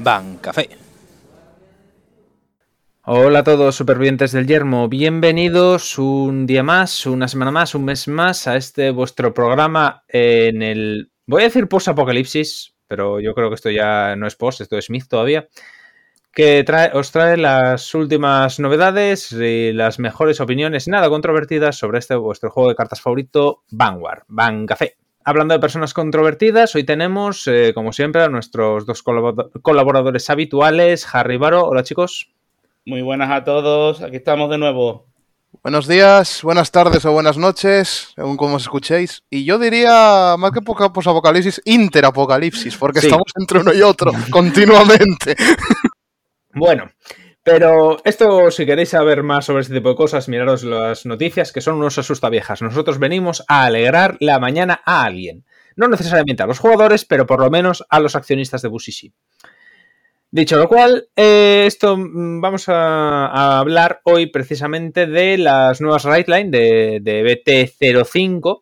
Bancafé. Hola a todos, supervivientes del yermo. Bienvenidos un día más, una semana más, un mes más a este vuestro programa en el. Voy a decir post-apocalipsis, pero yo creo que esto ya no es post, esto es Smith todavía. Que os trae las últimas novedades y las mejores opiniones nada controvertidas sobre este vuestro juego de cartas favorito, Vanguard, Bancafé. Hablando de personas controvertidas, hoy tenemos, eh, como siempre, a nuestros dos colaboradores habituales, Harry Baro. Hola chicos. Muy buenas a todos, aquí estamos de nuevo. Buenos días, buenas tardes o buenas noches, según como os escuchéis. Y yo diría, más que posapocalipsis, interapocalipsis, porque estamos entre uno y otro continuamente. Bueno, pero esto, si queréis saber más sobre este tipo de cosas, miraros las noticias, que son unos asustaviejas. Nosotros venimos a alegrar la mañana a alguien. No necesariamente a los jugadores, pero por lo menos a los accionistas de Busishi. Dicho lo cual, eh, esto mm, vamos a, hablar hoy precisamente de las nuevas Rightline de, de BT05,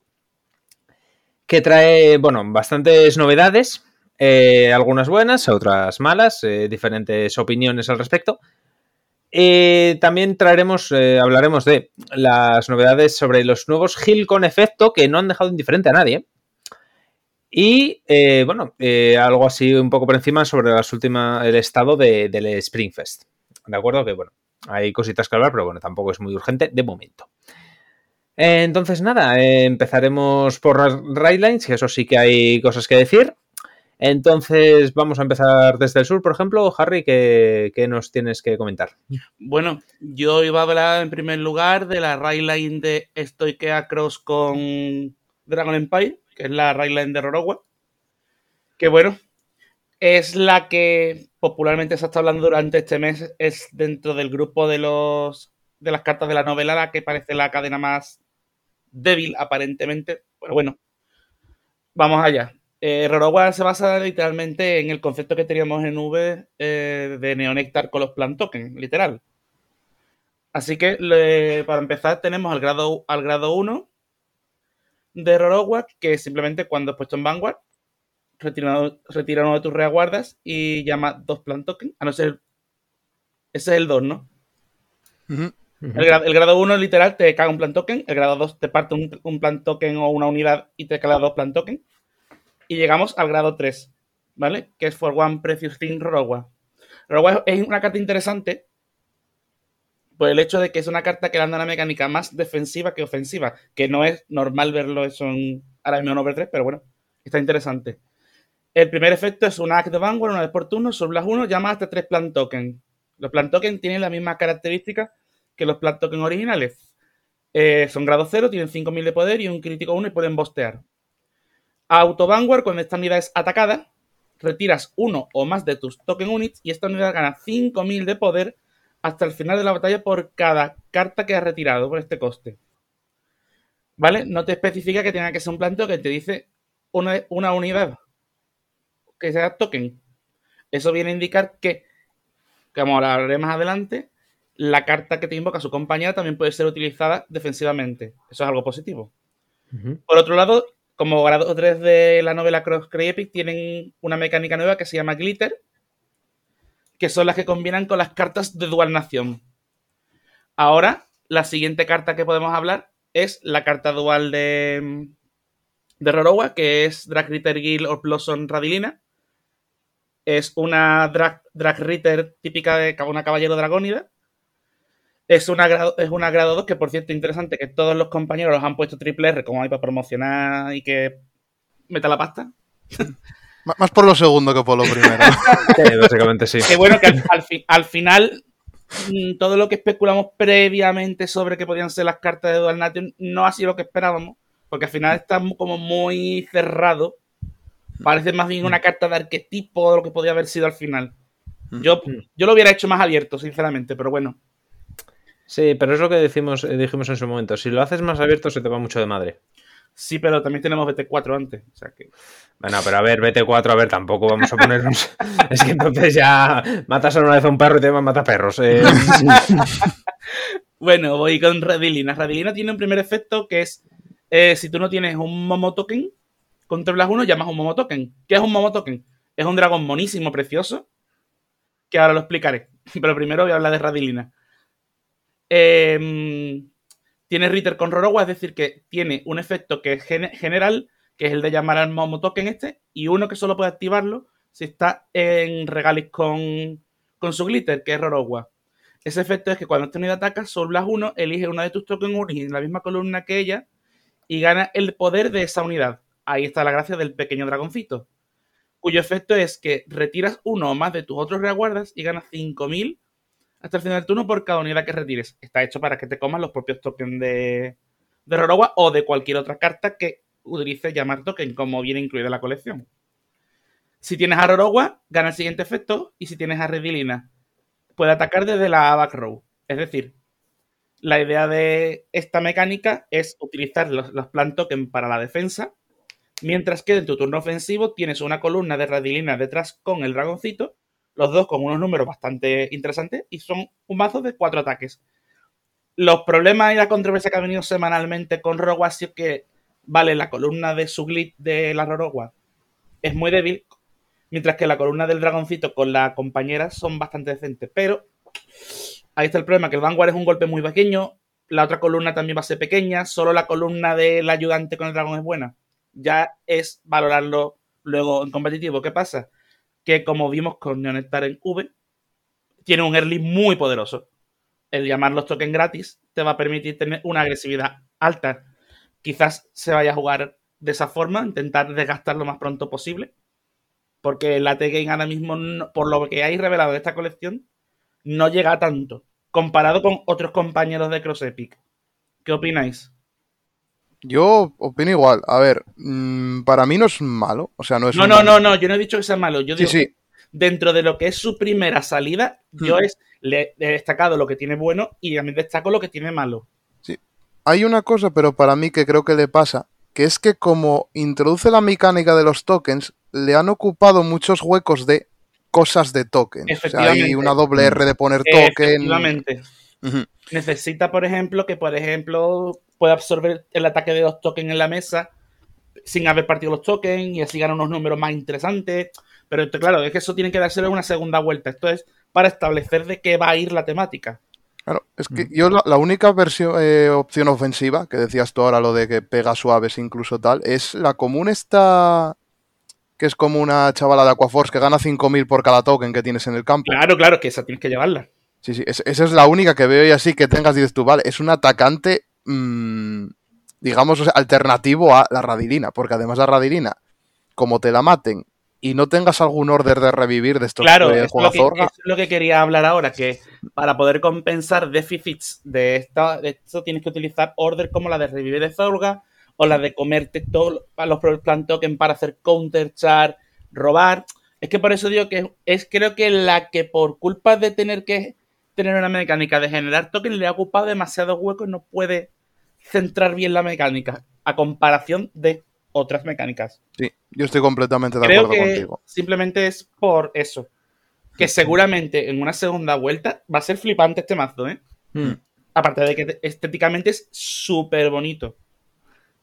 que trae, bueno, bastantes novedades, eh, algunas buenas, otras malas, eh, diferentes opiniones al respecto. Eh, también traeremos, eh, hablaremos de las novedades sobre los nuevos Hill con efecto que no han dejado indiferente a nadie. Y eh, bueno, algo así un poco por encima sobre las últimas, el estado de, del Springfest. De acuerdo que bueno, hay cositas que hablar, pero bueno, tampoco es muy urgente de momento. entonces nada, empezaremos por las Railines, que eso sí que hay cosas que decir. Entonces, vamos a empezar desde el sur, por ejemplo. Harry, ¿qué, nos tienes que comentar? Bueno, yo iba a hablar en primer lugar de la Rayline de Stoikea Cross con Dragon Empire, que es la Rayline de Rorogua. Que bueno, es la que popularmente se está hablando durante este mes. Es dentro del grupo de los de las cartas de la novela la que parece la cadena más débil, aparentemente. Pero bueno, vamos allá. Eh, se basa literalmente en el concepto que teníamos en V eh, de Neonectar con los plan tokens, literal. Así que para empezar tenemos al grado, al grado 1 de Rorogua, que simplemente cuando es puesto en Vanguard, retira, retira uno de tus reaguardas y llama dos plan tokens. A no ser. Ese es el 2, ¿no? el, grado 1 literal te caga un plan token, el grado 2 te parte un, un plan token o una unidad y te caga dos plan tokens y llegamos al grado 3, ¿vale? Que es For One Precious Thing Rorogua. Rorogua es una carta interesante por el hecho de que es una carta que le anda una mecánica más defensiva que ofensiva, que no es normal verlo eso en ahora mismo en Over 3, pero bueno, está interesante. El primer efecto es un Act de Vanguard, una vez por turno, sobre las 1, llama hasta 3 Plant Token. Los Plant Token tienen la misma característica que los Plant Token originales. Eh, son grado 0, tienen 5000 de poder y un crítico 1 y pueden bostear. Auto Vanguard, cuando esta unidad es atacada, retiras uno o más de tus token units y esta unidad gana 5000 de poder hasta el final de la batalla por cada carta que has retirado por este coste. ¿Vale? No te especifica que tenga que ser un planteo que te dice una, una unidad que sea token. Eso viene a indicar que, como hablaré más adelante, la carta que te invoca a su compañera también puede ser utilizada defensivamente. Eso es algo positivo. Por otro lado, como grado 3 de la novela Cross Cray Epic, tienen una mecánica nueva que se llama Glitter, que son las que combinan con las cartas de Dual Nación. Ahora, la siguiente carta que podemos hablar es la carta dual de, de Rorowa, que es Drag Ritter Guild o Blossom Radilina. Es una Drag, Drag Ritter típica de una caballero dragónida. Es una, grado, es una grado 2 que, por cierto, interesante que todos los compañeros los han puesto triple R como hay para promocionar y que meta la pasta. Más por lo segundo que por lo primero. sí, básicamente sí. Que bueno, que al, final mm, todo lo que especulamos previamente sobre que podían ser las cartas de Dual Nation no ha sido lo que esperábamos, porque al final está como muy cerrado. Parece más bien una carta de arquetipo de lo que podía haber sido al final. Yo, mm. yo lo hubiera hecho más abierto, sinceramente, pero bueno. Sí, pero es lo que decimos, eh, dijimos en su momento. Si lo haces más abierto, se te va mucho de madre. Sí, pero también tenemos BT4 antes. O sea que... Bueno, pero a ver, BT4, a ver, tampoco vamos a ponernos. es que entonces ya matas a una vez a un perro y te mata perros. Eh. bueno, voy con Radilina. Radilina tiene un primer efecto que es: eh, si tú no tienes un Momo Token, controlas uno, llamas un Momo Token. ¿Qué es un Momo Token? Es un dragón monísimo, precioso, que ahora lo explicaré. Pero primero voy a hablar de Radilina. Em, tiene Ritter con Rorogua, es decir, que tiene un efecto que es general, que es el de llamar al Momo Token este, y uno que solo puede activarlo si está en Regalis con, con su glitter, que es Rorogua. Ese efecto es que cuando esta unidad ataca, soblas uno, elige una de tus tokens en la misma columna que ella y gana el poder de esa unidad. Ahí está la gracia del pequeño dragoncito. Cuyo efecto es que retiras uno o más de tus otros reaguardas y ganas 5000 hasta el final del turno por cada unidad que retires. Está hecho para que te comas los propios tokens de, de Rorogua o de cualquier otra carta que utilice llamar token, como viene incluida la colección. Si tienes a Rorogua, gana el siguiente efecto. Y si tienes a Redilina, puede atacar desde la back row. Es decir, la idea de esta mecánica es utilizar los, los plant tokens para la defensa, mientras que en tu turno ofensivo tienes una columna de Radilina detrás con el dragoncito, los dos con unos números bastante interesantes y son un mazo de cuatro ataques. Los problemas y la controversia que ha venido semanalmente con Rorogua es que, vale, la columna de su glitch de la Rorogua es muy débil, mientras que la columna del dragoncito con la compañera son bastante decentes. Pero ahí está el problema, que el Vanguard es un golpe muy pequeño, la otra columna también va a ser pequeña, solo la columna del ayudante con el dragón es buena. Ya es valorarlo luego en competitivo. ¿Qué pasa? Que como vimos con Neonestar en V, tiene un early muy poderoso. El llamar los tokens gratis te va a permitir tener una agresividad alta. Quizás se vaya a jugar de esa forma, intentar desgastar lo más pronto posible porque la T-Game ahora mismo, por lo que hay revelado de esta colección, no llega a tanto. Comparado con otros compañeros de Cross Epic. ¿Qué opináis? Yo opino igual. A ver, mm, para mí no es malo. O sea, no es. No, no, no, no. Yo no he dicho que sea malo. Yo digo sí, dentro de lo que es su primera salida, yo hmm. es, le, he destacado lo que tiene bueno y también destaco lo que tiene malo. Sí. Hay una cosa, pero para mí que creo que le pasa, que es que como introduce la mecánica de los tokens, le han ocupado muchos huecos de cosas de tokens. O sea, hay una doble R de poner token. Efectivamente. Necesita, por ejemplo, que por ejemplo pueda absorber el ataque de dos tokens en la mesa sin haber partido los tokens y así gana unos números más interesantes. Pero claro, es que eso tiene que darse una segunda vuelta. Esto es para establecer de qué va a ir la temática. Claro, es que yo la, única versión, eh, opción ofensiva, que decías tú ahora lo de que pega suaves incluso tal, es la común esta que es como una chavala de Aquaforce que gana 5.000 por cada token que tienes en el campo. Claro, claro, que esa tienes que llevarla. Sí, sí, esa es la única que veo y así que tengas, dices tú, vale, es un atacante, mmm, digamos, alternativo a la Radilina, porque además la Radilina, como te la maten y no tengas algún order de revivir de estos claro, es lo, que, es lo que quería hablar ahora, que para poder compensar déficits de, esta, de esto tienes que utilizar order como la de revivir de Zorga o la de comerte todos los plan token para hacer counter char, robar. Es que por eso digo que es creo que la que por culpa de tener que tener una mecánica de generar token le ha ocupado demasiado hueco y no puede centrar bien la mecánica a comparación de otras mecánicas. Sí, yo estoy completamente de acuerdo contigo. Simplemente es por eso. Que seguramente en una segunda vuelta va a ser flipante este mazo, ¿eh? Hmm. Aparte de que estéticamente es súper bonito.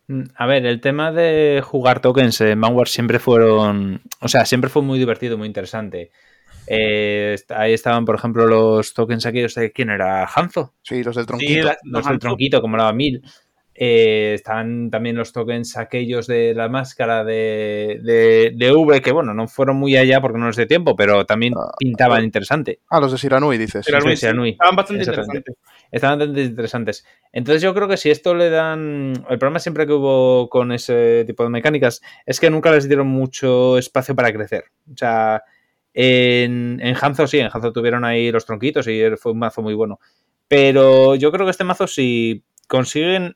Hmm, a ver, el tema de jugar tokens en Vanguard siempre fueron. O sea, siempre fue muy divertido, muy interesante. Eh, ahí estaban, por ejemplo, los tokens aquellos de quién era, Hanzo. Sí, los del tronquito. los, del tronquito, como la mil. Eh, están también los tokens aquellos de la máscara de, de, V, que bueno, no fueron muy allá porque no es de tiempo, pero también ah, pintaban ah, interesante. Ah, los de Siranui, dices. Estaban bastante interesantes. Estaban bastante interesantes. Entonces yo creo que si esto le dan... El problema siempre que hubo con ese tipo de mecánicas es que nunca les dieron mucho espacio para crecer. O sea, en, en Hanzo sí, en Hanzo tuvieron ahí los tronquitos y fue un mazo muy bueno. Pero yo creo que este mazo si consiguen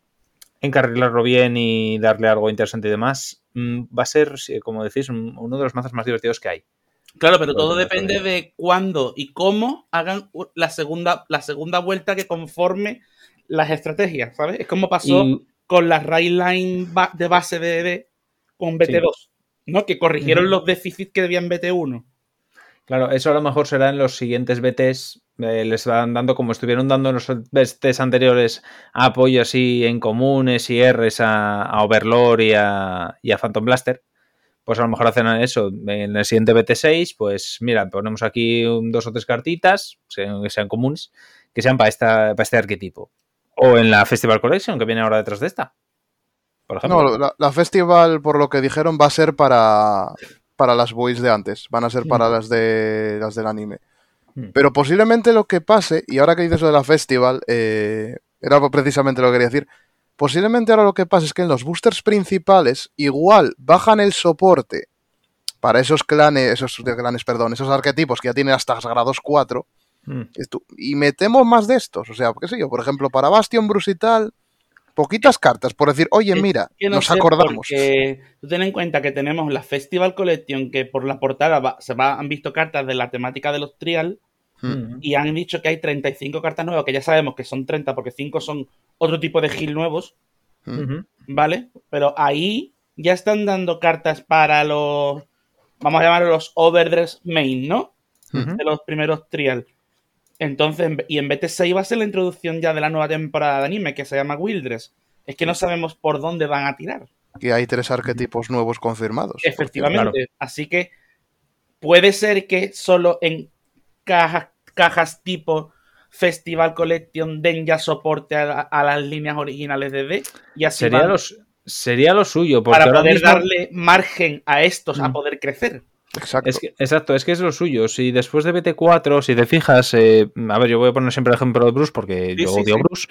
encarrilarlo bien y darle algo interesante y demás, mm, va a ser, como decís, uno de los mazos más divertidos que hay. Claro, pero todo depende de cuándo y cómo hagan la segunda, la segunda vuelta que conforme las estrategias, ¿sabes? Es como pasó con la Line de base de, con BT2, ¿no? Que corrigieron los déficits que debían BT1. Claro, eso a lo mejor será en los siguientes BTs. Eh, les van dando, como estuvieron dando en los BTs anteriores, apoyo así en comunes y Rs a, Overlord y a, Phantom Blaster. pues a lo mejor hacen eso en el siguiente BT6, pues mira, ponemos aquí un- dos o tres cartitas que sean comunes, que sean para, esta, para este arquetipo. O en la Festival Collection, que viene ahora detrás de esta. Por ejemplo. No, la, la festival, por lo que dijeron, va a ser para, para las boys de antes. Van a ser para las de las del anime. Mm. Pero posiblemente lo que pase, y ahora que dices lo de la festival, eh, era precisamente lo que quería decir. Posiblemente ahora lo que pasa es que en los boosters principales igual bajan el soporte para esos clanes, esos clanes, perdón, esos arquetipos que ya tienen hasta grados 4 Mm. y metemos más de estos. O sea, qué sé yo, por ejemplo, para Bastion, Bruce y tal, poquitas cartas por decir, oye, Es mira, que no nos acordamos. tú ten en cuenta que tenemos la Festival Collection, que por la portada va- se va, han visto cartas de la temática de los trial Mm. y han dicho que hay 35 cartas nuevas, que ya sabemos que son 30 porque 5 son otro tipo de heal nuevos, Ujú. ¿vale? Pero ahí ya están dando cartas para los, vamos a llamarlos los Overdress Main, ¿no? Ujú. De los primeros trial. Entonces, en- y en BT6 va a ser la introducción ya de la nueva temporada de anime que se llama Wildress. Es que no sabemos por dónde van a tirar. Que hay tres arquetipos nuevos confirmados. Efectivamente. Así que puede ser que solo en cajas, cajas tipo Festival Collection den ya soporte a, la- a las líneas originales de D y así Sería, van- los, sería lo suyo, porque para poder mismo- darle margen a estos a Mm. poder crecer. Exacto. Es que- exacto, es que es lo suyo. Si después de BT4, si te fijas, eh, a ver, yo voy a poner siempre el ejemplo de Bruce porque Sí, yo sí, odio a sí. Bruce.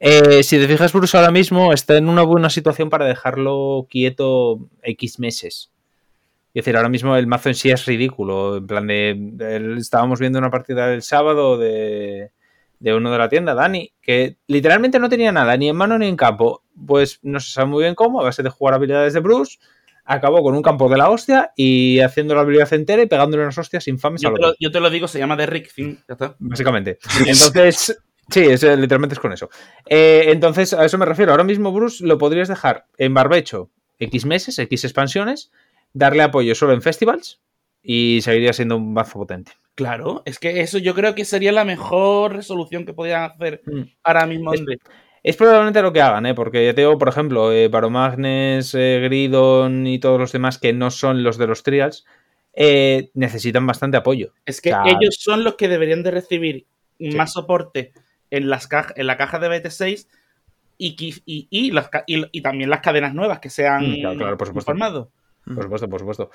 Eh, si te fijas, Bruce ahora mismo está en una buena situación para dejarlo quieto X meses. Es decir, ahora mismo el mazo en sí es ridículo. En plan de. estábamos viendo una partida el sábado de, de uno de la tienda, Dani, que literalmente no tenía nada, ni en mano ni en campo. Pues no se sabe muy bien cómo, a base de jugar habilidades de Bruce. Acabó con un campo de la hostia y haciendo la habilidad entera y pegándole unas hostias infames a Yo lo te, lo, yo te lo digo, se llama The Rick Thing. Ya está. básicamente. Entonces, sí, es, eh, literalmente es con eso. Eh, entonces, a eso me refiero. Ahora mismo, Bruce, lo podrías dejar en barbecho X meses, X expansiones, darle apoyo solo en festivals y seguiría siendo un mazo potente. Claro, es que eso yo creo que sería la mejor resolución que podrían hacer ahora mismo. Es-. Es probablemente lo que hagan, ¿eh? porque ya te digo, por ejemplo, eh, Baromagnes, eh, Gridon y todos los demás que no son los de los trials, eh, necesitan bastante apoyo. Es que O sea, ellos son los que deberían de recibir Sí. más soporte en, las caja- en la caja de BT6 y, y, y las ca- y- y también las cadenas nuevas que se han Mm, claro, claro, por supuesto. informado. Por supuesto, por supuesto.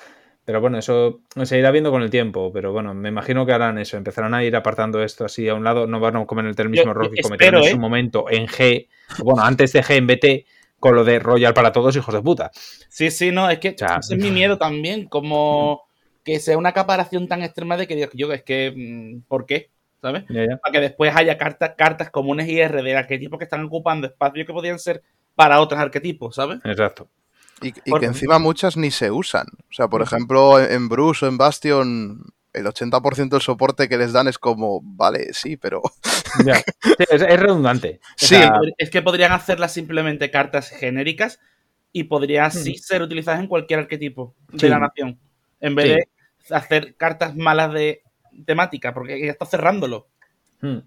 Pero bueno, eso se irá viendo con el tiempo. Pero bueno, me imagino que harán eso. Empezarán a ir apartando esto así a un lado. No van a cometer el mismo Yo- error que cometieron en su ¿eh? momento en G. Bueno, antes de G en BT, con lo de Royal para todos, hijos de puta. Sí, sí, no, es que sea, ese es mi miedo también, como que sea una acaparación tan extrema de que digo, yo es que, mm, ¿por qué? ¿Sabes? Ya, ya. Para que después haya cartas, cartas comunes IR de arquetipos que están ocupando espacios que podrían ser para otros arquetipos, ¿sabes? Exacto. Y, y Por- que encima muchas ni se usan. O sea, por ejemplo, en Bruce o en Bastion, el 80% del soporte que les dan es como, vale, sí, pero. Ya. Sí, es, es redundante. O Sí, sea, Es que podrían hacerlas simplemente cartas genéricas y podría así ser utilizadas en cualquier arquetipo de Sí. la nación. En vez Sí. de hacer cartas malas de temática, porque ya está cerrándolo. hmm.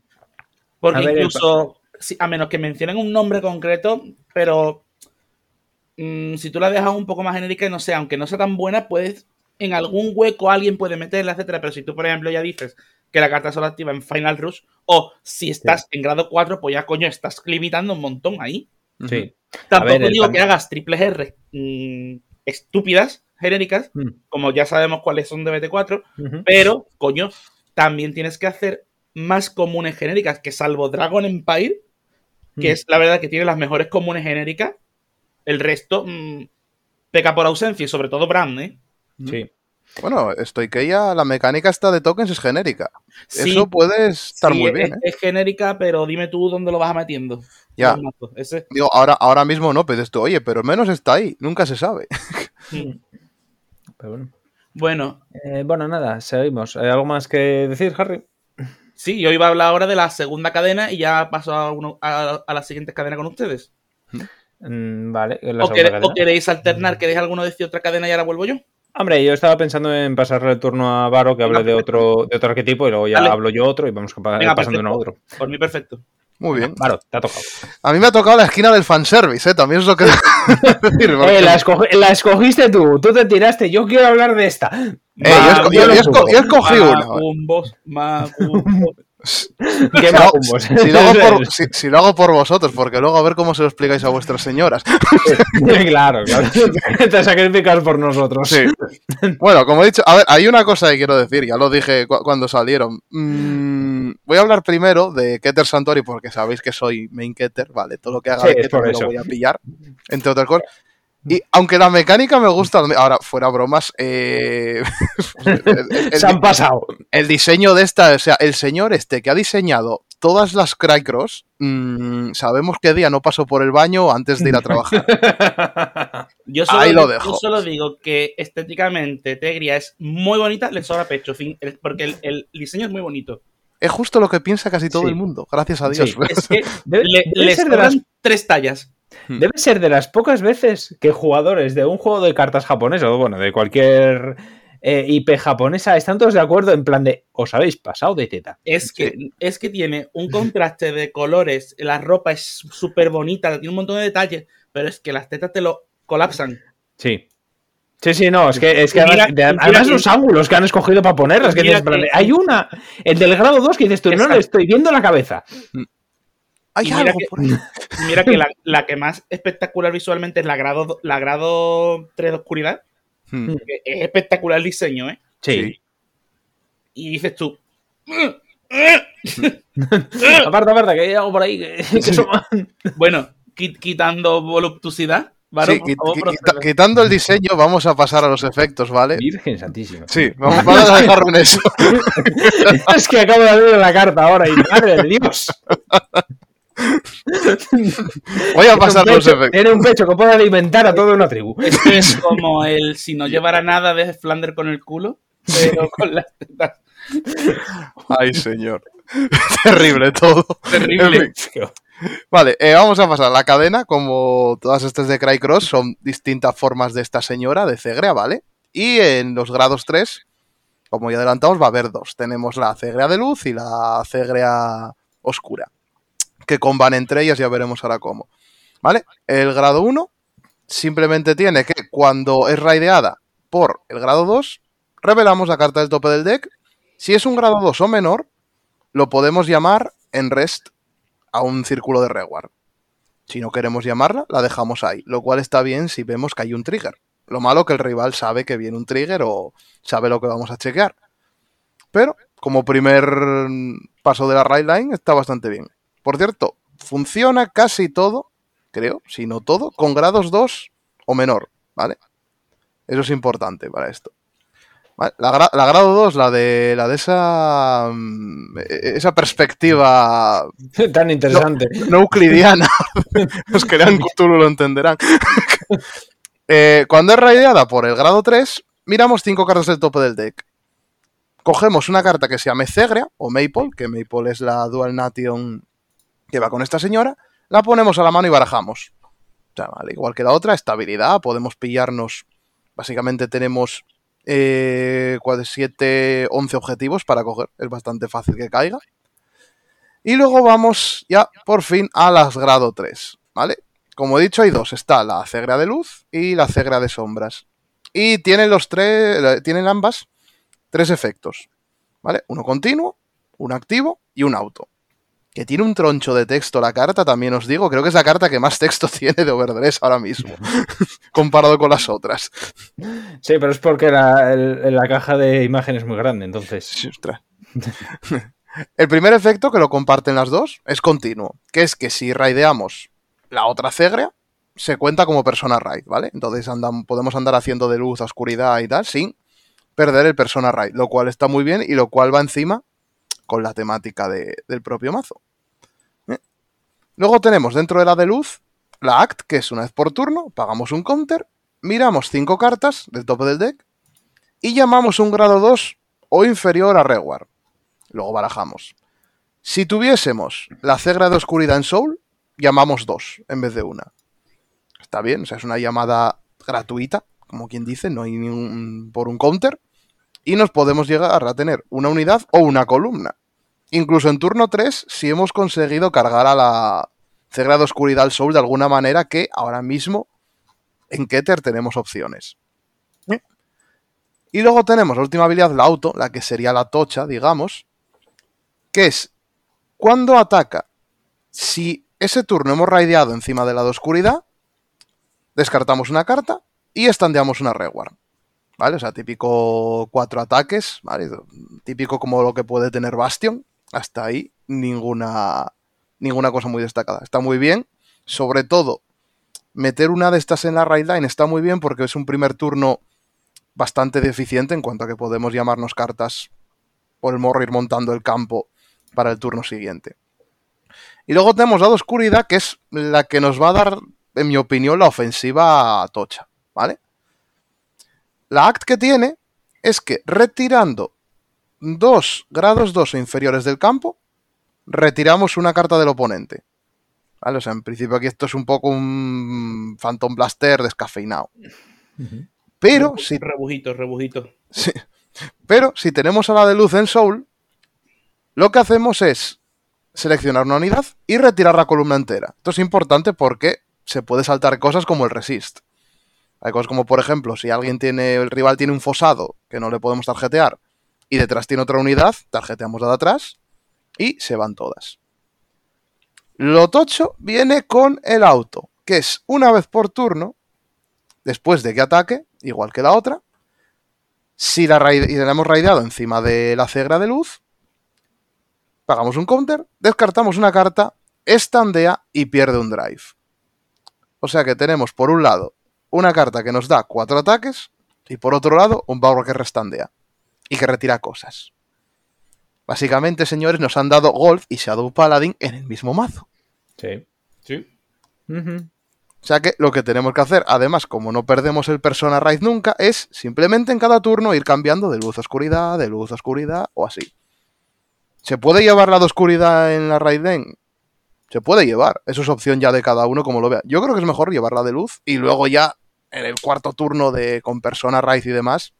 Porque A ver, el incluso, a menos que mencionen un nombre concreto, pero mm, si tú la dejas un poco más genérica, no sé, aunque no sea tan buena, puedes, en algún hueco alguien puede meterla, etcétera. Pero si tú, por ejemplo, ya dices que la carta solo activa en Final Rush, o si estás en grado 4, pues ya coño, estás limitando un montón ahí. Sí. Tampoco ver, digo que hagas triples R mm, estúpidas, genéricas, Hmm. como ya sabemos cuáles son de BT4, Ujú. pero, coño, también tienes que hacer más comunes genéricas, que salvo Dragon Empire, que Mm. es la verdad que tiene las mejores comunes genéricas, el resto mm, peca por ausencia, y sobre todo Brand, ¿eh? Sí. Bueno, estoy que ya la mecánica esta de tokens es genérica. Sí, Eso puede estar sí, muy es, bien, ¿eh? es genérica, pero dime tú dónde lo vas metiendo. Ya. Ese, Digo, ahora, ahora mismo no, pero esto, oye, pero menos está ahí, nunca se sabe. mm. Pero bueno. Bueno, Eh, bueno, nada, seguimos. ¿Hay algo más que decir, Harry? sí, yo iba a hablar ahora de la segunda cadena y ya paso a, uno- a, a la siguiente cadena con ustedes. Mm, vale. la O, quere- o queréis alternar? ¿Queréis alguno decir otra cadena y ahora vuelvo yo? Hombre, yo estaba pensando en pasarle el turno a Varo que hable Venga, de otro, de otro arquetipo y luego ya Dale. hablo yo otro y vamos Venga, pasando uno a otro. Por mí, perfecto. Muy bien. Claro, te ha tocado. A mí me ha tocado la esquina del fanservice, ¿eh? También es lo que decir. porque- Eh, la, escogi- la escogiste tú, tú te tiraste. Yo quiero hablar de esta. Eh, yo, esco- yo- yo esco- yo escogí una. Macumbos, macumbos. Si lo, hago por, si- si lo hago por vosotros, porque luego a ver cómo se lo explicáis a vuestras señoras. claro, claro. Te sacrificas por nosotros. Sí. Bueno, como he dicho, a ver, hay una cosa que quiero decir, ya lo dije cu- cuando salieron. Mm, voy a hablar primero de Keter Santori porque sabéis que soy main Keter, vale, todo lo que haga Sí, de Keter me lo voy a pillar, entre otras cosas. Y aunque la mecánica me gusta, ahora fuera bromas, eh, el- Se han pasado. el diseño de esta, o sea, el señor este que ha diseñado todas las Crycross, mm, sabemos que día no pasó por el baño antes de ir a trabajar. Yo solo, Ahí lo yo dejo. solo digo que estéticamente Tegria es muy bonita, le sobra pecho, fin, porque el, el diseño es muy bonito. es justo lo que piensa casi todo Sí. el mundo, gracias a Dios. Sí. Es que Debe, le, debe le ser de las, tres tallas. Debe ser de las pocas veces que jugadores de un juego de cartas japonés, o bueno, de cualquier eh, IP japonesa, están todos de acuerdo en plan de os habéis pasado de teta. Es que, es que tiene un contraste de colores, la ropa es súper bonita, tiene un montón de detalles, pero es que las tetas te lo colapsan. Sí. Sí, sí, no, es que, es que mira- además, de- que- los ángulos que han escogido para ponerlas, que hay una, el del grado 2 que dices tú, no le estoy viendo la cabeza. Hay Y mira algo que- por ahí. Mira que la, la que más espectacular visualmente es la grado, la grado 3 de oscuridad, Hmm. es espectacular el diseño, ¿eh? Sí. Y dices tú, Aparte, aparte, que hay algo por ahí que, que bueno, qui- quitando voluptuosidad, ¿vale? Sí, qui- qui- quita- quitando el diseño, vamos a pasar a los efectos, ¿vale? Virgen santísima. Sí, vamos, vamos a dejarlo en eso. es que acabo de abrir la carta ahora y madre de Dios. Voy a pasar los efectos. Tiene un pecho que puede alimentar a toda una tribu. Esto es como el si no llevara nada de Flander con el culo, pero con las tetas. Ay, señor. Terrible todo. Terrible. En fin. Vale, eh, vamos a pasar. La cadena, como todas estas de Crycross, son distintas formas de esta señora, de Cegrea, ¿vale? Y en los grados 3, como ya adelantamos, va a haber dos. Tenemos la Cegrea de luz y la Cegrea oscura. Que comban entre ellas, ya veremos ahora cómo. ¿Vale? El grado 1 simplemente tiene que cuando es raideada por el grado 2, revelamos la carta del tope del deck. Si es un grado 2 o menor, lo podemos llamar en rest a un círculo de reward. Si no queremos llamarla, la dejamos ahí, lo cual está bien si vemos que hay un trigger. Lo malo que el rival sabe que viene un trigger o sabe lo que vamos a chequear. Pero como primer paso de la raid line está bastante bien. Por cierto, funciona casi todo, creo, si no todo, con grados 2 o menor, ¿vale? Eso es importante para esto. Vale, La, gra- la grado 2, la de la de esa mm, e- esa perspectiva Tan interesante. no euclidiana. Los que lean Cthulhu lo entenderán. Eh, cuando es raideada por el grado 3, miramos cinco cartas del tope del deck. Cogemos una carta que se llame Cegrea o Maple, que Maple es la Dual Nation que va con esta señora, la ponemos a la mano y barajamos. O sea, al igual que la otra, estabilidad, podemos pillarnos. Básicamente tenemos 7, 11 objetivos para coger. Es bastante fácil que caiga. Y luego vamos ya por fin a las grado 3, ¿vale? Como he dicho, hay dos. Está la cegrea de luz y la cegrea de sombras. Y tienen los tres, tienen ambas tres efectos, ¿vale? Uno continuo, uno activo y un auto. Que tiene un troncho de texto la carta, también os digo. Creo que es la carta que más texto tiene de Overdress ahora mismo, comparado con las otras. Sí, pero es porque la, el- la caja de imagen es muy grande, entonces. Sí. El primer efecto, que lo comparten las dos, es continuo, que es que si raideamos la otra cegrea, se cuenta como persona raid, ¿vale? Entonces andan, podemos andar haciendo de luz a oscuridad y tal, sin perder el persona raid, lo cual está muy bien y lo cual va encima con la temática de- del propio mazo. ¿Eh? Luego tenemos dentro de la de luz la act, que es una vez por turno, pagamos un counter, miramos cinco cartas del tope del deck y llamamos un grado 2 o inferior a reward. Luego barajamos. Si tuviésemos la cegra de oscuridad en Soul, llamamos dos en vez de una. Está bien, o sea, es una llamada gratuita, como quien dice, no hay por un counter. Y nos podemos llegar a tener una unidad o una columna. incluso en turno 3, si hemos conseguido cargar a la Cegra de Oscuridad al Soul de alguna manera que ahora mismo en Keter tenemos opciones. ¿Eh? Y luego tenemos la última habilidad, la auto, la que sería la tocha, digamos, que es cuando ataca, si ese turno hemos raideado encima de la de oscuridad, descartamos una carta y estandeamos una reward. ¿Vale? O sea, típico cuatro ataques, ¿vale? Típico como lo que puede tener Bastion. Hasta ahí, ninguna, ninguna cosa muy destacada. Está muy bien. Sobre todo, meter una de estas en la raid line está muy bien porque es un primer turno bastante deficiente en cuanto a que podemos llamarnos cartas por el morro ir montando el campo para el turno siguiente. Y luego tenemos la oscuridad, que es la que nos va a dar, en mi opinión, la ofensiva tocha, ¿vale? La act que tiene es que retirando dos grados 2 o inferiores del campo, retiramos una carta del oponente. ¿Vale? O sea, en principio aquí esto es un poco un Phantom Blaster descafeinado. Pero si. Rebujito, rebujito. Sí. Pero si tenemos a la de luz en Soul, lo que hacemos es seleccionar una unidad y retirar la columna entera. Esto es importante porque se puede saltar cosas como el resist. Hay cosas como, por ejemplo, si alguien tiene, el rival tiene un fosado que no le podemos tarjetear y detrás tiene otra unidad, tarjeteamos la de atrás y se van todas. Lo tocho viene con el auto, que es una vez por turno, después de que ataque, igual que la otra, si la, y la hemos raideado encima de la cegra de luz, pagamos un counter, descartamos una carta, estandea y pierde un drive. O sea que tenemos por un lado una carta que nos da cuatro ataques y por otro lado un Bauro que restandea y que retira cosas. Básicamente, señores, nos han dado Golf y Shadow Paladin en el mismo mazo. Sí. Sí. O sea que lo que tenemos que hacer, además, como no perdemos el Persona Raid nunca, es simplemente en cada turno ir cambiando de luz a oscuridad, de luz a oscuridad o así. ¿Se puede llevar la de oscuridad en la Raid Den? Se puede llevar. Eso es opción ya de cada uno como lo vea. Yo creo que es mejor llevarla de luz y luego ya en el cuarto turno de con Persona Raid y demás,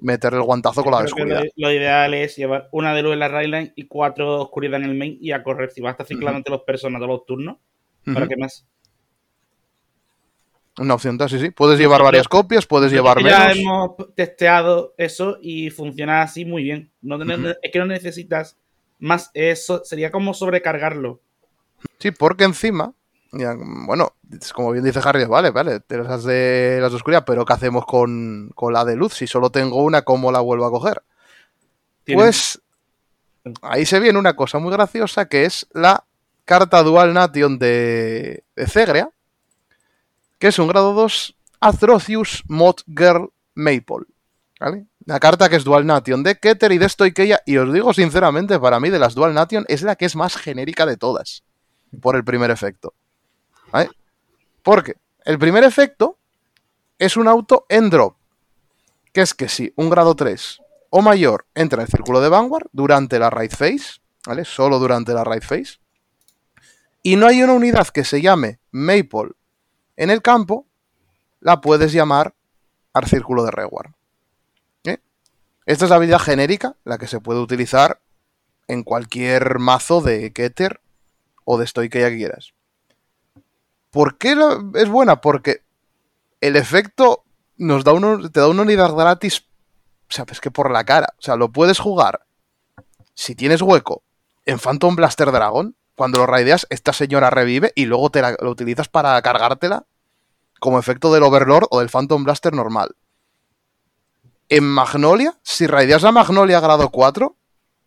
meter el guantazo con la de oscuridad. Lo, ideal es llevar una de luz en la Raidline y cuatro de oscuridad en el main y a correr. Si vas a estar ciclando entre los personas todos los turnos, ¿para qué más? Una opción, sí, sí. Puedes llevar varias copias, puedes llevar menos. Ya hemos testeado eso y funciona así muy bien. No, Es que no necesitas más eso. Sería como sobrecargarlo. Sí, porque encima, bueno, como bien dice Harry, vale, vale, te las de las de oscuridad, pero ¿qué hacemos con, con, la de luz? Si solo tengo una, ¿cómo la vuelvo a coger? Pues ahí se viene una cosa muy graciosa que es la carta Dual Nation de, de Cegrea, que es un grado 2 Atrocious Mod Girl Maple. ¿Vale? La carta que es Dual Nation de Keter y de Stoikeia, y os digo sinceramente, para mí de las Dual Nation es la que es más genérica de todas, por el primer efecto. Porque el primer efecto es un auto en drop, que es que si un grado 3 o mayor entra en el círculo de Vanguard durante la Raid Phase, ¿vale? Solo durante la Raid Phase, y no hay una unidad que se llame Maple en el campo, la puedes llamar al círculo de reward. ¿Eh? Esta es la habilidad genérica, la que se puede utilizar en cualquier mazo de Keter o de Stoy que ya quieras. ¿Por qué es buena? Porque el efecto nos da uno, te da una unidad gratis, o sea, es que por la cara. O sea, lo puedes jugar si tienes hueco en Phantom Blaster Dragon, cuando lo raideas, esta señora revive y luego te la, lo utilizas para cargártela como efecto del Overlord o del Phantom Blaster normal. En Magnolia, si raideas la Magnolia grado 4,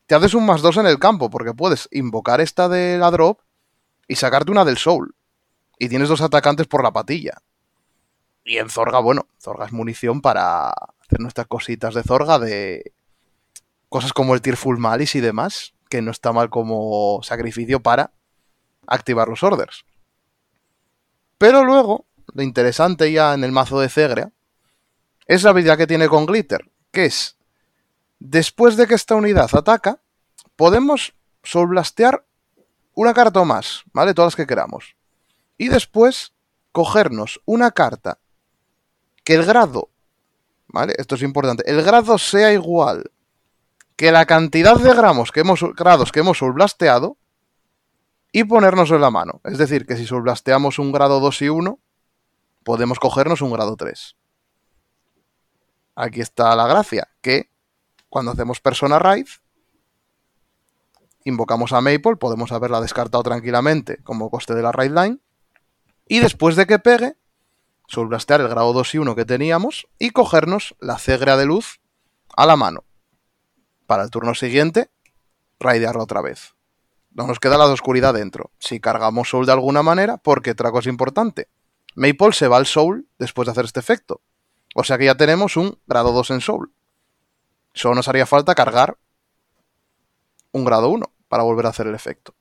te haces un más 2 en el campo, porque puedes invocar esta de la drop y sacarte una del Soul. Y tienes dos atacantes por la patilla. Y en Zorga, bueno, Zorga es munición para hacer nuestras cositas de Zorga de cosas como el Tearful Malice y demás que no está mal como sacrificio para activar los orders. Pero luego, lo interesante ya en el mazo de Cegrea es la habilidad que tiene con Glitter, que es, después de que esta unidad ataca, podemos solblastear una carta o más, ¿vale? Todas las que queramos. Y después cogernos una carta que el grado, ¿vale? Esto es importante, el grado sea igual que la cantidad de gramos que hemos, grados que hemos soulblasteado y ponernos en la mano. Es decir, que si soulblasteamos un grado 2 y 1, podemos cogernos un grado 3. Aquí está la gracia, que cuando hacemos Persona Raid, invocamos a Maple, podemos haberla descartado tranquilamente como coste de la Raid Line, y después de que pegue, soulblastear el grado 2 y 1 que teníamos y cogernos la cegrea de luz a la mano. Para el turno siguiente, raidearla otra vez. No nos queda la de oscuridad dentro. Si cargamos Soul de alguna manera, porque otra cosa importante. Maple se va al Soul después de hacer este efecto. O sea que ya tenemos un grado 2 en Soul. Solo nos haría falta cargar un grado 1 para volver a hacer el efecto.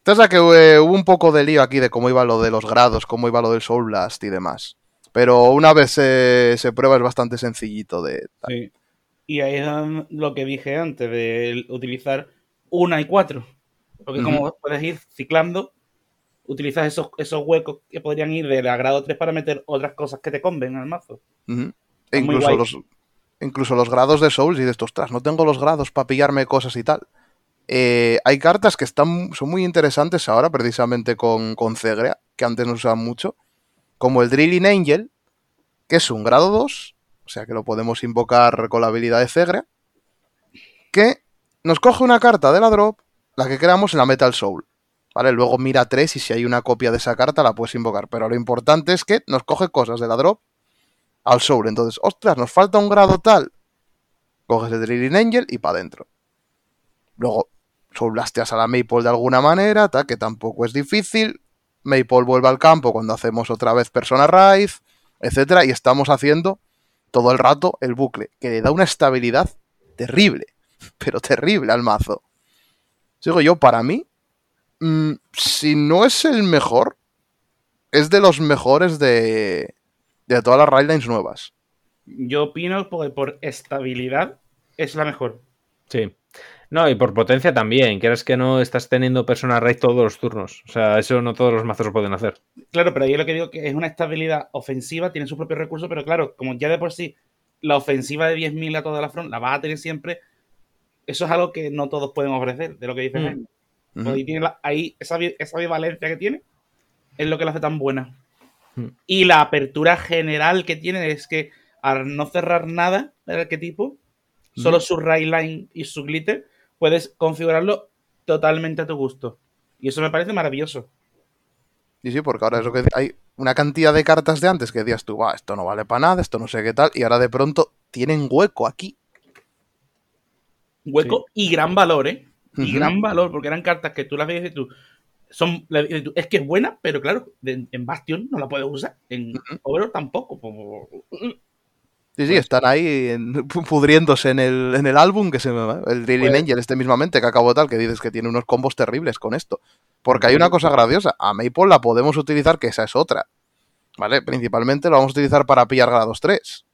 Entonces, que eh, hubo un poco de lío aquí de cómo iba lo de los grados, cómo iba lo del Soul Blast y demás. Pero una vez se prueba es bastante sencillito de... Sí. Y ahí es lo que dije antes, de utilizar una y cuatro. Porque como puedes ir ciclando, utilizas esos, esos huecos que podrían ir de la grado 3 para meter otras cosas que te conven al mazo. e incluso los, incluso los grados de Souls y de estos, tras, no tengo los grados para pillarme cosas y tal. Eh, hay cartas que están, son muy interesantes ahora, precisamente con, con que antes no usaban mucho, como el Drilling Angel, que es un grado 2, o sea que lo podemos invocar con la habilidad de Cegrea, que nos coge una carta de la drop, la que creamos en la Metal Soul. ¿Vale? Luego mira 3 y si hay una copia de esa carta la puedes invocar. Pero lo importante es que nos coge cosas de la drop al Soul. Entonces, ostras, nos falta un grado tal. Coges el Drilling Angel y para adentro. Luego, Soul Blasteas a la Maple de alguna manera, tal, que tampoco es difícil. Maple vuelve al campo cuando hacemos otra vez Persona Rise, etcétera, y estamos haciendo todo el rato el bucle, que le da una estabilidad terrible pero terrible al mazo. Digo yo, para mí, mm, si no es el mejor, es de los mejores de, de todas las Raidlines nuevas. Yo opino que por estabilidad es la mejor. Sí. No, y por potencia también. Quieres que no estás teniendo persona raid todos los turnos. O sea, eso no todos los mazos lo pueden hacer. Claro, pero yo lo que digo que es una estabilidad ofensiva, tiene sus propios recursos, pero claro, como ya de por sí la ofensiva de 10.000 a toda la front la vas a tener siempre, eso es algo que no todos pueden ofrecer, de lo que dice mm. Ahí, tiene ahí esa, esa bivalencia que tiene es lo que la hace tan buena. Mm. Y la apertura general que tiene es que al no cerrar nada del arquetipo, mm. solo su line y su glitter, puedes configurarlo totalmente a tu gusto. Y eso me parece maravilloso. Y sí, porque ahora es lo que hay una cantidad de cartas de antes que decías tú, va, esto no vale para nada, esto no sé qué tal, y ahora de pronto tienen hueco aquí hueco y gran valor, ¿eh? Y gran valor, porque eran cartas que tú las ves y tú, son, es que es buena, pero claro, en Bastion no la puedes usar, en uh tampoco. Sí, sí, están ahí pudriéndose en el, en el álbum que se me El Drilling pues Angel, este mismamente, que acabo tal, que dices que tiene unos combos terribles con esto. Porque hay una cosa graciosa. A Maple la podemos utilizar, que esa es otra. ¿Vale? Principalmente lo vamos a utilizar para pillar grados 3.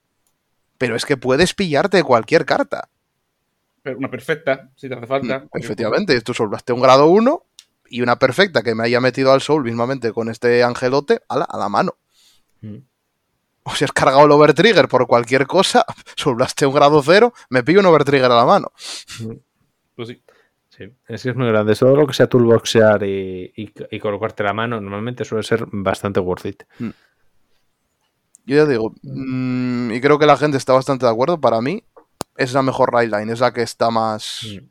Pero es que puedes pillarte cualquier carta una perfecta, si te hace falta. Mm, efectivamente, tú solvaste un grado 1 y una perfecta que me haya metido al soul mismamente con este angelote a la, a la mano. Mm. O si has cargado el overtrigger por cualquier cosa, solvaste un grado 0, me pillo un overtrigger a la mano. Mm. Pues sí. Sí, es que es muy grande. Todo lo que sea toolboxear y, y, colocarte la mano normalmente suele ser bastante worth it. Yo ya digo, y creo que la gente está bastante de acuerdo. Para mí, es la mejor line, es la que está más mm.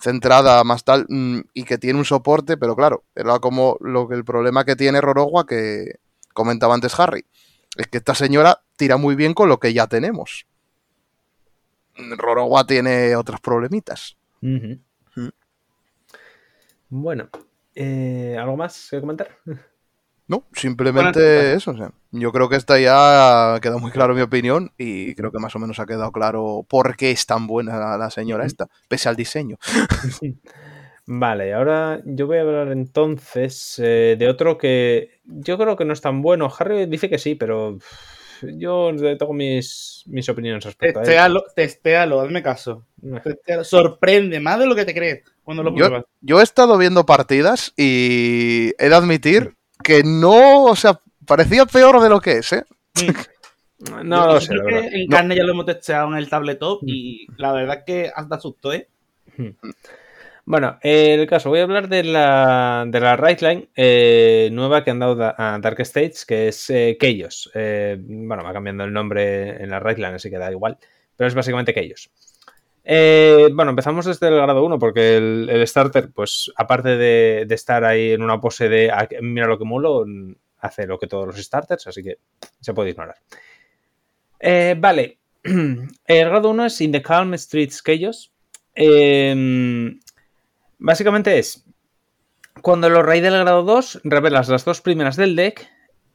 centrada, más tal, mm, y que tiene un soporte, pero claro, era como lo que el problema que tiene Rorogua que comentaba antes Harry, es que esta señora tira muy bien con lo que ya tenemos. Rorogua tiene otros problemitas. Mm. Bueno, eh, ¿algo más que comentar? No, simplemente eso. yo creo que esta ya ha quedado muy claro mi opinión y creo que más o menos ha quedado claro por qué es tan buena la, señora esta, pese al diseño. Vale, ahora yo voy a hablar entonces eh, de otro que yo creo que no es tan bueno. Harry dice que sí, pero yo tengo mis, mis opiniones respecto a él. Testéalo, hazme caso. Sorprende más de lo que te crees cuando lo pruebas. yo he estado viendo partidas y he de admitir que no, o sea, parecía peor de lo que es, ¿eh? Mm. No Yo lo sé, la que verdad. En No. carne ya lo hemos testeado en el tabletop y la verdad es que hasta susto, ¿eh? Bueno, el caso, voy a hablar de la, de la Rightline eh, nueva que han dado da- a Dark States, que es eh, Chaos. Eh, bueno, va cambiando el nombre en la Rightline, así que da igual, pero es básicamente Chaos. Eh, bueno, empezamos desde el grado 1 porque el, starter, pues aparte de, estar ahí en una pose de "Ah, mira lo que mulo, hace lo que todos los starters, así que se puede ignorar. Vale, el grado 1 es In the Calm Streets Chaos. Eh, básicamente es cuando lo raid del grado 2, revelas las dos primeras del deck,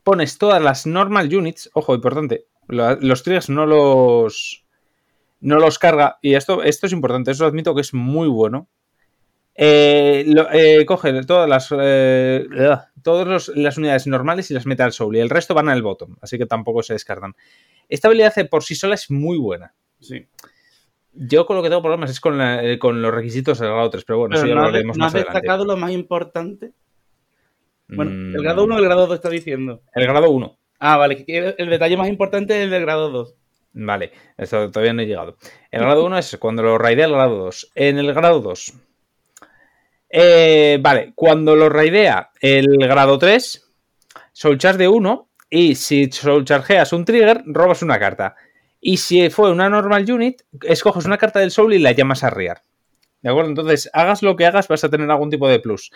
pones todas las normal units, ojo, importante, lo- los triggers no los no los carga, y esto, esto es importante, eso admito que es muy bueno. Eh, lo- eh, coge todas las eh, todas las unidades normales y las mete al soul, y el resto van al bottom, así que tampoco se descartan. Esta habilidad por sí sola es muy buena. Sí. Yo con lo que tengo problemas es con, la- eh, con los requisitos del grado 3, pero bueno, Pero eso ya no, lo has- haremos no más has adelante. destacado lo más importante. Bueno, Mm, ¿el grado 1 o el grado 2 está diciendo? El grado 1. Ah, vale, el detalle más importante es el del grado 2. Vale, esto todavía no he llegado. El grado 1 es cuando lo raidea el grado 2. En el grado 2. eh, vale, cuando lo raidea el grado 3, soul charge de 1 y si soul chargeas un trigger, robas una carta. Y si fue una normal unit, escoges una carta del soul y la llamas a riar. ¿De acuerdo? Entonces, hagas lo que hagas, vas a tener algún tipo de plus.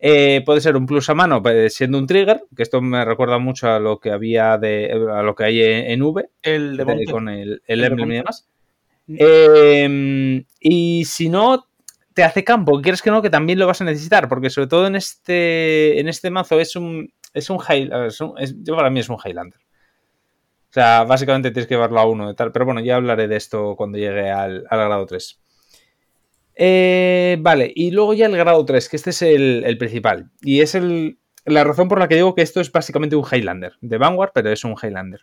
Eh, puede ser un plus a mano pues, siendo un trigger, que esto me recuerda mucho a lo que había de a lo que hay en, V, El de de- con el, el y demás. Eh, y si no, te hace campo, quieres que no, que también lo vas a necesitar, porque sobre todo en este, en este mazo es un, es un, high, a ver, es un- es- yo para mí es un Highlander. O sea, básicamente tienes que llevarlo a uno de tal, pero bueno, ya hablaré de esto cuando llegue al, al grado 3. Eh, vale, y luego ya el grado 3, que este es el, el principal. Y es el, la razón por la que digo que esto es básicamente un Highlander. De Vanguard, pero es un Highlander.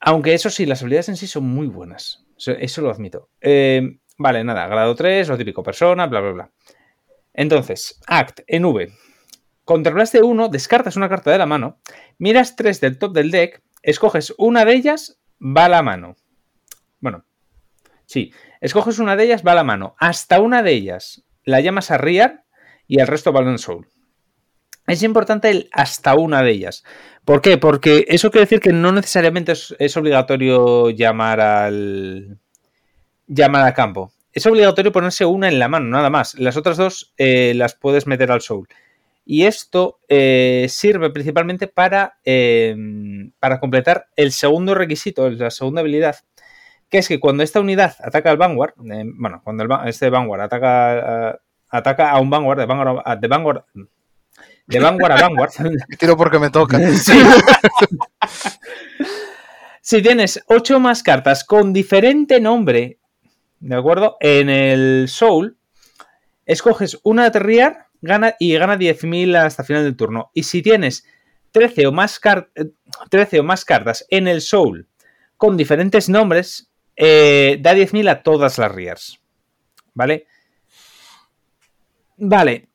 Aunque eso sí, las habilidades en sí son muy buenas. Eso, eso lo admito. Eh, vale, nada, grado 3, lo típico, persona, bla, bla, bla. Entonces, Act en V. De 1, descartas una carta de la mano, miras 3 del top del deck, escoges una de ellas, va a la mano. Bueno, sí, escoges una de ellas, va a la mano. Hasta una de ellas la llamas a Riar y el resto va al Soul. Es importante el hasta una de ellas. ¿Por qué? Porque eso quiere decir que no necesariamente es, obligatorio llamar al. llamar a campo. Es obligatorio ponerse una en la mano, nada más. Las otras dos eh, las puedes meter al soul. Y esto eh, sirve principalmente para, eh, para completar el segundo requisito, la segunda habilidad, que es que cuando esta unidad ataca al Vanguard, eh, bueno, cuando el, este Vanguard ataca, a- ataca a un Vanguard, de Vanguard, a- de Vanguard, de Vanguard a Vanguard, Tiro porque me toca. Sí. si tienes 8 más cartas con diferente nombre, ¿de acuerdo? En el Soul, escoges una de Riar gana, y gana 10.000 hasta final del turno. Y si tienes 13 o más, eh, 13 o más cartas en el Soul con diferentes nombres, eh, da 10.000 a todas las Riars. ¿Vale? Vale.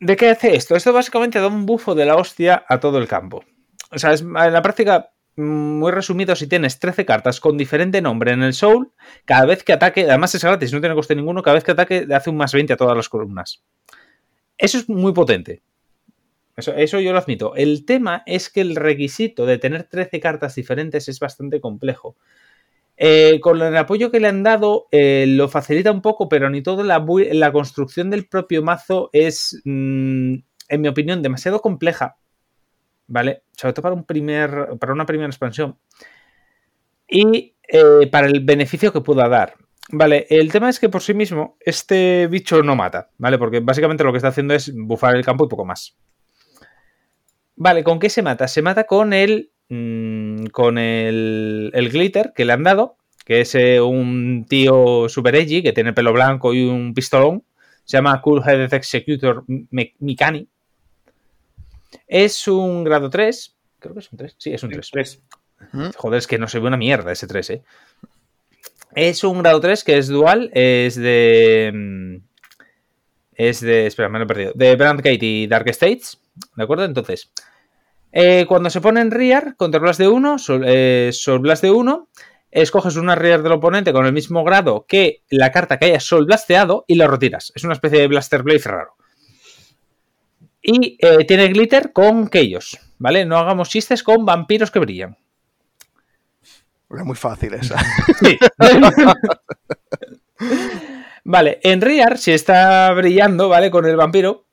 ¿De qué hace esto? Esto básicamente da un bufo de la hostia a todo el campo. O sea, es, en la práctica, mm, muy resumido, si tienes 13 cartas con diferente nombre en el Soul, cada vez que ataque, además es gratis, no tiene coste ninguno, cada vez que ataque le hace un más 20 a todas las columnas. Eso es muy potente. Eso, yo lo admito. El tema es que el requisito de tener 13 cartas diferentes es bastante complejo. Eh, con el apoyo que le han dado, eh, lo facilita un poco, pero ni todo la construcción del propio mazo es, mm, en mi opinión, demasiado compleja. ¿Vale? Sobre todo para, un primer, para una primera expansión. Y eh, para el beneficio que pueda dar. Vale, el tema es que por sí mismo este bicho no mata, ¿vale? Porque básicamente lo que está haciendo es bufar el campo y poco más. Vale, ¿con qué se mata? Se mata con el. mm, con el, el glitter que le han dado, que es eh, un tío super edgy que tiene pelo blanco y un pistolón. Se llama Cool Headed Executor Me- Mikani. Es un grado 3. Creo que es un 3. Sí, es un 3. Tres. Joder, es que no se ve una mierda ese 3, ¿eh? Es un grado 3 que es dual, es de. mm, Es de. Espera, me lo he perdido. De Brandgate y Dark States. ¿De acuerdo? Entonces. Eh, cuando se pone en Rear, contra Blast de 1, Soul, eh, Blast de 1, escoges una Rear del oponente con el mismo grado que la carta que haya Soul Blasteado y la retiras. Es una especie de Blaster Blade raro. Y eh, tiene glitter con Chaos, ¿vale? No hagamos chistes con vampiros que brillan. Es muy fácil esa. Sí. vale, en Rear, si está brillando, ¿vale? Con el vampiro,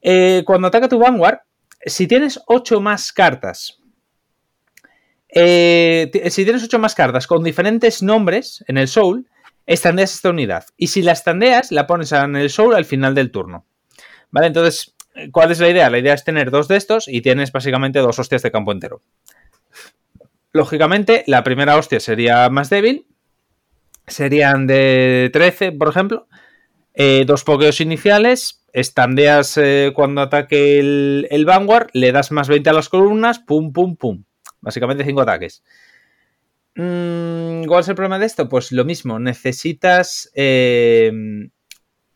eh, cuando ataca tu Vanguard, si tienes 8 más cartas, eh, si tienes 8 más cartas con diferentes nombres en el Soul, estandeas esta unidad. Y si la estandeas, la pones en el Soul al final del turno. ¿Vale? Entonces, ¿cuál es la idea? La idea es tener dos de estos y tienes básicamente dos hostias de campo entero. Lógicamente, la primera hostia sería más débil. Serían de 13, por ejemplo. Eh, dos pokeos iniciales. Estandeas eh, cuando ataque el, el Vanguard. Le das más 20 a las columnas. Pum, pum, pum. Básicamente 5 ataques. Mm, ¿Cuál es el problema de esto? Pues lo mismo. Necesitas. eh,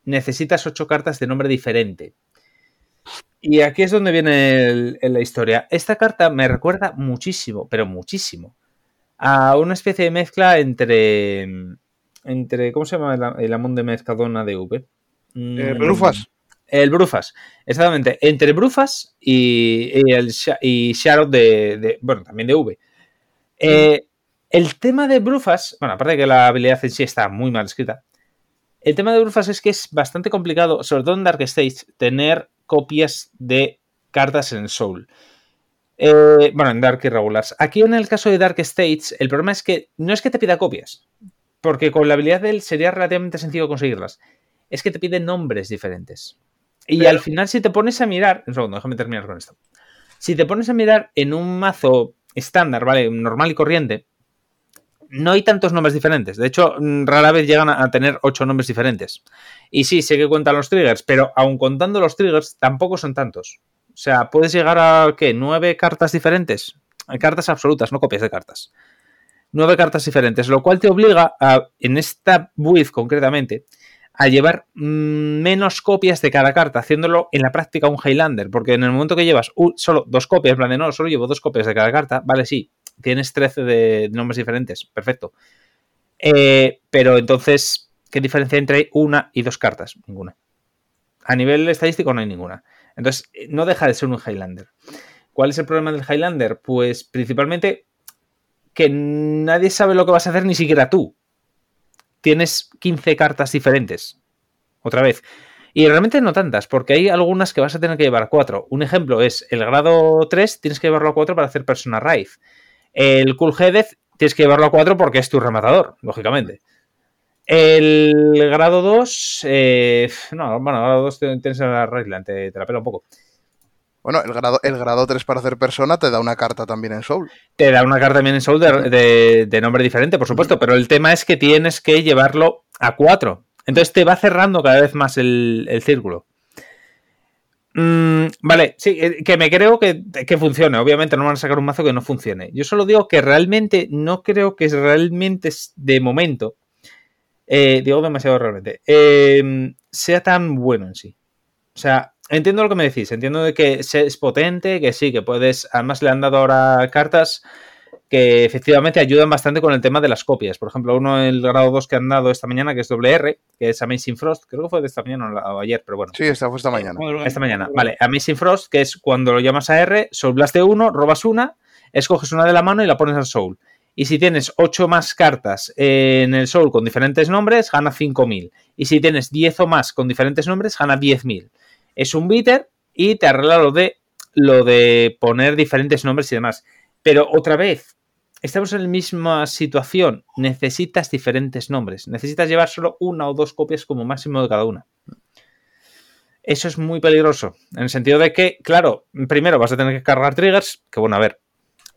necesitas 8 cartas de nombre diferente. Y aquí es donde viene el- el- la historia. Esta carta me recuerda muchísimo, pero muchísimo, a una especie de mezcla entre. entre ¿Cómo se llama el, el Amon de Mercadona de V? Mm, Eh, Brufas. El Brufas, exactamente. Entre Brufas y, y el y Shadow de, de- Bueno, también de V. Eh, el tema de Brufas, bueno, aparte de que la habilidad en sí está muy mal escrita, el tema de Brufas es que es bastante complicado, sobre todo en Dark Stage, tener copias de cartas en Soul. Eh, bueno, en Dark Irregulars. Aquí en el caso de Dark States, el problema es que no es que te pida copias, porque con la habilidad de él sería relativamente sencillo conseguirlas. Es que te pide nombres diferentes. Y Pero- al final, si te pones a mirar. Un segundo, déjame terminar con esto. Si te pones a mirar en un mazo estándar, ¿vale? Normal y corriente, no hay tantos nombres diferentes. De hecho, mm, rara vez llegan a tener ocho nombres diferentes. Y sí, sé que cuentan los triggers, pero aun contando los triggers, tampoco son tantos. O sea, puedes llegar a, ¿qué? ¿Nueve cartas diferentes? Cartas absolutas, no copias de cartas. Nueve cartas diferentes, lo cual te obliga a, en esta build concretamente, a llevar mm, menos copias de cada carta, haciéndolo en la práctica un Highlander, porque en el momento que llevas solo dos copias, en plan de no, solo llevo dos copias de cada carta, vale, sí, tienes 13 de nombres diferentes, perfecto. Eh, pero entonces, ¿qué diferencia entre una y dos cartas? Ninguna. A nivel estadístico no hay ninguna. Entonces, eh, no deja de ser un Highlander. ¿Cuál es el problema del Highlander? Pues principalmente que nadie sabe lo que vas a hacer, ni siquiera tú. Tienes 15 cartas diferentes. Otra vez. Y realmente no tantas, porque hay algunas que vas a tener que llevar a 4. Un ejemplo es el grado 3, tienes que llevarlo a 4 para hacer Persona Raid. El Cool Headed tienes que llevarlo a 4 porque es tu rematador, lógicamente. El grado 2, eh, no, bueno, grado 2 tienes la Raidland, te, te la pela un poco. Bueno, el grado, el grado 3 para hacer persona te da una carta también en Soul. Te da una carta también en Soul de, de- de nombre diferente, por supuesto, pero el tema es que tienes que llevarlo a 4. Entonces te va cerrando cada vez más el, el círculo. Mm, vale, sí, eh, que me creo que, que funcione. Obviamente no van a sacar un mazo que no funcione. Yo solo digo que realmente no creo que realmente es de momento, eh, digo demasiado realmente, eh, sea tan bueno en sí. O sea, entiendo lo que me decís, entiendo de que es potente, que sí, que puedes, además le han dado ahora cartas que efectivamente ayudan bastante con el tema de las copias. Por ejemplo, uno el grado 2 que han dado esta mañana, que es WR, que es Amazing Frost, creo que fue de esta mañana o ayer, pero bueno. Sí, esta fue esta mañana. Esta mañana. Vale, Amazing Frost, que es cuando lo llamas a R, Soul Blast de 1, robas una, escoges una de la mano y la pones al Soul. Y si tienes 8 más cartas en el Soul con diferentes nombres, gana 5.000. Y si tienes 10 o más con diferentes nombres, gana 10.000. Es un bitter y te arregla lo de, lo de poner diferentes nombres y demás. Pero otra vez, estamos en la misma situación. Necesitas diferentes nombres. Necesitas llevar solo una o dos copias como máximo de cada una. Eso es muy peligroso. En el sentido de que, claro, primero vas a tener que cargar triggers. Que bueno, a ver,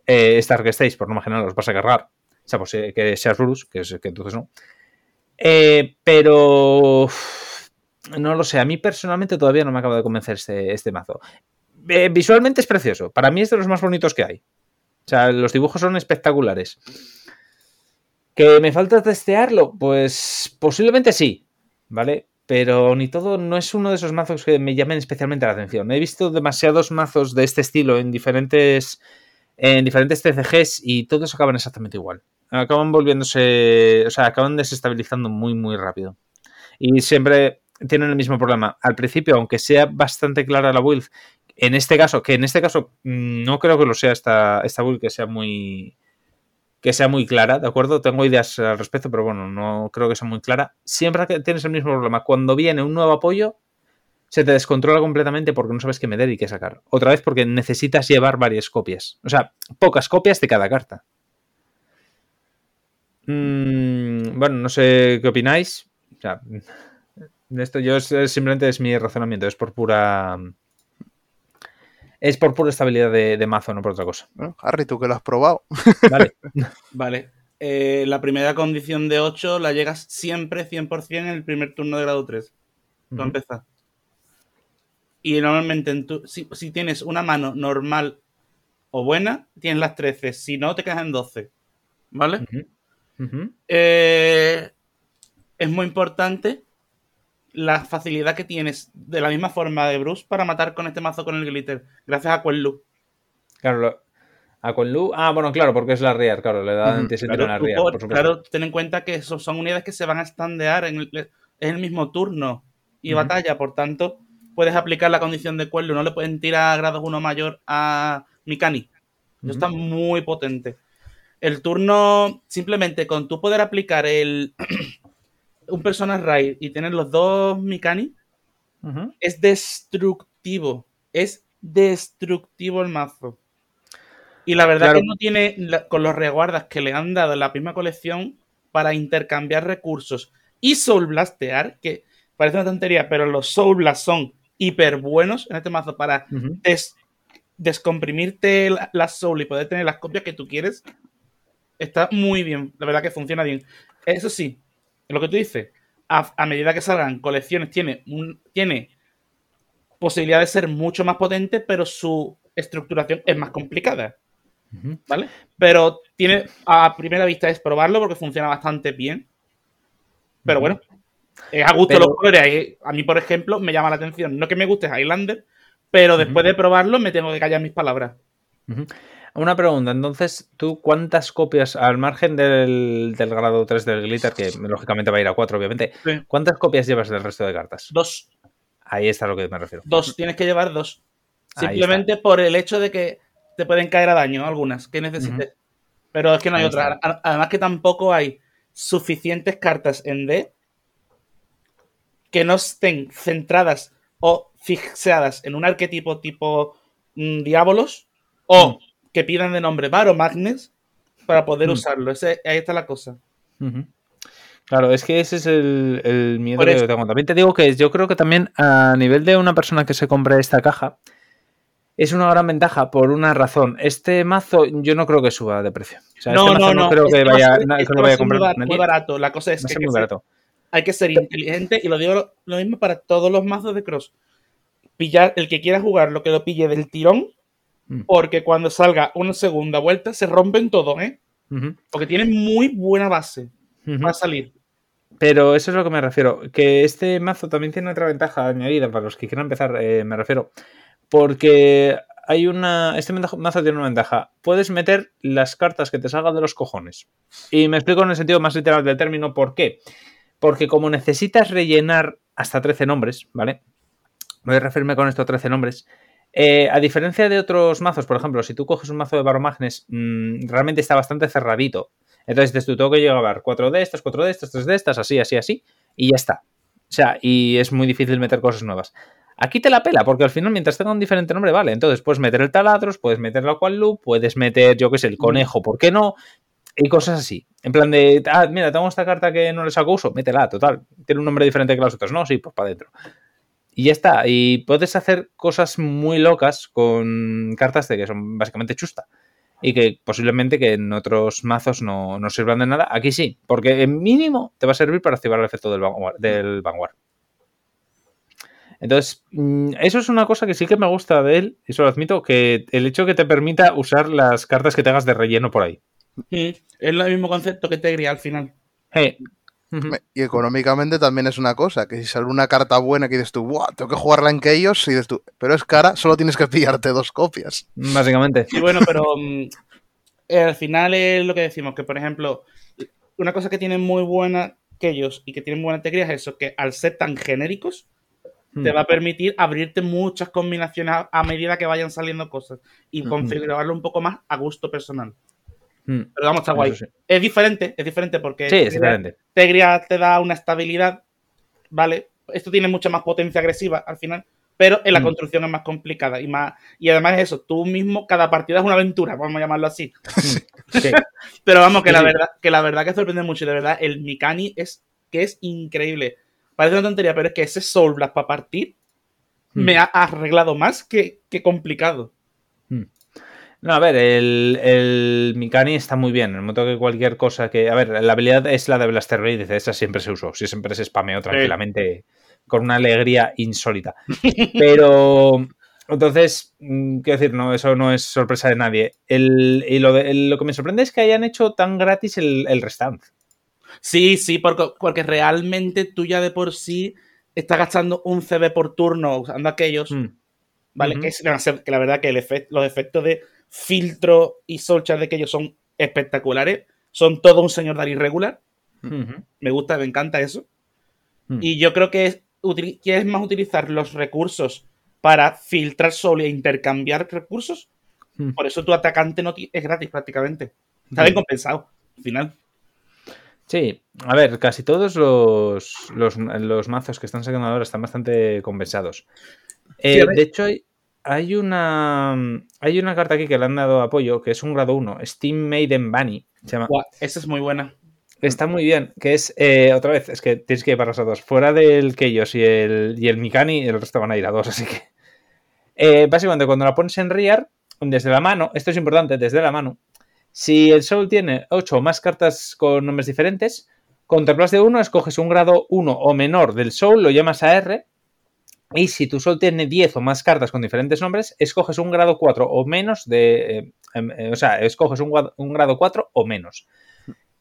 eh, Stark Stage, por no general, los vas a cargar. O sea, pues que seas Rurus, que, que entonces no. Eh, pero. No lo sé. A mí personalmente todavía no me acaba de convencer este, este mazo. Eh, visualmente es precioso. Para mí es de los más bonitos que hay. O sea, los dibujos son espectaculares. ¿Que me falta testearlo? Pues posiblemente sí. ¿Vale? pero ni todo no es uno de esos mazos que me llamen especialmente la atención. He visto demasiados mazos de este estilo en diferentes en diferentes TCGs y todos acaban exactamente igual. Acaban volviéndose, o sea, acaban desestabilizando muy muy rápido. Y siempre tienen el mismo problema. Al principio, aunque sea bastante clara la build, en este caso, que en este caso mm, no creo que lo sea esta, esta build que sea muy que sea muy clara, ¿de acuerdo? Tengo ideas al respecto, pero bueno, no creo que sea muy clara. Siempre tienes el mismo problema. Cuando viene un nuevo apoyo, se te descontrola completamente porque no sabes qué meter y qué sacar. Otra vez porque necesitas llevar varias copias. O sea, pocas copias de cada carta. Mm, bueno, no sé qué opináis. O sea, esto yo simplemente es mi razonamiento, es por pura es por pura estabilidad de, mazo, no por otra cosa. Harry, tú que lo has probado. Vale. vale. Eh, la primera condición de 8 la llegas siempre 100% en el primer turno de grado 3. Tú uh Y normalmente si, tienes una mano normal o buena, tienes las 13. Si no, te quedas en 12. ¿Vale? Eh, es muy importante la facilidad que tienes de la misma forma de Bruce para matar con este mazo con el glitter, gracias a Quellu. Claro, a Quellu. Ah, bueno, claro, porque es la Rear, claro, le da uh claro, la Rear. claro, ten en cuenta que son, son unidades que se van a standear en el, mismo turno y batalla, por tanto, puedes aplicar la condición de Quellu, no le pueden tirar a grado 1 mayor a Mikani. Eso está muy potente. El turno, simplemente con tu poder aplicar el un personaje raid y tener los dos Mikani, es destructivo. Es destructivo el mazo. Y la verdad que no tiene, con los reguardas que le han dado en la misma colección, para intercambiar recursos y Soul Blastear, que parece una tontería, pero los Soul Blast son hiper buenos en este mazo para descomprimirte la, Soul y poder tener las copias que tú quieres. Está muy bien, la verdad que funciona bien. Eso sí, lo que tú dices, a, medida que salgan colecciones, tiene, un, tiene posibilidad de ser mucho más potente, pero su estructuración es más complicada. ¿Vale? Pero tiene, a primera vista es probarlo porque funciona bastante bien. Pero bueno, es a gusto los colores. A mí, por ejemplo, me llama la atención. No que me guste Highlander, pero después de probarlo me tengo que callar mis palabras. Una pregunta, entonces, ¿tú cuántas copias, al margen del, grado 3 del glitter, que lógicamente va a ir a 4, obviamente, ¿cuántas copias llevas del resto de cartas? Dos. Ahí está lo que me refiero. Dos, tienes que llevar dos. Simplemente por el hecho de que te pueden caer a daño algunas que necesites. Pero es que no hay otra. Además que tampoco hay suficientes cartas en D que no estén centradas o fixadas en un arquetipo tipo mm, Diabolos o mm que pidan de nombre Varo Magnes para poder mm. usarlo. ahí está la cosa. Claro, es que ese es el, miedo que yo tengo. También te digo que yo creo que también a nivel de una persona que se compre esta caja, es una gran ventaja por una razón. Este mazo yo no creo que suba de precio. no, este no, no, creo que este vaya, este a comprar. Muy, barato. La cosa es que, hay que ser inteligente y lo digo lo mismo para todos los mazos de cross. Pillar, el que quiera jugar lo que lo pille del tirón Mm. Porque cuando salga una segunda vuelta se rompen todo, ¿eh? Porque tienen muy buena base para salir. Pero eso es lo que me refiero. Que este mazo también tiene otra ventaja añadida para los que quieran empezar, eh, me refiero. Porque hay una. Este mazo tiene una ventaja. Puedes meter las cartas que te salgan de los cojones. Y me explico en el sentido más literal del término. ¿Por qué? Porque como necesitas rellenar hasta 13 nombres, ¿vale? Voy a referirme con estos 13 nombres. Eh, a diferencia de otros mazos, por ejemplo, si tú coges un mazo de Baromagnes, mmm, realmente está bastante cerradito. Entonces dices tú, tengo que llevar cuatro de estas, cuatro de estas, tres de estas, así, así, así, y ya está. O sea, y es muy difícil meter cosas nuevas. Aquí te la pela, porque al final, mientras tenga un diferente nombre, vale. Entonces puedes meter el taladros, puedes meter la cual loop, puedes meter, yo qué sé, el conejo, ¿por qué no? Y cosas así. En plan de, ah, mira, tengo esta carta que no le saco uso, métela, total. Tiene un nombre diferente que las otras, ¿no? Sí, pues para adentro. Y ya está. Y puedes hacer cosas muy locas con cartas de que son básicamente chusta. Y que posiblemente que en otros mazos no, sirvan de nada. Aquí sí, porque en mínimo te va a servir para activar el efecto del Vanguard. Del vanguard. Entonces, mm, eso es una cosa que sí que me gusta de él, eso lo admito, que el hecho que te permita usar las cartas que tengas de relleno por ahí. es el mismo concepto que Tegri al final. Y económicamente también es una cosa, que si sale una carta buena que dices tú, ¡buah! Tengo que jugarla en que ellos, y dices tú, pero es cara, solo tienes que pillarte dos copias. Básicamente. Sí, bueno, pero mm, eh, al final es lo que decimos, que por ejemplo, una cosa que tienen muy buena que ellos y que tienen buena integridad es eso, que al ser tan genéricos, Hmm. te va a permitir abrirte muchas combinaciones a, a medida que vayan saliendo cosas y Ujú. configurarlo un poco más a gusto personal. Hmm. Pero vamos, está guay. Sí. Es diferente, es diferente porque Sí, es diferente. Tegria te da una estabilidad, ¿vale? Esto tiene mucha más potencia agresiva al final, pero en la Mm. construcción es más complicada y más y además es eso, tú mismo cada partida es una aventura, vamos a llamarlo así. Sí. Pero vamos, que la verdad que la verdad que sorprende mucho y de verdad el Mikani es que es increíble. Parece una tontería, pero es que ese Soul Blast para partir Hmm. me ha arreglado más que, que complicado. No, a ver, el, el Mikani está muy bien. En el momento que cualquier cosa que. A ver, la habilidad es la de Blaster Blade, esa siempre se usó. Sí, siempre se spameó tranquilamente con una alegría insólita. Pero. Entonces, mm, quiero decir, no, eso no es sorpresa de nadie. El, y lo, de- el- lo que me sorprende es que hayan hecho tan gratis el, el. Sí, sí, porque, porque realmente tú ya de por sí estás gastando un CB por turno usando aquellos. Mm. ¿vale? Que, es- la verdad que el efect- los efectos de filtro y solchar de aquellos son espectaculares. Son todo un señor dar irregular. Ujú. Me gusta, me encanta eso. Y yo creo que es, que más utilizar los recursos para filtrar solo e intercambiar recursos. Por eso tu atacante no es gratis prácticamente. Está bien compensado, al final. Sí, a ver, casi todos los, los, los mazos que están sacando ahora están bastante compensados. Eh, Sí, de hecho, hay, hay una hay una carta aquí que le han dado apoyo, que es un grado 1, Steam Maiden Bunny. Se llama. Esa es muy buena. Está muy bien, que es, eh, otra vez, es que tienes que llevar los dos. Fuera del Keyos y el, y el Mikani, el resto van a ir a dos, así que... Eh, básicamente, cuando la pones en Rear, desde la mano, esto es importante, desde la mano, si el Soul tiene 8 o más cartas con nombres diferentes, contra plus de 1 escoges un grado 1 o menor del Soul, lo llamas a R, y si tu Soul tiene 10 o más cartas con diferentes nombres, escoges un grado 4 o menos de... eh, em, eh, o sea, escoges un, grado 4 o menos.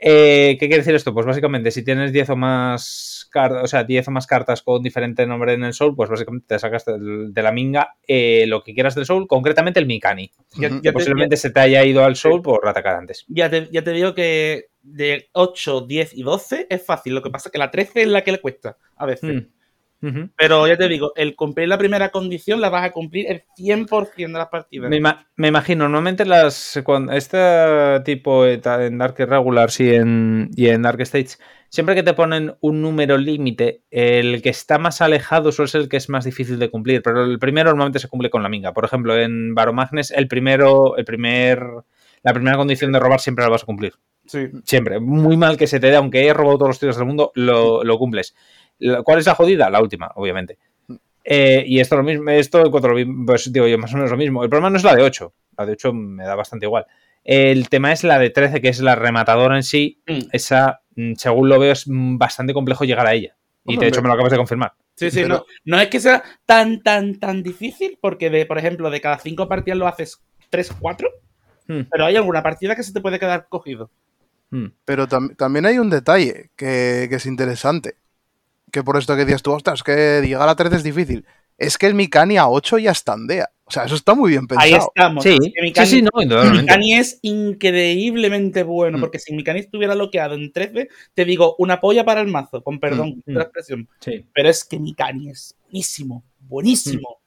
Eh, ¿Qué quiere decir esto? Pues básicamente, si tienes 10 o más cartas, o sea, 10 o más cartas con diferente nombre en el Soul, pues básicamente te sacas de, la minga eh, lo que quieras del Soul, concretamente el Mikani. Ya, Ujú. ya te, Posiblemente se te haya ido al Soul por atacar antes. ya te- ya te digo que de 8, 10 y 12 es fácil. Lo que pasa es que la 13 es la que le cuesta a veces. Pero ya te digo, el cumplir la primera condición la vas a cumplir el 100% de las partidas. Me, ima- me imagino, normalmente las cuando este tipo en Dark Regulars y en, y en Dark States, siempre que te ponen un número límite, el que está más alejado suele ser el que es más difícil de cumplir, pero el primero normalmente se cumple con la minga. Por ejemplo, en Baromagnes, el primero, el primer, la primera condición de robar siempre la vas a cumplir. Sí. Siempre. Muy mal que se te dé, aunque hayas robado todos los tiros del mundo, lo, lo cumples. ¿Cuál es la jodida? La última, obviamente. Eh, y esto lo mismo, esto vi, pues digo yo, más o menos lo mismo. El problema no es la de 8. La de 8 me da bastante igual. El tema es la de 13, que es la rematadora en sí. Mm. Esa, mm, según lo veo, es bastante complejo llegar a ella. Y de hecho me lo acabas de confirmar. Sí, sí, Pero- no, no es que sea tan, tan, tan difícil, porque de, por ejemplo, de cada cinco partidas lo haces 3, 4, Mm, pero hay alguna partida que se te puede quedar cogido. mm. Pero tam- también hay un detalle que, que es interesante. Que por esto que dices tú, ostras, que llegar a 13 es difícil. Es que el Mikani a 8 ya estandea. O sea, eso está muy bien pensado. Ahí estamos. Sí, Es que sí, Mikani, sí, no, indudablemente. Mikani es increíblemente bueno, Mm. porque si Mikani estuviera bloqueado en 13, te digo, una polla para el mazo, con perdón Mm. de la expresión. Sí. Pero es que Mikani es buenísimo, buenísimo.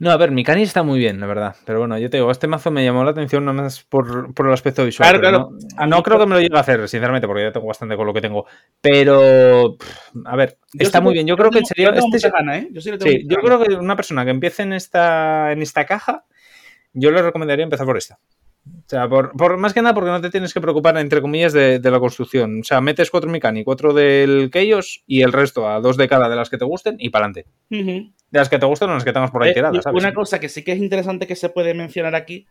No, a ver, Mikani está muy bien, la verdad. Pero bueno, yo te digo, este mazo me llamó la atención nada más por, por el aspecto visual. Claro, claro. No, no creo que me lo llegue a hacer, sinceramente, porque ya tengo bastante con lo que tengo. Pero, a ver, Yo está sí muy bien. Yo creo que en serio. yo este ganas, ¿eh? Yo sí tengo yo creo que una persona que empiece en esta, en esta caja, yo le recomendaría empezar por esta. O sea, por, por- más que nada porque no te tienes que preocupar, entre comillas, de, de la construcción. O sea, metes cuatro Mikani, cuatro del Chaos y el resto a dos de cada de las que te gusten y para adelante. De las que te gusten o las que tengas por ahí Eh, tiradas, ¿sabes? Una cosa que sí que es interesante que se puede mencionar aquí,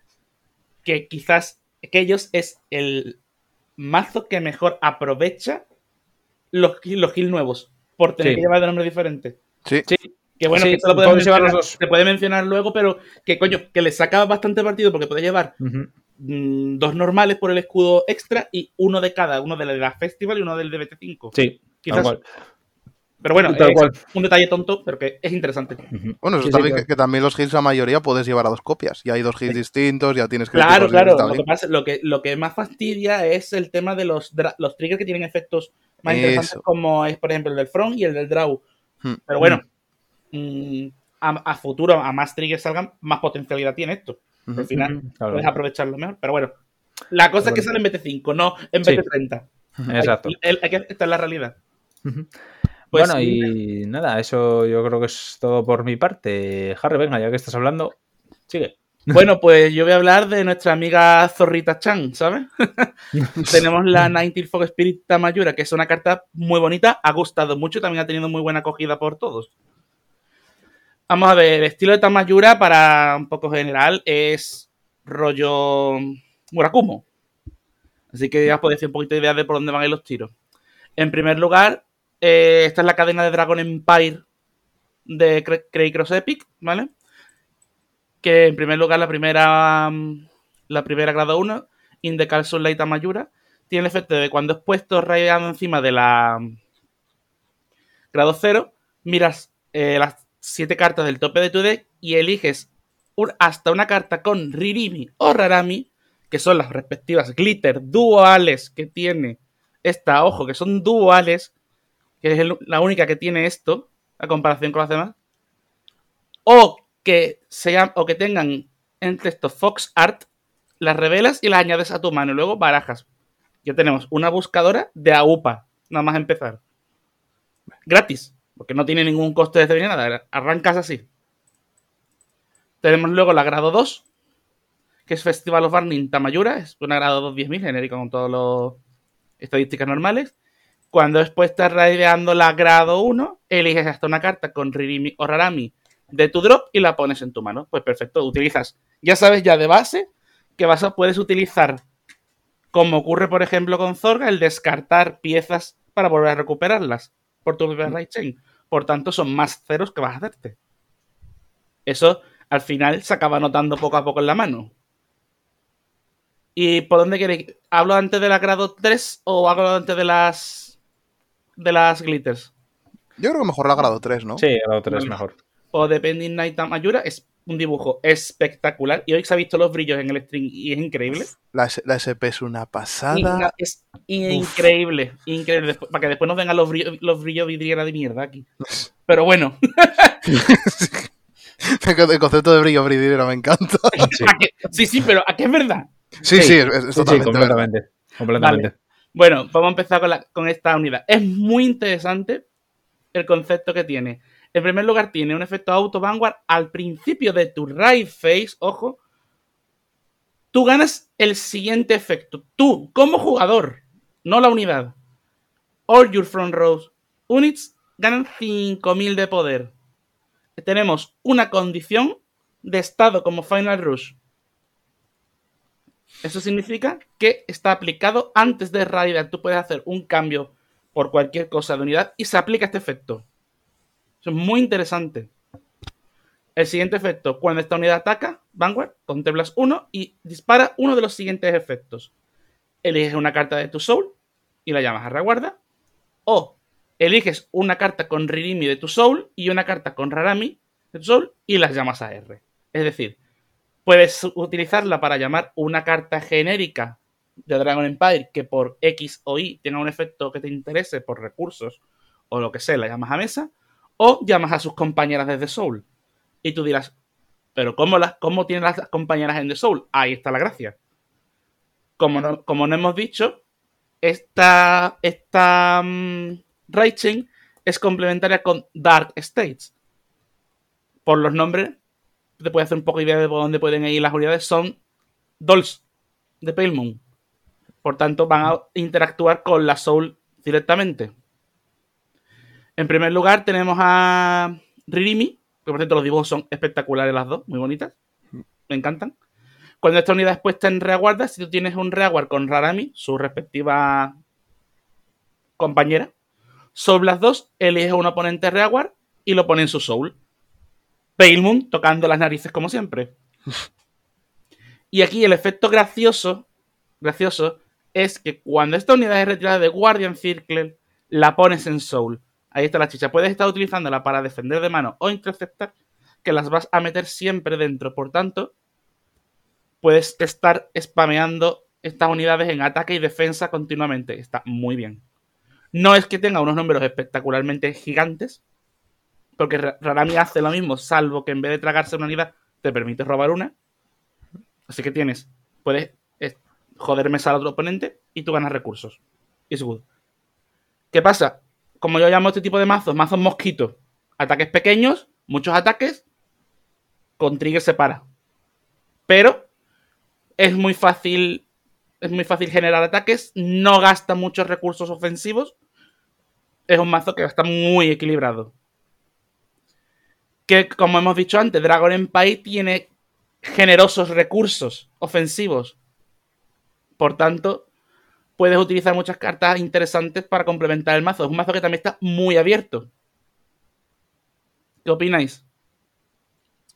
que quizás aquellos es el mazo que mejor aprovecha los, los kills nuevos, por tener Sí. que llevar de nombre diferente. Sí. Sí, Que bueno, Sí, que lo podemos llevar los dos. se puede mencionar luego, pero que coño, que le saca bastante partido porque puede llevar mm, dos normales por el escudo extra y uno de cada, uno de la, de la Festival y uno del de BT5. Sí, Quizás- tal cual. Pero bueno, Tal es cual. un detalle tonto, pero que es interesante. Bueno, eso Sí, sí, también, claro. que, que también los hits, la mayoría puedes llevar a dos copias. Y hay dos hits distintos, ya tienes que. Claro, claro. Lo que, pasa, lo, que, lo que más fastidia es el tema de los, los triggers que tienen efectos más interesantes, como es, por ejemplo, el del front y el del draw. Hmm. Pero bueno, mm, a, a futuro, a más triggers salgan, más potencialidad tiene esto. Al final, claro. puedes aprovecharlo mejor. Pero bueno, la cosa es que sale en BT5, no en Sí. BT30. Exacto. Esta es la realidad. Pues bueno, y nada, eso yo creo que es todo por mi parte. Harry, venga, ya que estás hablando, sigue. Bueno, pues yo voy a hablar de nuestra amiga Zorrita Chan, ¿sabes? Tenemos la 90 Fog Spirit Tamayura, que es una carta muy bonita, ha gustado mucho, también ha tenido muy buena acogida por todos. Vamos a ver, el estilo de Tamayura, para un poco general, es rollo Murakumo. Así que ya os podéis hacer un poquito de idea de por dónde van a ir los tiros. En primer lugar, eh, esta es la cadena de Dragon Empire de Cray Cross Epic, ¿vale? que en primer lugar la primera mm, la primera grado 1, Indecal Sunlight Mayura, tiene el efecto de cuando es puesto rayado encima de la mm, grado 0, miras eh, las 7 cartas del tope de tu deck y eliges un- hasta una carta con Ririmi o Rarami, que son las respectivas glitter duales que tiene esta, ojo, que son duales, que es la única que tiene esto, a comparación con las demás, o que sean o que tengan entre estos Fox Art, las revelas y las añades a tu mano y luego barajas. Ya tenemos una buscadora de AUPA, nada más empezar. Gratis, porque no tiene ningún coste de nada, arrancas así. Tenemos luego la grado 2, que es Festival of Burning Tamayura, es una grado 2 10.000, genérico con todas las estadísticas normales. Cuando después estás raideando la grado 1, eliges hasta una carta con Ririmi o Rarami de tu drop y la pones en tu mano. Pues perfecto, utilizas, ya sabes ya de base que vas a, puedes utilizar, como ocurre por ejemplo con Zorga, el descartar piezas para volver a recuperarlas por tu propia right chain. Por tanto, son más ceros que vas a hacerte. Eso al final se acaba notando poco a poco en la mano. ¿Y por dónde queréis? ¿Hablo antes de la grado 3 o hablo antes de las de las glitters? Yo creo que mejor la grado 3, ¿no? Sí, el otro es Vale. mejor. o Depending Night Mayura es un dibujo espectacular. Y hoy se ha visto los brillos en el string y es increíble. La, la SP es una Y- pasada. es increíble, increíble. Después- para que después nos vengan los brillos, los brillos vidriera de mierda aquí. Pero bueno, El concepto de brillo bridilero me encanta. Sí, ¿a qué? sí, sí, pero ¿a qué es verdad? Sí, Sí, sí, es, es sí, sí, totalmente verdad. completamente. completamente. Bueno, vamos a empezar con, la- con esta unidad. Es muy interesante el concepto que tiene. En primer lugar, tiene un efecto auto vanguard al principio de tu right face, ojo. Tú ganas el siguiente efecto. Tú, como jugador, no la unidad. All your front rows units ganan 5000 de poder. Tenemos una condición de estado como Final Rush. Eso significa que está aplicado antes de raidar. Tú puedes hacer un cambio por cualquier cosa de unidad y se aplica este efecto. Eso es muy interesante. El siguiente efecto, cuando esta unidad ataca, Vanguard, contemplas uno y dispara uno de los siguientes efectos. Eliges una carta de tu soul y la llamas a reguarda. O eliges una carta con Ririmi de tu soul y una carta con Rarami de tu soul y las llamas a R. Es decir, puedes utilizarla para llamar una carta genérica de Dragon Empire que por X o Y tenga un efecto que te interese por recursos o lo que sea, la llamas a mesa, o llamas a sus compañeras desde Soul. Y tú dirás, pero ¿cómo, las, cómo tienen las compañeras en The Soul? Ahí está la gracia. Como no, como no hemos dicho, esta, esta chain es complementaria con Dark States. Por los nombres, te puede hacer un poco idea de por dónde pueden ir las unidades. Son Dolls de Pale Moon. Por tanto, van a interactuar con la Soul directamente. En primer lugar, tenemos a Ririmi, que por cierto los dibujos son espectaculares las dos, muy bonitas. Me encantan. Cuando esta unidad es puesta en reaguarda, si tú tienes un reaguard con Rarami, su respectiva compañera, sobre las dos, eliges un oponente reaguard y lo pone en su soul. Pale Moon tocando las narices como siempre. Y aquí el efecto gracioso, gracioso, es que cuando esta unidad es retirada de Guardian Circle, la pones en Soul. Ahí está la chicha. Puedes estar utilizándola para defender de mano o interceptar, que las vas a meter siempre dentro. Por tanto, puedes estar spameando estas unidades en ataque y defensa continuamente. Está muy bien. No es que tenga unos números espectacularmente gigantes, porque Rarami hace lo mismo, salvo que en vez de tragarse una unidad, te permite robar una. Así que tienes, puedes eh, joderme al otro oponente y tú ganas recursos. Es good. ¿Qué pasa? Como yo llamo este tipo de mazos, mazos mosquitos, ataques pequeños, muchos ataques, con trigger se para. Pero es muy fácil es muy fácil generar ataques, no gasta muchos recursos ofensivos. Es un mazo que está muy equilibrado. Que, como hemos dicho antes, Dragon Empire tiene generosos recursos ofensivos. Por tanto, puedes utilizar muchas cartas interesantes para complementar el mazo. Es un mazo que también está muy abierto. ¿Qué opináis?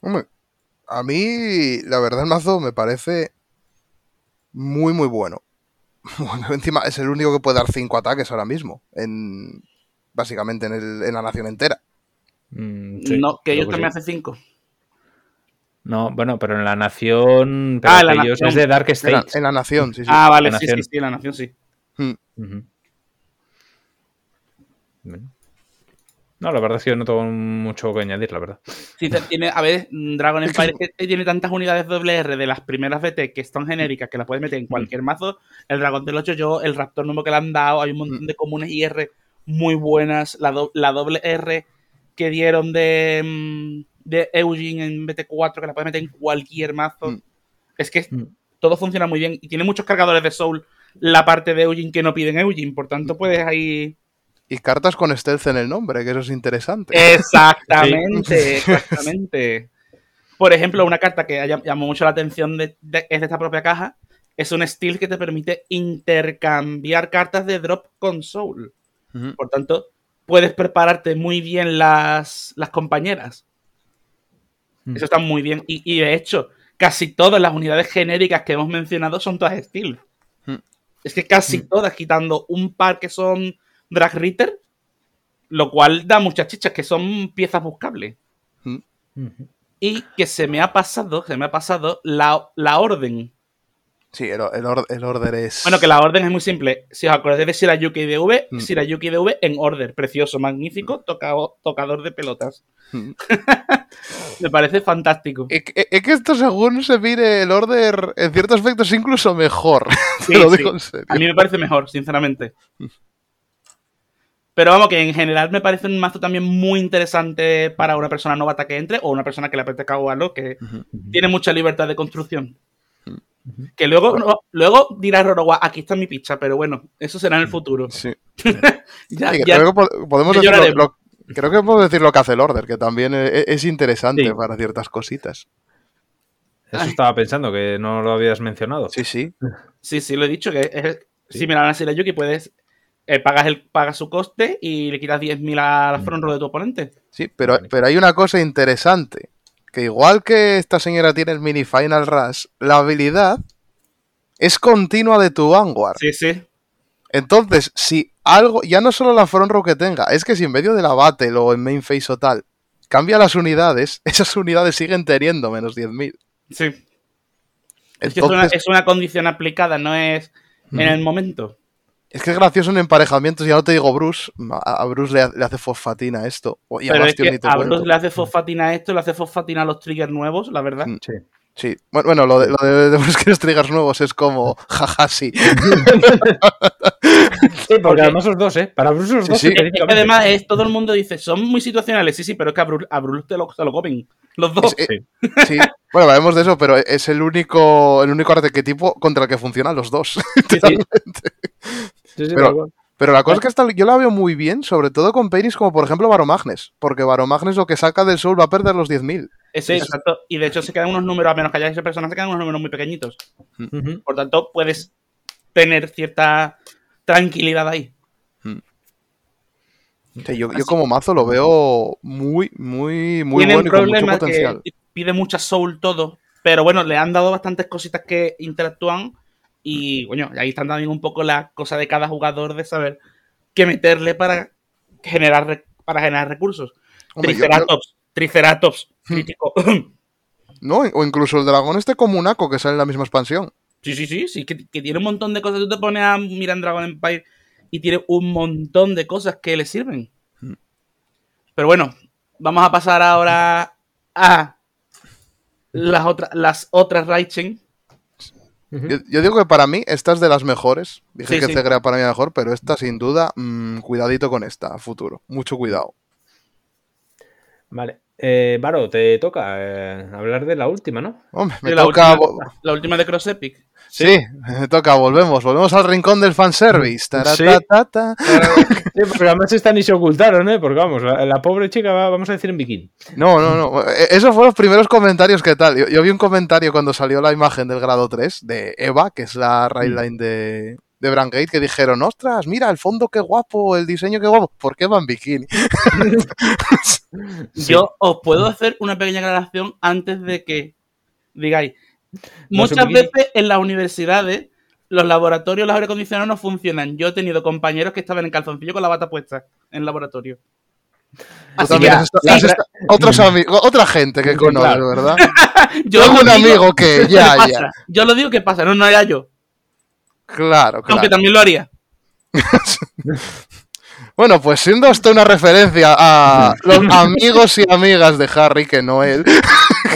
Hombre, a mí, la verdad, el mazo me parece muy, muy bueno. encima es el único que puede dar cinco ataques ahora mismo. En, básicamente en, el, en la nación entera. Mm, no, que ellos también hacen cinco. No, bueno, pero en la nación. ah, la ellos es de Dark State. En la, nación, sí, sí. Ah, vale, sí, sí, sí, en la nación sí. Hmm. No, la verdad es que yo no tengo mucho que añadir, la verdad. Sí, tiene, a ver, Dragon Empire tiene tantas unidades WR de las primeras BT que son genéricas que las puedes meter en cualquier mm. mazo. El Dragón del 8 yo, el Raptor nuevo que le han dado, hay un montón mm. de comunes IR muy buenas. La, la doble R que dieron de, mm, de Eugene en BT4 que la puedes meter en cualquier mazo. Es que todo funciona muy bien y tiene muchos cargadores de Soul la parte de Eugene que no piden Eugene, por tanto puedes ahí y cartas con stealth en el nombre, que eso es interesante. Exactamente, exactamente. Por ejemplo, una carta que llamó mucho la atención de, es de esta propia caja, es un stealth que te permite intercambiar cartas de drop con soul. Por tanto, puedes prepararte muy bien las, las compañeras. Eso está muy bien. Y, de hecho, casi todas las unidades genéricas que hemos mencionado son todas stealth. Es que casi todas, quitando un par que son Drag Ritter, lo cual da muchas chichas que son piezas buscables. Mm. Y que se me ha pasado, se me ha pasado la, orden. Sí, el, el, order es. Bueno, que la orden es muy simple. Si os acordáis de Sirayuki DV, mm. Sirayuki DV en order. Precioso, magnífico, tocador de pelotas. Mm. Me parece fantástico. Es que, esto, según se mire el order, en ciertos aspectos, incluso mejor. lo digo en serio. A mí me parece mejor, sinceramente. Pero vamos, que en general me parece un mazo también muy interesante para una persona novata que entre o una persona que le apetezca jugarlo, que tiene mucha libertad de construcción. Que luego, luego dirá Rorogua, aquí está mi picha, pero bueno, eso será en el futuro. Sí. creo, que podemos decir lo, creo que podemos decir lo que hace el Order, que también e, e, es, interesante para ciertas cositas. Eso estaba pensando, que no lo habías mencionado. Sí, sí. Sí, sí, lo he dicho, que es similar a Yuki, puedes eh, pagas, el, pagas su coste y le quitas 10.000 a la mm. front row de tu oponente. Sí, pero, pero hay una cosa interesante. Que igual que esta señora tiene el mini Final Rush, la habilidad es continua de tu Vanguard. Sí, sí. Entonces, si algo, ya no solo la front row que tenga, es que si en medio de la battle o en main phase o tal, cambia las unidades, esas unidades siguen teniendo menos 10.000. Sí. es que es una, es una, condición aplicada, no es en el momento. Es que es gracioso en emparejamientos, ya no te digo Bruce, a Bruce le, hace fosfatina esto. Pero es que a Bruce le hace fosfatina esto, le hace fosfatina a los triggers nuevos, la verdad. Mm, sí. Sí, bueno, lo de, lo de, que los triggers nuevos es como, jaja, sí. sí, porque además los dos, ¿eh? Para Bruce los dos. Sí, además, es, todo el mundo dice, son muy situacionales, sí, sí, pero es que a Bruce, a Bruce te, lo, te lo comen. Los dos. Eh, sí. Bueno, sabemos de eso, pero es el único, el único arquetipo contra el que funcionan los dos. pero, la cosa es que yo la veo muy bien, sobre todo con Peiris como por ejemplo Varomagnes, porque Varomagnes lo que saca del Sol va a perder los 10.000. Sí, exacto. Y de hecho se quedan unos números, a menos que haya ese personaje, se quedan unos números muy pequeñitos. Por tanto, puedes tener cierta tranquilidad ahí. yo, como mazo lo veo muy, muy, muy bueno y con mucho potencial. pide mucha soul todo. Pero bueno, le han dado bastantes cositas que interactúan. Y bueno, ahí están también un poco la cosa de cada jugador de saber qué meterle para generar, para generar recursos. Hombre, yo- Triceratops, Triceratops, Hmm. crítico. ¿No? O incluso el dragón este comunaco que sale en la misma expansión. Sí, sí, sí, sí, que, que tiene un montón de cosas. Tú te pones a mirar en Dragon Empire y tiene un montón de cosas que le sirven. Hmm. Pero bueno, vamos a pasar ahora a las, otras las otras Raichen. Yo, yo digo que para mí esta es de las mejores. Dije Sí, que sí. Cegra para mí mejor, pero esta sin duda, mm, cuidadito con esta a futuro. Mucho cuidado. Vale. Eh, Varo, te toca eh, hablar de la última, ¿no? Hombre, me la, toca... última, la última de Cross Epic. Sí, me toca, volvemos. Volvemos al rincón del fanservice. Sí. Taratatata. Sí, porque además esta ni se ocultaron, ¿eh? Porque vamos, la, la pobre chica va, vamos a decir en bikini. No, no, no. Eh, Esos fueron los primeros comentarios que tal. Yo, yo vi un comentario cuando salió la imagen del grado 3 de Eva, que es la Raidline de, de Brangate, que dijeron, ostras, mira, el fondo qué guapo, el diseño qué guapo. ¿Por qué va en bikini? Yo os puedo hacer una pequeña aclaración antes de que digáis. Muchas veces en las universidades los laboratorios, los aire acondicionados no funcionan. Yo he tenido compañeros que estaban en calzoncillo con la bata puesta en el laboratorio. Así que- has has otros amigos, otra gente que conoces, claro. ¿verdad? Yo Tengo un digo amigo que ya, pasa. ya. Yo lo digo que pasa, no, no era yo. Claro, Aunque claro. también lo haría. Bueno, pues siendo esto una referencia a los amigos y amigas de Harry, que no él,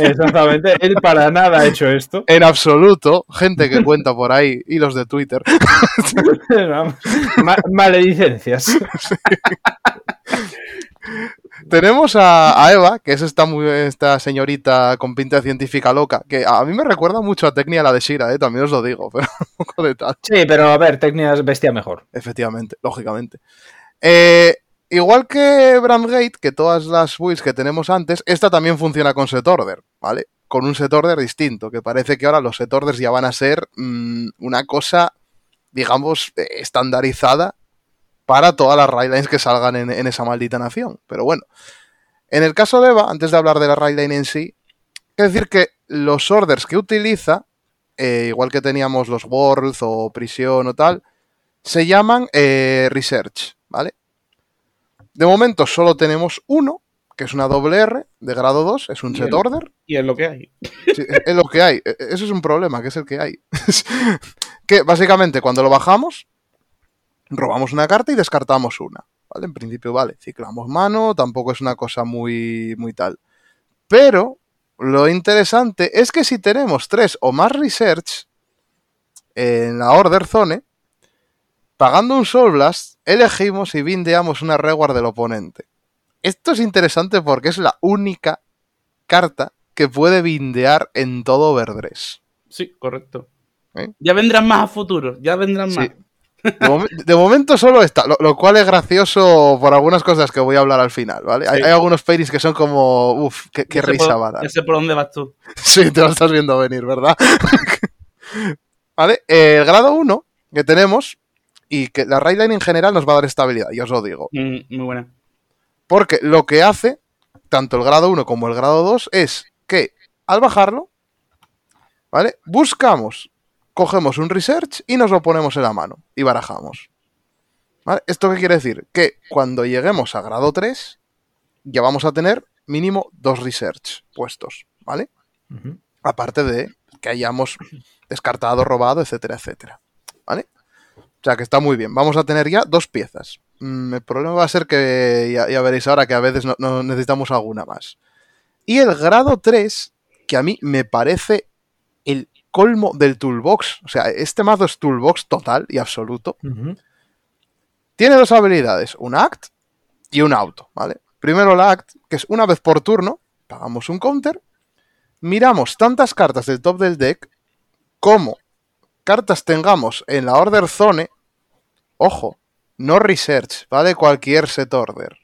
Exactamente. Él para nada ha hecho esto. en absoluto, gente que cuenta por ahí, hilos de Twitter. Ma- maledicencias. Tenemos a, a Eva, que es esta, muy, esta señorita con pinta científica loca, que a mí me recuerda mucho a Tecnia la de Shira, ¿eh? también os lo digo, pero un poco de tal. Sí, pero a ver, técnicas bestia mejor. Efectivamente, lógicamente. Eh, igual que Brandgate, que todas las builds que tenemos antes, esta también funciona con set order, ¿vale? Con un set order distinto, que parece que ahora los set orders ya van a ser mm, una cosa, digamos, estandarizada para todas las raidlines que salgan en, esa maldita nación. Pero bueno, en el caso de Eva, antes de hablar de la raidline en sí, es decir que los orders que utiliza, eh, igual que teníamos los Worlds o Prisión o tal, se llaman eh, Research. De momento solo tenemos uno, que es una doble R de grado 2, es un set order. Y es lo que hay. Sí, es lo que hay. E- Eso es un problema, que es el que hay. que básicamente cuando lo bajamos, robamos una carta y descartamos una. ¿Vale? En principio, vale, ciclamos mano, tampoco es una cosa muy, muy tal. Pero lo interesante es que si tenemos tres o más research en la Order Zone, pagando un Soul Blast, elegimos y bindeamos una reward del oponente. Esto es interesante porque es la única carta que puede bindear en todo Overdress. Sí, correcto. ¿Eh? Ya vendrán más a futuro, ya vendrán Sí. más. De, momen- de momento solo está, lo, lo cual es gracioso por algunas cosas que voy a hablar al final, ¿vale? Hay, Sí. hay algunos pairings que son como, uff, qué, qué risa por- va a dar. Ya sé por dónde vas tú. Sí, te lo estás viendo venir, ¿verdad? vale, eh, el grado 1 que tenemos y que la Raidline en general nos va a dar estabilidad, ya os lo digo. Mm, muy buena. Porque lo que hace, tanto el grado 1 como el grado 2, es que al bajarlo, ¿vale? Buscamos, cogemos un research y nos lo ponemos en la mano y barajamos. ¿Vale? ¿Esto qué quiere decir? Que cuando lleguemos a grado 3, ya vamos a tener mínimo dos research puestos, ¿vale? Aparte de que hayamos descartado, robado, etcétera, etcétera. ¿Vale? O sea que está muy bien. Vamos a tener ya dos piezas. Mm, el problema va a ser que ya, ya veréis ahora que a veces no, no necesitamos alguna más. Y el grado 3, que a mí me parece el colmo del toolbox. O sea, este mazo es toolbox total y absoluto. Tiene dos habilidades, un act y un auto, ¿vale? Primero la act, que es una vez por turno, pagamos un counter, miramos tantas cartas del top del deck como cartas tengamos en la order zone, ojo, no research, ¿vale? Cualquier set order.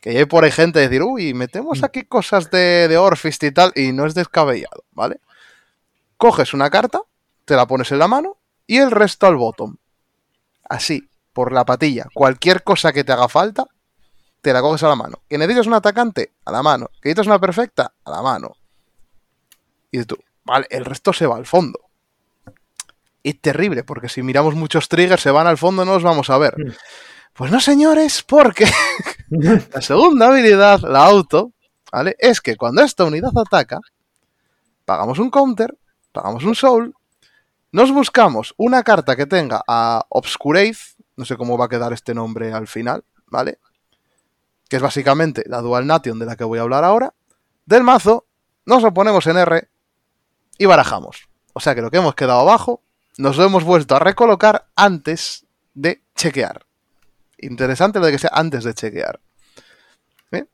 Que hay por ahí gente decir, uy, metemos aquí cosas de, de y tal, y no es descabellado, ¿vale? Coges una carta, te la pones en la mano y el resto al bottom. Así, por la patilla. Cualquier cosa que te haga falta, te la coges a la mano. Que necesitas un atacante, a la mano. Que necesitas una perfecta, a la mano. Y tú, vale, el resto se va al fondo. Es terrible, porque si miramos muchos triggers se van al fondo, no los vamos a ver. Mm. Pues no, señores, porque la segunda habilidad, la auto, ¿vale? Es que cuando esta unidad ataca, pagamos un counter, pagamos un soul, nos buscamos una carta que tenga a Obscurate, no sé cómo va a quedar este nombre al final, ¿vale? Que es básicamente la Dual Nation de la que voy a hablar ahora. Del mazo, nos lo ponemos en R y barajamos. O sea que lo que hemos quedado abajo, nos lo hemos vuelto a recolocar antes de chequear. Interesante lo de que sea antes de chequear. ¿Bien?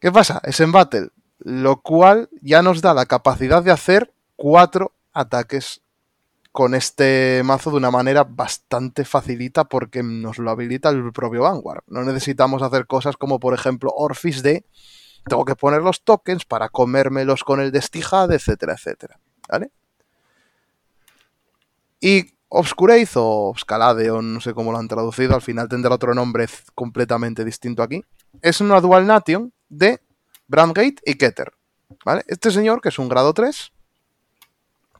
¿Qué pasa? Es en Battle, lo cual ya nos da la capacidad de hacer cuatro ataques con este mazo de una manera bastante facilita porque nos lo habilita el propio Vanguard. No necesitamos hacer cosas como por ejemplo Orphis de tengo que poner los tokens para comérmelos con el destijad, etcétera, etcétera. ¿Vale? Y Obscurate o o no sé cómo lo han traducido, al final tendrá otro nombre completamente distinto aquí. Es una Dual Nation de Brandgate y Keter. ¿Vale? Este señor, que es un grado 3,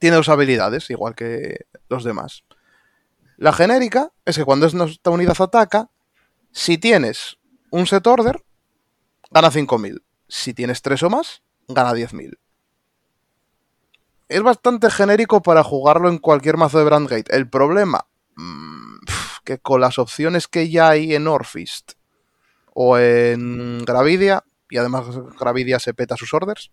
tiene dos habilidades, igual que los demás. La genérica es que cuando esta unidad ataca, si tienes un set order, gana 5000. Si tienes 3 o más, gana 10.000. Es bastante genérico para jugarlo en cualquier mazo de Brandgate. El problema, mmm, que con las opciones que ya hay en Orfist o en Gravidia, y además Gravidia se peta sus orders,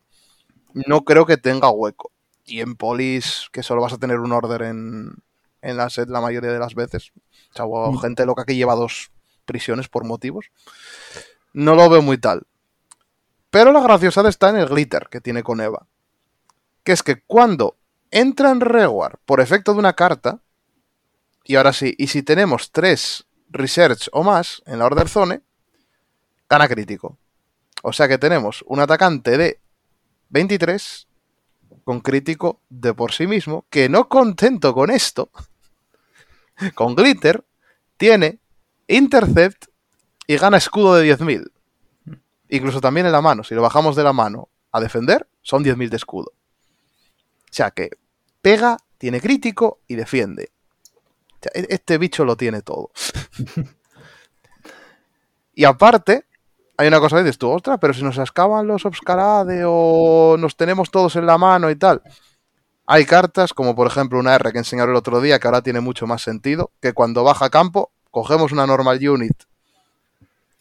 no creo que tenga hueco. Y en Polis, que solo vas a tener un order en, en la set la mayoría de las veces. O sea, Mm. gente loca que lleva dos prisiones por motivos. No lo veo muy tal. Pero la graciosa está en el glitter que tiene con Eva. Que es que cuando entra en Reward por efecto de una carta, y ahora sí, y si tenemos tres research o más en la order zone, gana crítico. O sea que tenemos un atacante de 23 con crítico de por sí mismo, que no contento con esto, con glitter, tiene intercept y gana escudo de 10.000. Incluso también en la mano, si lo bajamos de la mano a defender, son 10.000 de escudo. O sea que pega, tiene crítico y defiende. O sea, e- este bicho lo tiene todo. y aparte, hay una cosa que dices tú, ostras, pero si nos acaban los Obscarade o nos tenemos todos en la mano y tal. Hay cartas, como por ejemplo una R que enseñaron el otro día, que ahora tiene mucho más sentido, que cuando baja a campo, cogemos una normal unit.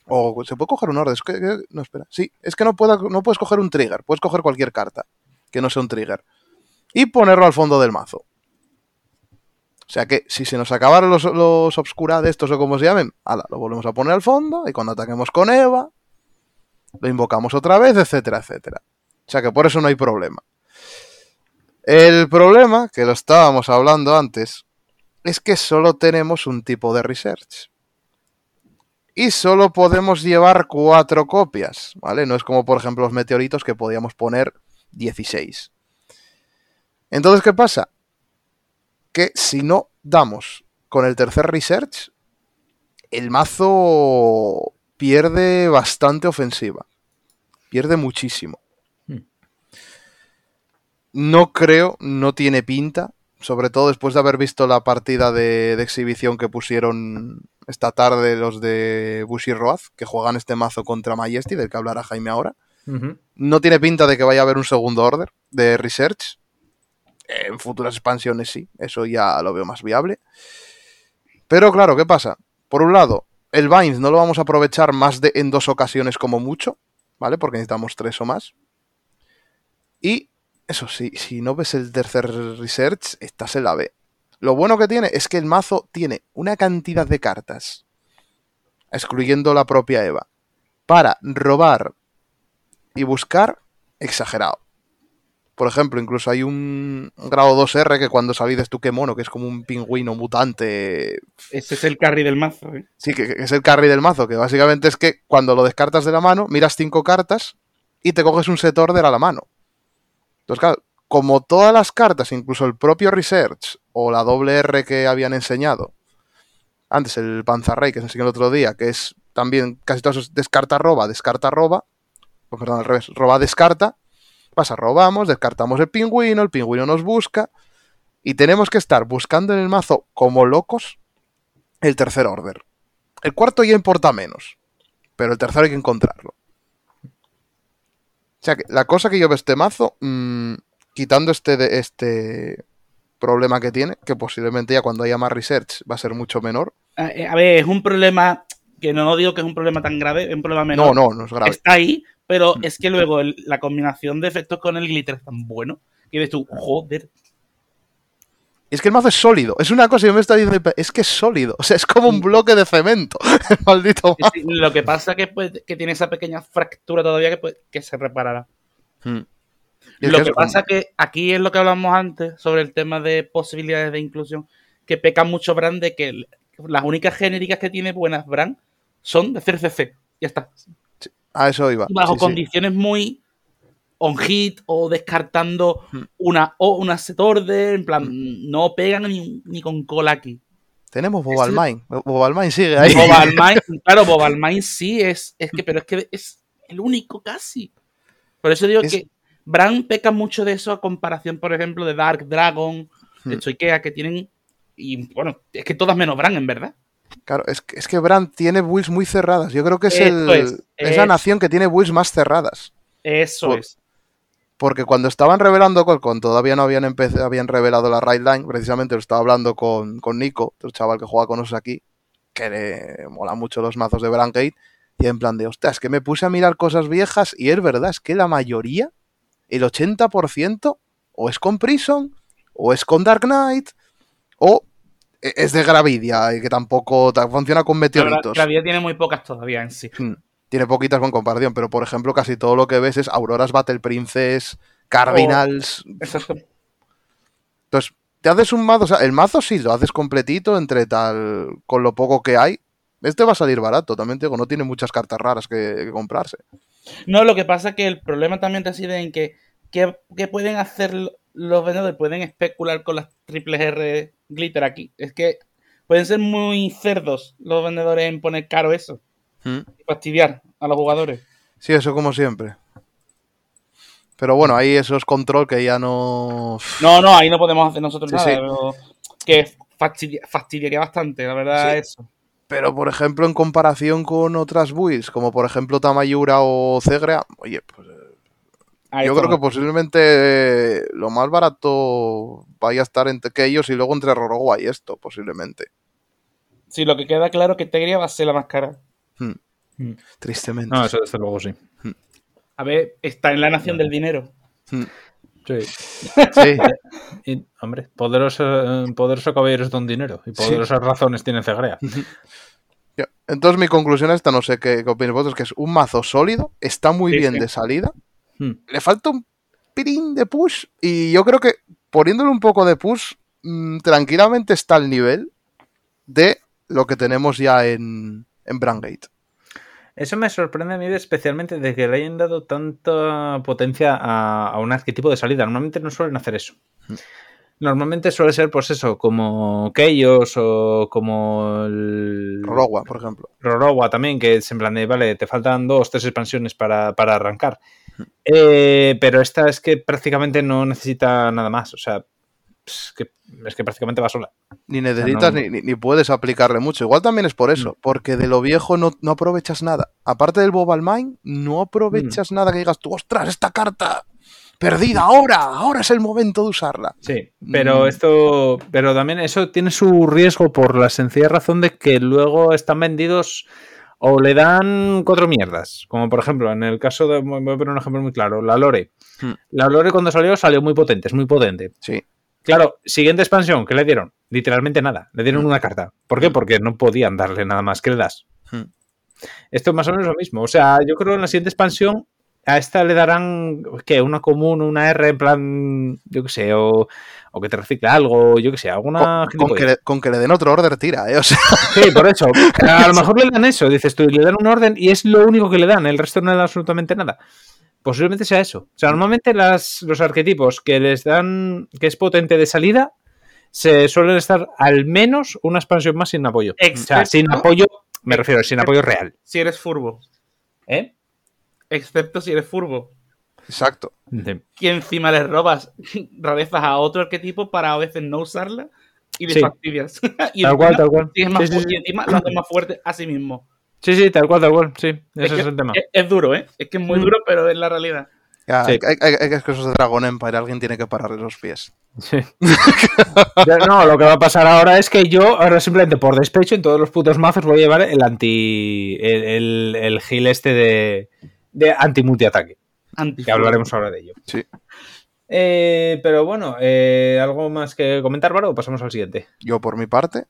O se puede coger un orden. Es que, no, espera. Sí, es que no, pueda- no puedes coger un trigger. Puedes coger cualquier carta que no sea un trigger. Y ponerlo al fondo del mazo. O sea que si se nos acabaron los, los obscura de estos o como se llamen, ala, lo volvemos a poner al fondo y cuando ataquemos con Eva, lo invocamos otra vez, etcétera, etcétera. O sea que por eso no hay problema. El problema, que lo estábamos hablando antes, es que solo tenemos un tipo de research. Y solo podemos llevar cuatro copias, ¿vale? No es como por ejemplo los meteoritos que podíamos poner 16. Entonces, ¿qué pasa? Que si no damos con el tercer research, el mazo pierde bastante ofensiva. Pierde muchísimo. Hmm. No creo, no tiene pinta, sobre todo después de haber visto la partida de, de exhibición que pusieron esta tarde los de Bushi Road, que juegan este mazo contra Majesty, del que hablará Jaime ahora. No tiene pinta de que vaya a haber un segundo order de research. En futuras expansiones sí, eso ya lo veo más viable. Pero claro, ¿qué pasa? Por un lado, el Vines no lo vamos a aprovechar más de en dos ocasiones como mucho, ¿vale? Porque necesitamos tres o más. Y eso sí, si no ves el tercer research, estás en la B. Lo bueno que tiene es que el mazo tiene una cantidad de cartas, excluyendo la propia Eva, para robar y buscar exagerado. Por ejemplo, incluso hay un grado 2R que cuando sabéis tú qué mono, que es como un pingüino mutante. Ese es el carry del mazo. ¿eh? Sí, que, que es el carry del mazo, que básicamente es que cuando lo descartas de la mano, miras cinco cartas y te coges un set order a la mano. Entonces, claro, como todas las cartas, incluso el propio Research o la doble R que habían enseñado, antes el Panzerrey que se enseñó el otro día, que es también casi todos descarta roba, descarta roba, pues perdón, al revés, roba descarta, pasa, robamos, descartamos el pingüino, el pingüino nos busca y tenemos que estar buscando en el mazo como locos el tercer order. El cuarto ya importa menos, pero el tercero hay que encontrarlo. O sea, que la cosa que yo veo este mazo, mmm, quitando este, de, este problema que tiene, que posiblemente ya cuando haya más research va a ser mucho menor. A, a ver, es un problema que no digo que es un problema tan grave, es un problema menor. No, no, no es grave. Está ahí, pero es que luego el, la combinación de efectos con el glitter es tan bueno que ves tú, joder. Es que el mazo es sólido. Es una cosa que me está diciendo. Es que es sólido. O sea, es como un bloque de cemento. El maldito mazo. Sí, lo que pasa que, pues, que tiene esa pequeña fractura todavía que, pues, que se reparará. Hmm. Y lo que, que pasa como... que aquí es lo que hablamos antes sobre el tema de posibilidades de inclusión, que peca mucho Brand de que las únicas genéricas que tiene buenas Brand son de CCC. Ya está. A eso iba. Bajo sí, condiciones sí. muy on hit o descartando hmm. una o una set order, en plan, hmm. no pegan ni, ni, con cola aquí. Tenemos Bobalmine. Bobalmine sigue ahí. Bobalmine, claro, Bobalmine sí es, es que, pero es que es el único casi. Por eso digo es... que Bran peca mucho de eso a comparación, por ejemplo, de Dark Dragon, de Choikea, que tienen. Y bueno, es que todas menos Bran, en verdad. Claro, es que, es que Bran tiene builds muy cerradas. Yo creo que es, el, es, es la nación que tiene builds más cerradas. Eso Por, es. Porque cuando estaban revelando Colcon, todavía no habían, habían revelado la right line. Precisamente lo estaba hablando con, con Nico, el chaval que juega con nosotros aquí, que le mola mucho los mazos de Bran Gate. Y en plan de, hostia, es que me puse a mirar cosas viejas y es verdad, es que la mayoría, el 80%, o es con Prison, o es con Dark Knight, o es de Gravidia, y que tampoco funciona con meteoritos. Gravidia tiene muy pocas todavía en sí. Hmm tiene poquitas con comparación, pero por ejemplo, casi todo lo que ves es Auroras Battle Princess, Cardinals. Oh, exacto. Entonces, te haces un mazo, o sea, el mazo sí lo haces completito entre tal, con lo poco que hay. Este va a salir barato, también te digo, no tiene muchas cartas raras que, que comprarse. No, lo que pasa es que el problema también reside en que, que, que pueden hacer los vendedores, pueden especular con las triple R glitter aquí. Es que pueden ser muy cerdos los vendedores en poner caro eso. ¿Mm? Y fastidiar a los jugadores. Sí, eso como siempre. Pero bueno, ahí eso es control que ya no. No, no, ahí no podemos hacer nosotros sí, nada. Sí. Pero que fastidia, fastidiaría bastante, la verdad, sí. eso. Pero por ejemplo, en comparación con otras builds, como por ejemplo Tamayura o Cegrea, oye, pues. Ahí yo creo que posiblemente lo más barato vaya a estar entre que ellos y luego entre Rorogua y esto, posiblemente. Sí, lo que queda claro que Tegria va a ser la más cara. Hmm. Mm. Tristemente. No, eso desde luego sí. Hmm. A ver, está en la nación del dinero. Hmm. Sí. sí. Y, hombre, poderoso, poderoso caballeros don dinero y poderosas sí. razones tiene Cegrea. Entonces mi conclusión esta, no sé qué, qué opináis vosotros, que es un mazo sólido, está muy sí, bien sí. de salida, hmm. le falta un pirín de push y yo creo que poniéndole un poco de push, mmm, tranquilamente está al nivel de lo que tenemos ya en, en Brangate. Eso me sorprende a mí especialmente de que le hayan dado tanta potencia a, a, un arquetipo de salida. Normalmente no suelen hacer eso. Normalmente suele ser, pues eso, como Keyos o como el... Rorogua, por ejemplo. Rorogua también, que es en plan de, vale, te faltan dos, tres expansiones para, para arrancar. Eh, pero esta es que prácticamente no necesita nada más. O sea, es que, es que prácticamente va sola. Ni necesitas o sea, no... ni, ni, puedes aplicarle mucho. Igual también es por eso, mm. porque de lo viejo no, no, aprovechas nada. Aparte del Bobalmine, no aprovechas mm. nada que digas tú, ostras, esta carta perdida ahora, ahora es el momento de usarla. Sí, pero mm. esto, pero también eso tiene su riesgo por la sencilla razón de que luego están vendidos o le dan cuatro mierdas, como por ejemplo en el caso de, voy a poner un ejemplo muy claro, la Lore. Hmm. La Lore cuando salió salió muy potente, es muy potente. Sí. Claro, siguiente expansión, ¿qué le dieron? Literalmente nada. Le dieron Mm. una carta. ¿Por qué? Porque no podían darle nada más. ¿Qué le das? Hmm. Esto es más o menos lo mismo. O sea, yo creo que en la siguiente expansión a esta le darán, ¿qué? Una común, una R en plan, yo qué sé, o, o que te recicle algo, yo qué sé, alguna... Con, con, que le, con, que le, den otro order tira, ¿eh? O sea... Sí, por eso. A lo mejor le dan eso, dices tú, le dan un orden y es lo único que le dan, el resto no le dan absolutamente nada posiblemente sea eso. O sea, normalmente las, los arquetipos que les dan, que es potente de salida, se suelen estar al menos una expansión más sin apoyo. Excepto, o sea, sin apoyo, me refiero, sin apoyo real. Si eres furbo. ¿Eh? Excepto si eres furbo. Exacto. Que encima le robas rarezas a otro arquetipo para a veces no usarla y le Sí. fastidias. y Tal cual, tal cual. tienes más Sí, sí, fu- sí. y encima lo haces más fuerte a sí mismo. Sí, sí, tal cual, tal cual. Sí, ese es, que el tema. Es, es duro, ¿eh? Es que es muy Mm. duro, pero es la realidad. Ya, Sí. hay, hay- hay que cosas de Dragon Empire, alguien tiene que pararle los pies. Sí. No, lo que va a pasar ahora es que yo, ahora simplemente por despecho, en todos los putos mazos voy a llevar el anti. el, el, el heal este de, de anti-multi-ataque. Anti Que hablaremos ahora de ello. Sí. Eh, pero bueno, eh, ¿algo más que comentar, Varo? O pasamos al siguiente. Yo, por mi parte,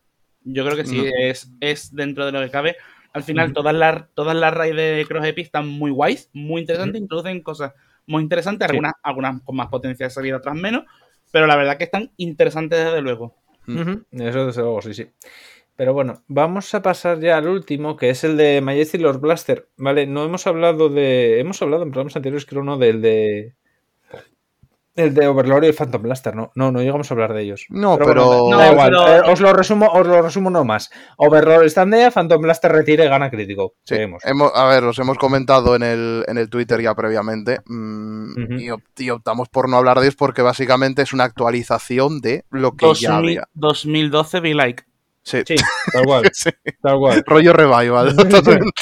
Yo creo que sí, No. es, es dentro de lo que cabe. Al final, todas las todas las raids de Cross Epic están muy guays, muy interesantes, introducen cosas muy interesantes, Sí. algunas, algunas con más potencia de salida, otras menos, pero la verdad que están interesantes desde luego. Mm. Eso desde luego, sí, sí. Pero bueno, vamos a pasar ya al último, que es el de Majesty Lord Blaster. Vale, no hemos hablado de. Hemos hablado en programas anteriores, creo, no, del de. El de Overlord y el Phantom Blaster, ¿no? No, no llegamos a hablar de ellos. No, pero- da No, igual. pero- eh, os lo resumo, os lo resumo no más. Overlord standea, Phantom Blaster retire, gana crítico. sí, Seguimos. hemos- a ver, los hemos comentado en el, en el Twitter ya previamente mm, y, op- y optamos por no hablar de ellos porque básicamente es una actualización de lo que ya 2000 había. 2012 Be Like. Sí. Sí, tal cual, Sí. tal cual. Rollo revival. totalmente.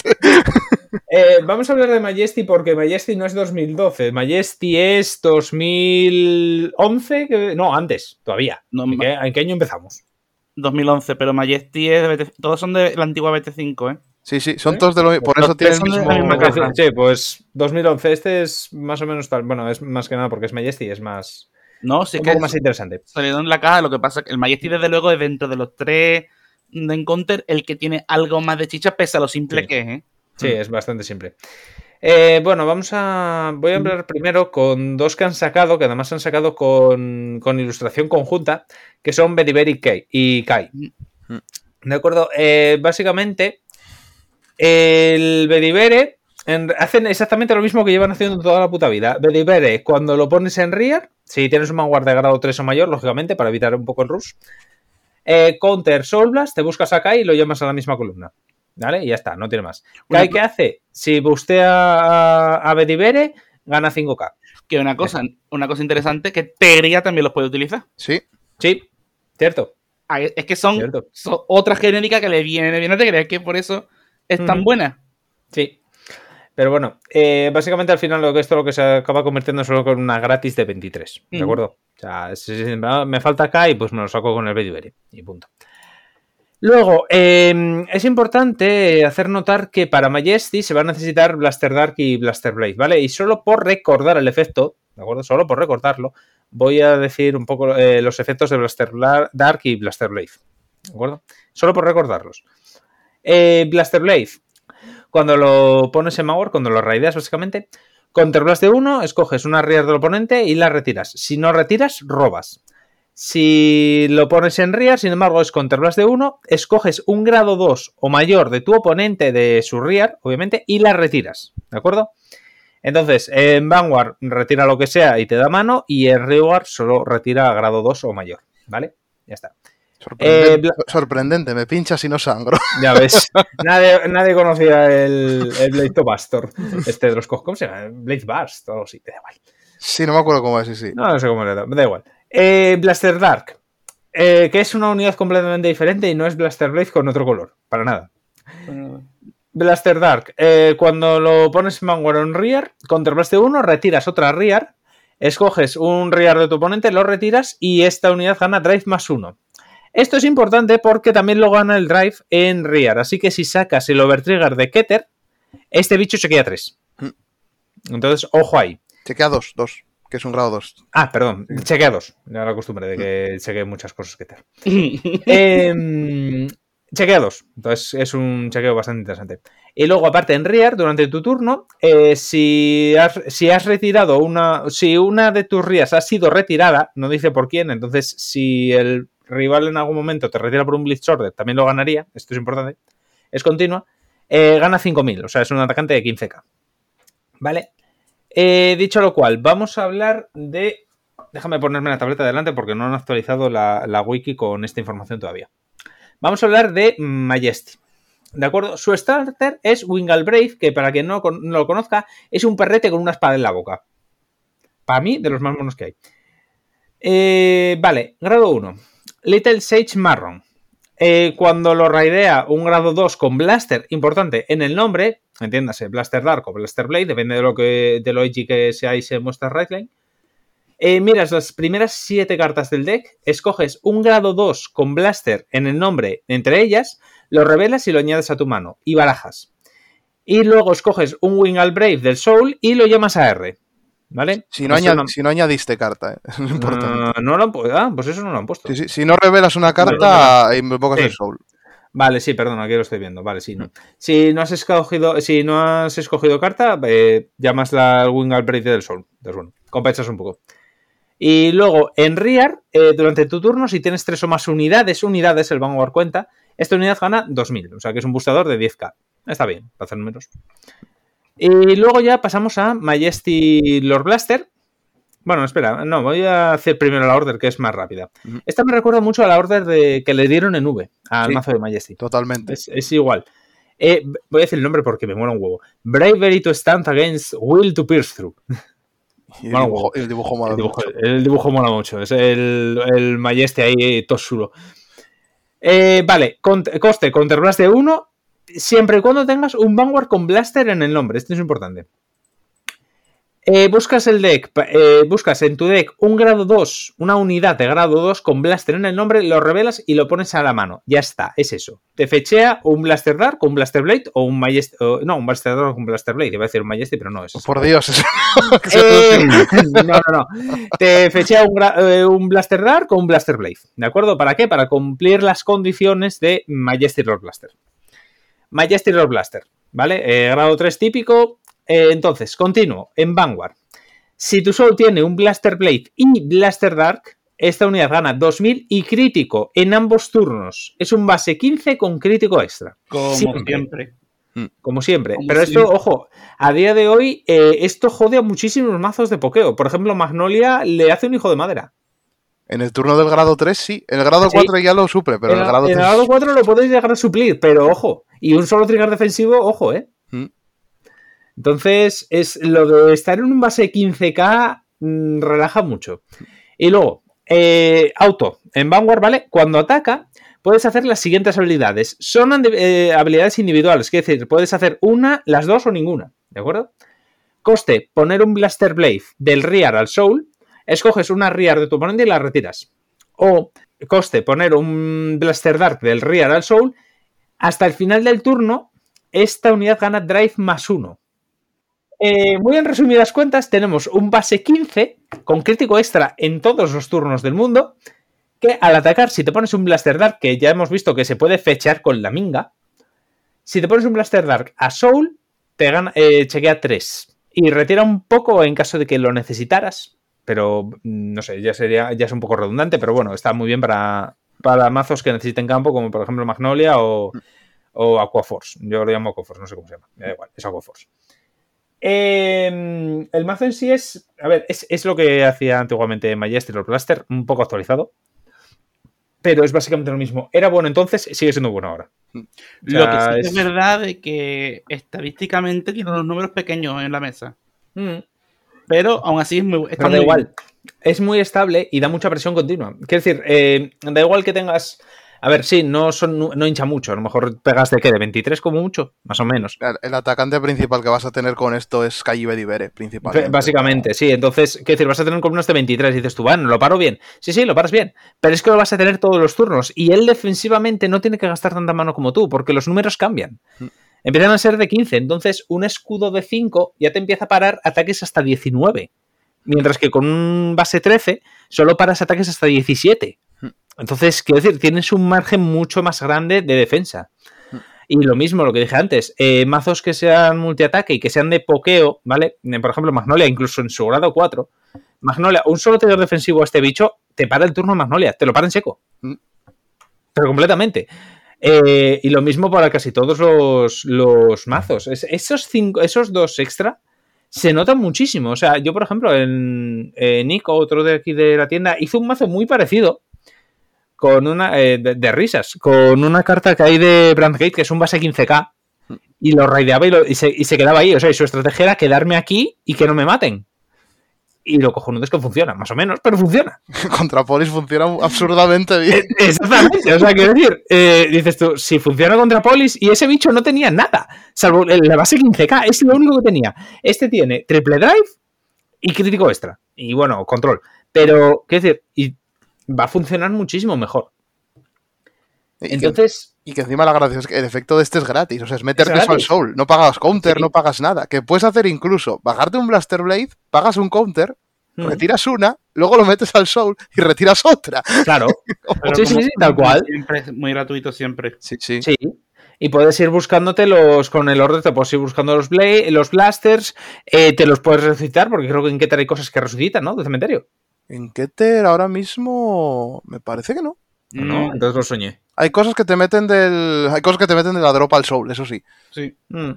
Eh, vamos a hablar de Majesty porque Majesty no es 2012. Majesty es 2011. que- No, antes, todavía. No, ¿En qué, en qué año empezamos? 2011, pero Majesty es BT todos son de la antigua BT5, ¿eh? Sí, sí, son ¿Eh? todos de lo mismo. Por Los eso tiene el mismo. la misma caja. Sí, pues 2011. Este es más o menos tal. Bueno, es más que nada porque es Majesty, es más. No, sí que poco más interesante. salieron en la caja, lo que pasa es que el Majesty desde luego es dentro de los tres de Encounter el que tiene algo más de chicha pese a lo simple Sí. que es, ¿eh? Sí, es bastante simple. Eh, bueno, vamos a. Voy a hablar primero con dos que han sacado, que además han sacado con, con ilustración conjunta, que son Bediver y Kai. Y Kai. Mm. ¿De acuerdo? Eh, básicamente, el Bedivere en- hacen exactamente lo mismo que llevan haciendo toda la puta vida. Bedivere, cuando lo pones en Rear, si tienes un manguard de grado 3 o mayor, lógicamente, para evitar un poco el rush. Eh, counter Soul Blast, te buscas a Kai y lo llamas a la misma columna. ¿Vale? Y ya está, no tiene más. Una- Kai, ¿qué hace? Si bustea a, Bedivere, gana 5k. Que una cosa, una cosa interesante que Tegria también los puede utilizar. Sí, Sí, cierto. Ah, Es que son, Cierto. son otra genérica que le viene bien a Tegria, que por eso es tan buena. Sí. Pero bueno, eh, básicamente al final lo que esto lo que se acaba convirtiendo solo con una gratis de 23. ¿De Ujú. acuerdo? O sea, si, me falta acá y pues me lo saco con el Bedivere. Y punto. Luego, eh, es importante hacer notar que para Majesty se va a necesitar Blaster Dark y Blaster Blade, ¿vale? Y solo por recordar el efecto, ¿de acuerdo? Solo por recordarlo, voy a decir un poco eh, los efectos de Blaster Bla- Dark y Blaster Blade, ¿de acuerdo? Solo por recordarlos. Eh, Blaster Blade, cuando lo pones en Mauer, cuando lo raideas básicamente, Counter Blast de 1, escoges una rear del oponente y la retiras. Si no retiras, robas. Si lo pones en rear, sin embargo, es Counter Blast de 1, escoges un grado 2 o mayor de tu oponente de su rear, obviamente, y la retiras. ¿De acuerdo? Entonces, en Vanguard retira lo que sea y te da mano, y en Rearguard solo retira grado 2 o mayor. ¿Vale? Ya está. Sorprendente, Eh, Bla- sorprendente, me pinchas y no sangro. Ya ves. nadie, nadie conocía el, el Blade to Bastor. Este de los ¿Cómo se llama? Blade Burst o así. Da igual. Sí, no me acuerdo cómo es, sí, sí. No, no sé cómo le da. Da igual. Eh, Blaster Dark. eh, que es una unidad completamente diferente y no es Blaster Blade con otro color. Para nada. Blaster Dark. eh, cuando lo pones en Vanguard en Rear, contra Blast de 1, retiras otra Rear. Escoges un Rear de tu oponente, lo retiras y esta unidad gana Drive más 1. Esto es importante porque también lo gana el Drive en Rear. Así que si sacas el Overtrigger de Keter, este bicho se queda 3. Entonces, ojo ahí. Chequea dos, dos, que es un grado dos. Ah, perdón, chequea dos. Ya la costumbre de que chequee muchas cosas que ter. Em, chequea dos. Entonces es un chequeo bastante interesante. Y luego, aparte, en Rear, durante tu turno, eh, si, has, si has retirado una. Si una de tus Rears ha sido retirada, no dice por quién, entonces si el rival en algún momento te retira por un Blitz Order, también lo ganaría. Esto es importante. Es continua. eh, gana 5000, o sea, es un atacante de 15k. ¿Vale? Eh, dicho lo cual, vamos a hablar de. Déjame ponerme la tableta delante porque no han actualizado la, wiki con esta información todavía. Vamos a hablar de Majesty. ¿De acuerdo? Su starter es Wingal Brave, que para quien no, no lo conozca, es un perrete con una espada en la boca. para mí, de los más monos que hay. Eh, vale, grado 1. Little Sage Marron. Eh, cuando lo raidea un grado 2 con Blaster, importante, en el nombre, entiéndase, Blaster Dark o Blaster Blade, depende de lo que de lo edgy que sea y se muestra Raidline. Eh, miras las primeras 7 cartas del deck, escoges un grado 2 con Blaster en el nombre entre ellas, lo revelas y lo añades a tu mano y barajas. Y luego escoges un Wingal Brave del Soul y lo llamas a R. ¿Vale? Si no, Eso añad- si no añadiste carta, ¿eh? importante. Ah, no lo han pu- ah, pues eso no lo han puesto. Sí, sí, Si no revelas una carta, invocas Sí. el soul. Vale, sí, perdón, aquí lo estoy viendo. Vale, sí, no. Si no has escogido, si no has escogido carta, eh, llamas la Wingal Brave del Sol. Entonces, bueno, compensas un poco. Y luego, en Rear, eh, durante tu turno, si tienes tres o más unidades, unidades, el Vanguard cuenta, esta unidad gana 2000, o sea que es un boostador de 10k. Está bien, para hacer números. Y luego ya pasamos a Majesty Lord Blaster. Bueno, espera, no, voy a hacer primero la order, que es más rápida. Esta me recuerda mucho a la order de, que le dieron en V al Sí. mazo de Majesty. Totalmente. Es, es igual. Eh, voy a decir el nombre porque me mola un huevo. Bravery to stand against will to pierce through. El Bueno, dibujo, el dibujo mola El dibujo, mucho. el dibujo mola mucho. Es el, el Majesty ahí todo chulo. Eh, vale, cont- coste Counterblast de 1. Siempre y cuando tengas un Vanguard con Blaster en el nombre. Esto es importante. Eh, buscas el deck, eh, buscas en tu deck un grado 2, una unidad de grado 2 con Blaster en el nombre, lo revelas y lo pones a la mano. Ya está, es eso. Te fechea un Blaster Dark, un Blaster Blade o un Majesty. no, un Blaster Dark con Blaster Blade. Iba a decir un Majesty, pero no es. eso. Por Dios, eso- Eh, no, no, no. Te fechea un, un Blaster Dark o un Blaster Blade. ¿De acuerdo? ¿Para qué? Para cumplir las condiciones de Majesty Lord Blaster. Majesty Lord Blaster, ¿vale? Eh, grado 3 típico. Eh, entonces, continuo. En Vanguard. Si tu Soul tiene un Blaster Blade y Blaster Dark, esta unidad gana 2000 y crítico en ambos turnos. Es un base 15 con crítico extra. Como Siempre. siempre. Como siempre. Como Pero esto, ojo, a día de hoy, eh, esto jode a muchísimos mazos de pokeo. Por ejemplo, Magnolia le hace un hijo de madera. En el turno del grado 3, sí. En el grado Sí. 4 ya lo suple, pero en el grado en 3. el grado 4 lo podéis llegar a suplir, pero ojo. Y un solo trigger defensivo, ojo, ¿eh? Mm. Entonces, es lo de estar en un base 15k mm, relaja mucho. Y luego, eh, auto. En Vanguard, ¿vale? Cuando ataca, puedes hacer las siguientes habilidades. Son eh, habilidades individuales, es decir, puedes hacer una, las dos o ninguna. ¿De acuerdo? Coste, poner un Blaster Blade del Rear al Soul. Escoges una Rear de tu oponente y la retiras. O coste, poner un Blaster Dark del Rear al Soul. Hasta el final del turno, esta unidad gana Drive más uno. Eh, muy en resumidas cuentas, tenemos un base 15 con crítico extra en todos los turnos del mundo. Que al atacar, si te pones un Blaster Dark, que ya hemos visto que se puede fechar con la minga, si te pones un Blaster Dark a Soul, te gana, eh, chequea 3. Y retira un poco en caso de que lo necesitaras. Pero mm, no sé, ya sería, ya es un poco redundante, pero bueno, está muy bien para, para mazos que necesiten campo, como por ejemplo Magnolia o, o Aquaforce. Yo lo llamo Aquaforce, no sé cómo se llama. Me da igual, es Aquaforce. Eh, el mazo en sí es. A ver, es, es lo que hacía antiguamente Majesty Lord Blaster, un poco actualizado. Pero es básicamente lo mismo. Era bueno entonces, sigue siendo bueno ahora. Lo que sí es- es verdad es que estadísticamente tiene los números pequeños en la mesa. Mm. Pero aún así es muy, está Pero da muy igual. Es muy estable y da mucha presión continua. Quiero decir, eh, da igual que tengas. A ver, sí, no, son, no hincha mucho. A lo mejor pegas de qué? De 23 como mucho, más o menos. El, atacante principal que vas a tener con esto es Calle Divere, principalmente. Básicamente, sí. Entonces, quiero decir, vas a tener columnas de 23 y dices tú, bueno, lo paro bien. Sí, sí, lo paras bien. Pero es que lo vas a tener todos los turnos. Y él defensivamente no tiene que gastar tanta mano como tú, porque los números cambian. Empiezan a ser de 15. Entonces, un escudo de 5 ya te empieza a parar ataques hasta 19. Mientras que con un base 13 solo paras ataques hasta 17. Mm. Entonces, quiero decir, tienes un margen mucho más grande de defensa. Y lo mismo, lo que dije antes, eh, mazos que sean multiataque y que sean de pokeo, ¿vale? Eh, Por ejemplo, Magnolia, incluso en su grado 4. Magnolia, un solo tirador defensivo a este bicho, te para el turno Magnolia, te lo para en seco. Mm. Pero completamente. Eh, y lo mismo para casi todos los, los mazos. Es- esos, cinco, esos dos extra se notan muchísimo. O sea, yo, por ejemplo, en eh, Nico, otro de aquí de la tienda, hizo un mazo muy parecido con una eh, de, de risas, con una carta que hay de Brandgate, que es un base 15k, y lo raideaba y, lo- y se, y se quedaba ahí. O sea, y su estrategia era quedarme aquí y que no me maten. Y lo cojonudo es que funciona, más o menos, pero funciona. Contra Polis funciona absurdamente bien. Exactamente, o sea, quiero decir, eh, dices tú, si funciona contra Polis y ese bicho no tenía nada, salvo la base 15k, es lo único que tenía. Este tiene triple drive y crítico extra, y bueno, control. Pero, quiero decir, y va a funcionar muchísimo mejor. Y que- Entonces, Y que encima la gracia es que el efecto de este es gratis. O sea, es meterte eso al soul. No pagas counter, Sí. no pagas nada. Que puedes hacer incluso bajarte un Blaster Blade, pagas un counter, mm, retiras una, luego lo metes al soul y retiras otra. claro, Sí, sí, sí, tal cual. Siempre, es muy gratuito siempre. Sí, sí. sí. Y puedes ir buscándote los, con el orden, te puedes ir buscando los, bla- los blasters, eh, te los puedes resucitar, porque creo que en Keter hay cosas que resucitan, ¿no? De cementerio. En Keter ahora mismo me parece que no. No, Entonces lo soñé. Hay cosas que te meten del. Hay cosas que te meten de la drop al soul, eso sí. sí. Mm.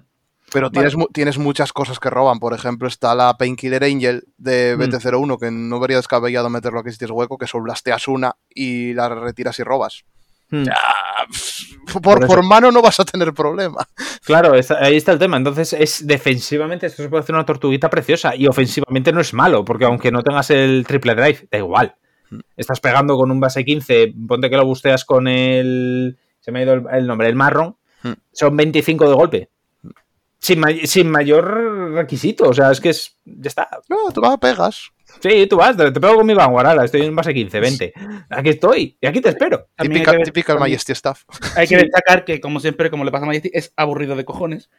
Pero tienes, mu- tienes muchas cosas que roban. Por ejemplo, está la Painkiller Angel de Mm. BT01, que no habría descabellado meterlo aquí si tienes hueco, que solo blasteas una y la retiras y robas. Mm. Ah, por, Por eso. por mano no vas a tener problema. Claro, está- ahí está el tema. Entonces, es defensivamente, esto se puede hacer una tortuguita preciosa. Y ofensivamente no es malo, porque aunque no tengas el triple drive, da igual. Estás pegando con un base 15, ponte que lo busteas con el. Se me ha ido el, el nombre, el marrón. Hmm. Son 25 de golpe. Sin, may- sin mayor requisito. O sea, es que es. Ya está. No, tú vas, pegas. Sí, tú vas, te, te pego con mi Vanguard, estoy en base 15, 20. Aquí estoy, y aquí te espero. Típica, hay que, típica el Majesty Staff. hay que destacar que, como siempre, como le pasa a Majesty, es aburrido de cojones.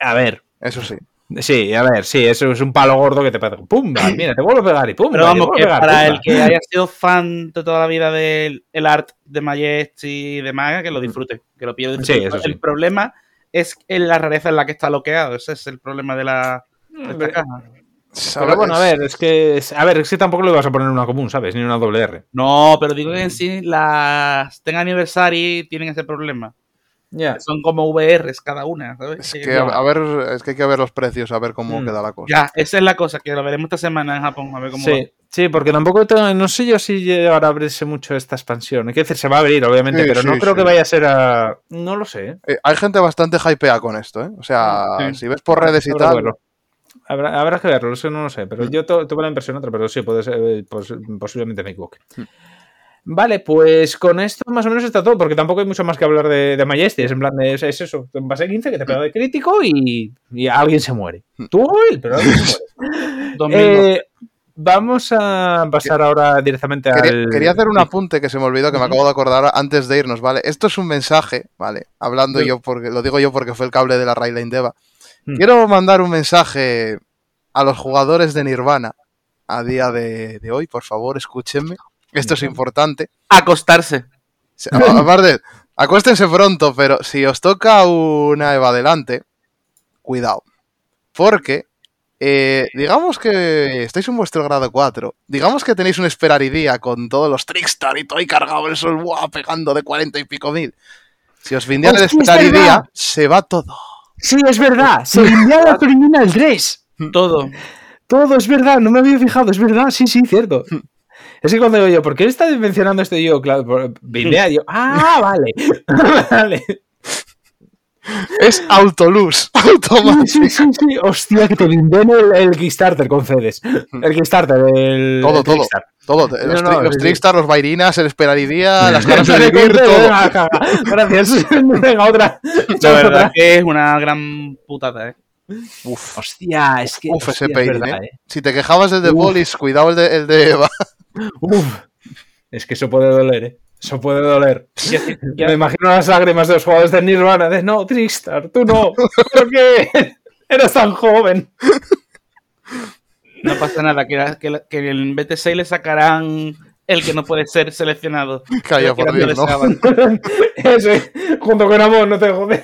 A ver, Eso sí. Sí, a ver, sí, eso es un palo gordo que te pega. ¡Pum! Mira, te vuelvo a pegar y ¡pum! Pero vamos, que pegar, para pumba. el que haya sido fan de toda la vida del el art de Majesty y de Maga, que lo disfrute, que lo pille. Sí, eso sí. El problema es en la rareza en la que está bloqueado. Ese es el problema de la de esta caja. pero bueno, a ver, es que. A ver, es que tampoco le vas a poner una común, ¿sabes? Ni una doble R. No, pero digo que en sí las Ten Anniversary tienen ese problema. Ya. Son como VRs cada una, ¿sabes? Es que, no. a, a ver, es que hay que ver los precios, a ver cómo Mm. queda la cosa. Ya, esa es la cosa, que lo veremos esta semana en Japón, a ver cómo va. Sí, sí, porque tampoco tengo, no sé yo si llegará a abrirse mucho esta expansión. Hay que decir, se va a abrir, obviamente, Sí, pero no creo sí. que vaya a ser a. No lo sé. ¿eh? Hay gente bastante hypea con esto, ¿eh? O sea, Sí. si ves por redes y tal. verlo. Habrá, habrá que verlo, eso no lo sé. Pero yo to- tuve la impresión otra, pero sí, puede ser, eh, pos- posiblemente me equivoque. Vale, pues con esto más o menos está todo, porque tampoco hay mucho más que hablar de, de Majesty. Es en plan de, es, es eso, en base 15 que te pega de crítico y, y alguien se muere. Tú o él, pero alguien se muere. 2012. Eh, vamos a pasar ahora directamente Quería, al. quería hacer un apunte que se me olvidó, que me acabo de acordar antes de irnos, ¿vale? Esto es un mensaje, ¿vale? Hablando Sí. yo, porque lo digo yo porque fue el cable de la Rayline Deva. Mm. Quiero mandar un mensaje a los jugadores de Nirvana a día de, de hoy, por favor, escúchenme. Esto es importante. Acostarse. Aparte, acuéstense pronto, pero si os toca una EVA adelante, cuidado. Porque, eh, digamos que estáis en vuestro grado 4, digamos que tenéis un esperaridía con todos los Trickstar y todo y cargado el sol, ¡buah! pegando de 40 y pico mil. Si os vindean el Hostia, es esperaridía, verdad. se va todo. Sí, es verdad. Se enviaba la criminal 3. Todo. Todo es verdad, no me había fijado, es verdad, sí, sí, cierto. Es que cuando digo yo, ¿por qué está mencionando esto yo? Claro, por- Bindea, yo, ah, vale. vale. Es autoluz, automático. sí, sí, sí. Hostia, que te bindeen el, el Kickstarter con CEDES. El Kickstarter, el. Todo, el todo. Todo, los, No, no, tri- los. Trickstar, los Bairinas, el esperaridía, las ganas de vivir, todo. Gracias. Venga, otra. La verdad que es una gran putada, ¿eh? Uf. Hostia, es que. Uf, ese hostia, es pairing, verdad, ¿eh? eh. Si te quejabas del de. Bolis, cuidado el de, el de Eva. Uf. Es que eso puede doler, ¿eh? Eso puede doler. Ya- ya- Me imagino las lágrimas de los jugadores de Nirvana. De no, Tristar, tú no. ¿Por qué? Eres tan joven. no pasa nada, que, que, que en BT6 le sacarán el que no puede ser seleccionado. Calla, Que por Dios, ¿no? Ese, junto con Amon, no te jodes.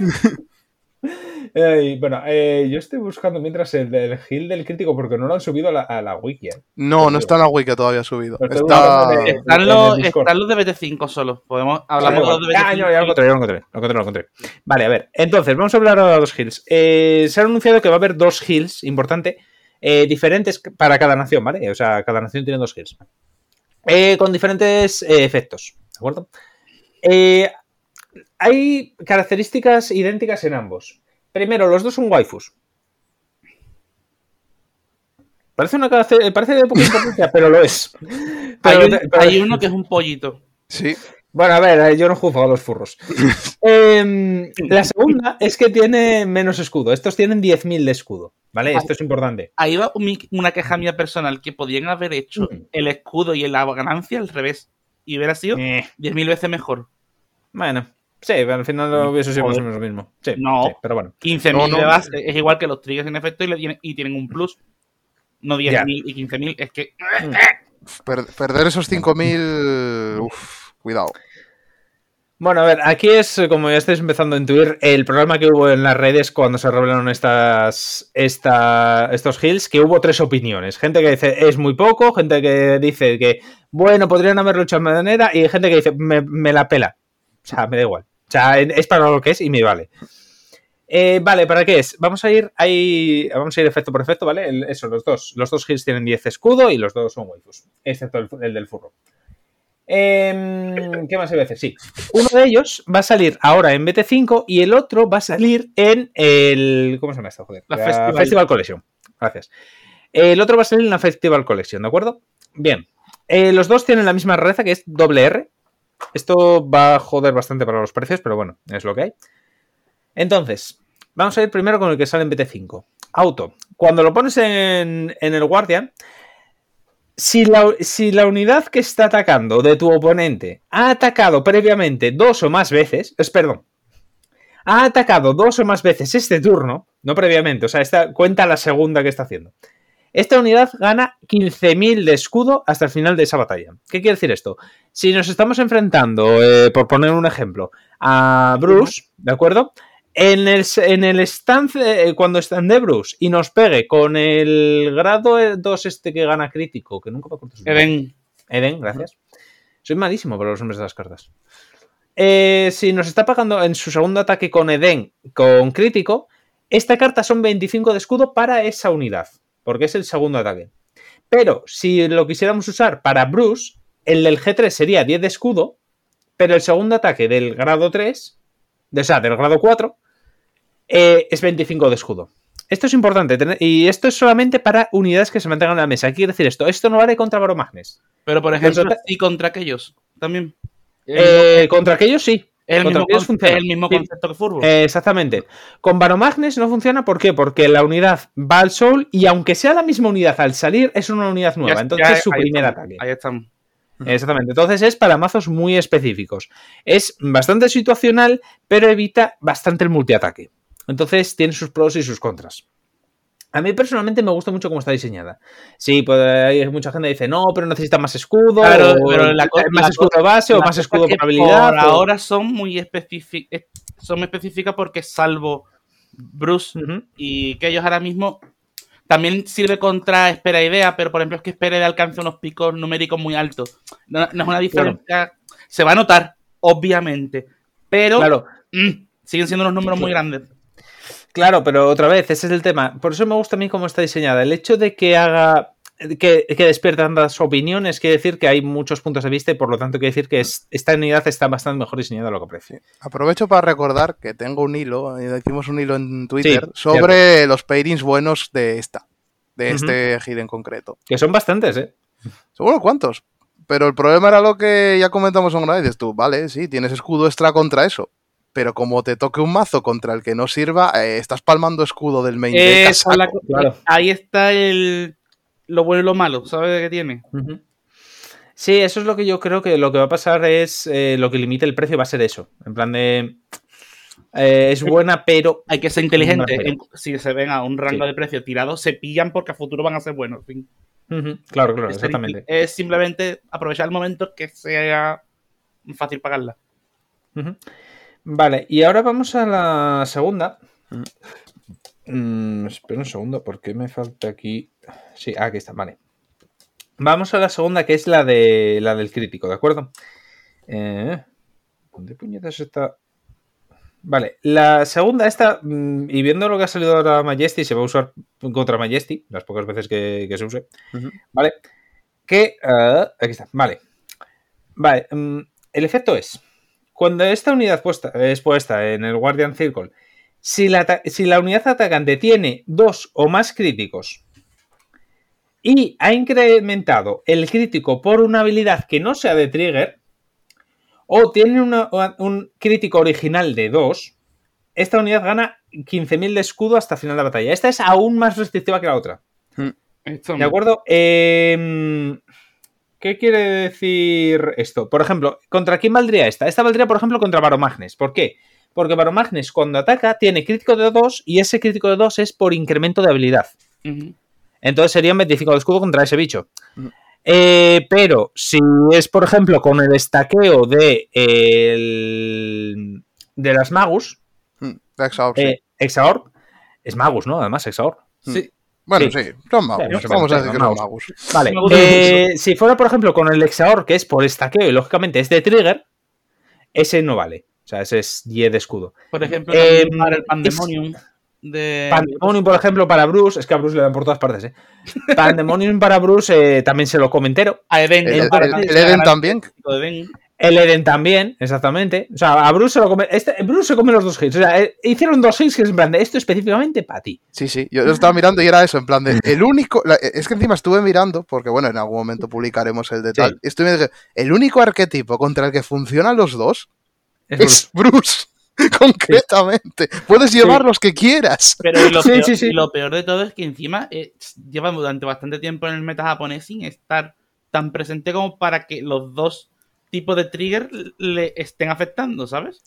Ey, bueno, eh, yo estoy buscando mientras el del Hill del crítico porque no lo han subido a la, a la wiki. eh. No, no está en la wiki todavía subido. Está... de- Están los, el están los de BT5 solo. Podemos hablamos Vale, de los de bueno. BT5. Ah, ya, ya lo encontré, ya lo encontré, lo encontré, lo encontré. Vale, a ver. Entonces, vamos a hablar ahora de los hills. Eh, se ha anunciado que va a haber dos hills, importante, eh, diferentes para cada nación, ¿vale? O sea, cada nación tiene dos hills. Eh, con diferentes eh, efectos, ¿de acuerdo? Eh, hay características idénticas en ambos. Primero, los dos son waifus. Parece una parece de poca importancia, pero lo es. Pero, hay, pero, hay, uno que es un pollito. Sí. Bueno, a ver, yo no juzgo a los furros. eh, la segunda es que tiene menos escudo. Estos tienen 10.000 de escudo, ¿vale? Esto es importante. Ahí va una queja mía personal, que podían haber hecho mm. el escudo y la ganancia al revés. Y hubiera sido eh. 10.000 veces mejor. Bueno, sí, al final lo hubiese sido más o menos lo mismo. Sí, no, sí, pero bueno. 15.000 no, no, de base es igual que los triggers en efecto y, tienen, y tienen un plus. No 10.000 y 15.000, es que... Mm. Per perder esos 5.000... Uff, cuidado. Bueno, a ver, aquí es, como ya estáis empezando a intuir, el problema que hubo en las redes cuando se revelaron estas, esta, estos hills, que hubo tres opiniones. Gente que dice es muy poco, gente que dice que, bueno, podrían haberlo hecho de manera, y gente que dice me, me la pela. O sea, me da igual. O sea, es para lo que es y me vale. Eh, vale, ¿para qué es? Vamos a ir ahí, vamos a ir efecto por efecto, ¿vale? El, eso, los dos. Los dos hills tienen 10 escudo y los dos son waifus, excepto el, el del furro. Eh, ¿Qué más hay veces? Sí. Uno de ellos va a salir ahora en BT5 y el otro va a salir en el. ¿Cómo se llama esto? Joder. La Festival. Festival Collection. Gracias. El otro va a salir en la Festival Collection, ¿de acuerdo? Bien. Eh, los dos tienen la misma rareza que es doble R. Esto va a joder bastante para los precios, pero bueno, es lo que hay. Entonces, vamos a ir primero con el que sale en BT5. Auto. Cuando lo pones en, el Guardian, si la, si la, unidad que está atacando de tu oponente ha atacado previamente dos o más veces, es perdón, ha atacado dos o más veces este turno, no previamente, o sea, esta cuenta la segunda que está haciendo. Esta unidad gana 15.000 de escudo hasta el final de esa batalla. ¿Qué quiere decir esto? Si nos estamos enfrentando, eh, por poner un ejemplo, a Bruce, ¿de acuerdo? En el, en el stand, eh, cuando están de Bruce y nos pegue con el grado 2 este que gana crítico, que nunca me acuerdo. Eden. Eden, gracias. Soy malísimo para los nombres de las cartas. Eh, si nos está pagando en su segundo ataque con Eden con crítico, esta carta son 25 de escudo para esa unidad, porque es el segundo ataque. Pero si lo quisiéramos usar para Bruce, el del G3 sería 10 de escudo, pero el segundo ataque del grado 3, o sea, del grado 4, eh, es 25 de escudo. Esto es importante, y esto es solamente para unidades que se mantengan en la mesa. Quiere decir esto, esto no vale contra Baromagnes. Pero, por ejemplo, y contra aquellos también. Eh, contra aquellos sí. El mismo, funciona. el mismo concepto que Furbo. Eh, exactamente. Con Baromagnes no funciona, ¿por qué? Porque la unidad va al Soul y aunque sea la misma unidad al salir, es una unidad nueva. Ya- entonces ya- es su primer ataque. Ahí estamos. Exactamente. Entonces es para mazos muy específicos. Es bastante situacional, pero evita bastante el multiataque. Entonces tiene sus pros y sus contras. A mí personalmente me gusta mucho cómo está diseñada. Sí, pues hay mucha gente que dice, no, pero necesita más escudo, Claro, o pero la más la escudo base o más escudo por habilidad. Por o- ahora son muy específicas. Son específicas porque salvo Bruce y que ellos ahora mismo también sirve contra Espera Idea, pero por ejemplo es que Espera Idea alcanza unos picos numéricos muy altos. No, no es una diferencia. Se va a notar, obviamente, pero Claro, mm, siguen siendo unos números muy grandes. Claro, pero otra vez, ese es el tema. Por eso me gusta a mí cómo está diseñada. El hecho de que haga. Que, que despierte tantas opiniones quiere decir que hay muchos puntos de vista y por lo tanto quiere decir que es- esta unidad está bastante mejor diseñada de lo que parece. Aprovecho para recordar que tengo un hilo, eh, hicimos un hilo en Twitter Sí, sobre los pairings buenos de esta, de este gil en concreto. Que son bastantes, ¿eh? Seguro cuántos. Pero el problema era lo que ya comentamos en una vez. Dices tú, vale, sí, tienes escudo extra contra eso. Pero como te toque un mazo contra el que no sirva, eh, estás palmando escudo del main deck la claro. Ahí está el, lo bueno y lo malo, ¿sabes qué tiene? Sí, eso es lo que yo creo que lo que va a pasar es eh, lo que limite el precio va a ser eso. En plan de. eh, es buena, pero. Hay que ser inteligente. Si se ven a un rango Sí. de precio tirado, se pillan porque a futuro van a ser buenos. Claro, claro, Es exactamente. Es simplemente aprovechar el momento que sea fácil pagarla. Ujú. Vale, y ahora vamos a la segunda. Ujú. Mm, espera un segundo, porque me falta aquí. Sí, aquí está, vale. Vamos a la segunda, que es la de la del crítico, ¿de acuerdo? Eh, ¿Dónde puñetas está? Vale, la segunda, esta, mm, y viendo lo que ha salido ahora Majesty, se va a usar contra Majesty, las pocas veces que, que se use. ¿Vale? Que. ah, aquí está, vale. Vale, mm, el efecto es. Cuando esta unidad puesta, es puesta en el Guardian Circle, si la, si la unidad atacante tiene dos o más críticos, y ha incrementado el crítico por una habilidad que no sea de trigger, o tiene una- un crítico original de 2, esta unidad gana 15.000 de escudo hasta final de batalla. Esta es aún más restrictiva que la otra. Esto ¿De acuerdo? Eh, ¿Qué quiere decir esto? Por ejemplo, ¿contra quién valdría esta? Esta valdría, por ejemplo, contra Baromagnes. ¿Por qué? Porque Baromagnes cuando ataca tiene crítico de 2 y ese crítico de 2 es por incremento de habilidad. Ujú. Entonces serían 25 de escudo contra ese bicho. Eh, pero si es, por ejemplo, con el estaqueo de, el- de las Magus, Mm, Exaor, sí. Exaor, es Magus, ¿no? Además, Exaor. Sí. Bueno, sí. sí, son magos. Sí, Vamos a decir que son magos. magos. Vale. Eh, si fuera, por ejemplo, con el Exaor, que es por estaqueo y lógicamente es de trigger, ese no vale. O sea, ese es 10 de escudo. Por ejemplo, Eh, para el Pandemonium de... Pandemonium, por ejemplo, para Bruce, es que a Bruce le dan por todas partes, ¿eh? Pandemonium para Bruce eh, también se lo comentero. a Eden. El, el- el- el Eden también. El Eden también, exactamente. O sea, a Bruce se lo come. Este, Bruce se come los dos hits. O sea, eh, hicieron dos hits que es en plan de esto específicamente para ti. Sí, sí, yo lo estaba mirando y era eso, en plan de el único, la- es que encima estuve mirando, porque bueno, en algún momento publicaremos el detalle, Sí. estuve mirando el único arquetipo contra el que funcionan los dos Es es Bruce, concretamente. Puedes llevar los que quieras. Pero y lo, Sí, peor, sí, sí. y lo peor de todo es que encima eh, lleva durante bastante tiempo en el meta japonés sin estar tan presente como para que los dos tipos de trigger le estén afectando, ¿sabes?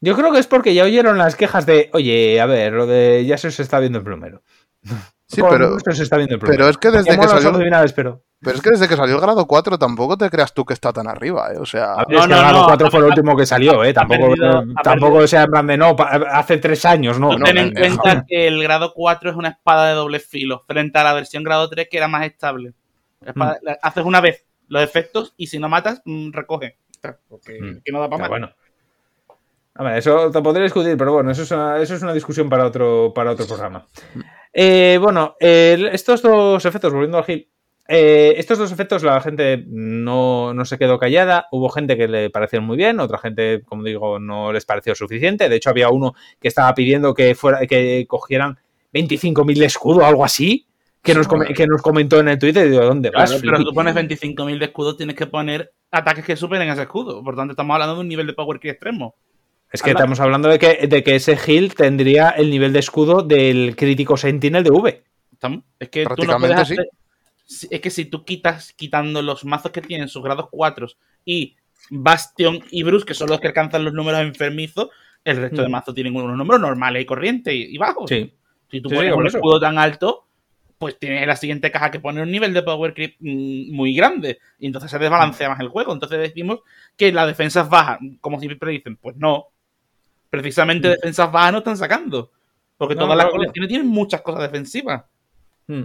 Yo creo que es porque ya oyeron las quejas de, oye, a ver, lo de ya se os está viendo el plumero. Sí, Con pero, se está viendo el plumero. pero es que desde que salió, son adivinales, pero. pero es que desde que salió el grado 4 tampoco te creas tú que está tan arriba, ¿eh? O sea, No, es que no, el Halo no, 4 ha- fue el último que salió, ¿eh? Tampoco, perdido- eh, tampoco sea en plan de no, hace tres años, no. Ten en no. cuenta que el grado 4 es una espada de doble filo, frente a la versión grado 3 que era más estable. Espada- Mm. la- haces una vez los efectos y si no matas, mm, recoge. Porque Mm. que no da para más. bueno. A ver, eso te podría discutir, pero bueno, eso es una, eso es una discusión para otro, para otro programa. Eh, bueno, estos dos efectos, volviendo al Gil, eh, estos dos efectos la gente no, no se quedó callada. Hubo gente que le parecieron muy bien, otra gente, como digo, no les pareció suficiente. De hecho, había uno que estaba pidiendo que, fuera, que cogieran 25.000 de escudo o algo así. Que nos, come- que nos comentó en el Twitter y digo, ¿dónde vas? Claro, pero tú pones 25.000 de escudo, tienes que poner ataques que superen ese escudo. Por tanto, estamos hablando de un nivel de power creep extremo. Es que estamos hablando de que, de que ese heal tendría el nivel de escudo del crítico Sentinel de V. Es que tú no puedes hacer- si- Es que si tú quitas quitando los mazos que tienen sus grados 4 y Bastion y Bruce, que son los que alcanzan los números enfermizos, el resto de Mm. mazos tienen unos números normales y corrientes y, y bajos. Sí. Si tú Sí, pones un eso. escudo tan alto, pues tienes en la siguiente caja que poner un nivel de power creep mm, muy grande. Y entonces se desbalancea más el juego. Entonces decimos que la defensa es baja. Como siempre dicen, pues no. Precisamente Mm. defensas bajas no están sacando. Porque No, todas las colecciones tienen muchas cosas defensivas. Mm.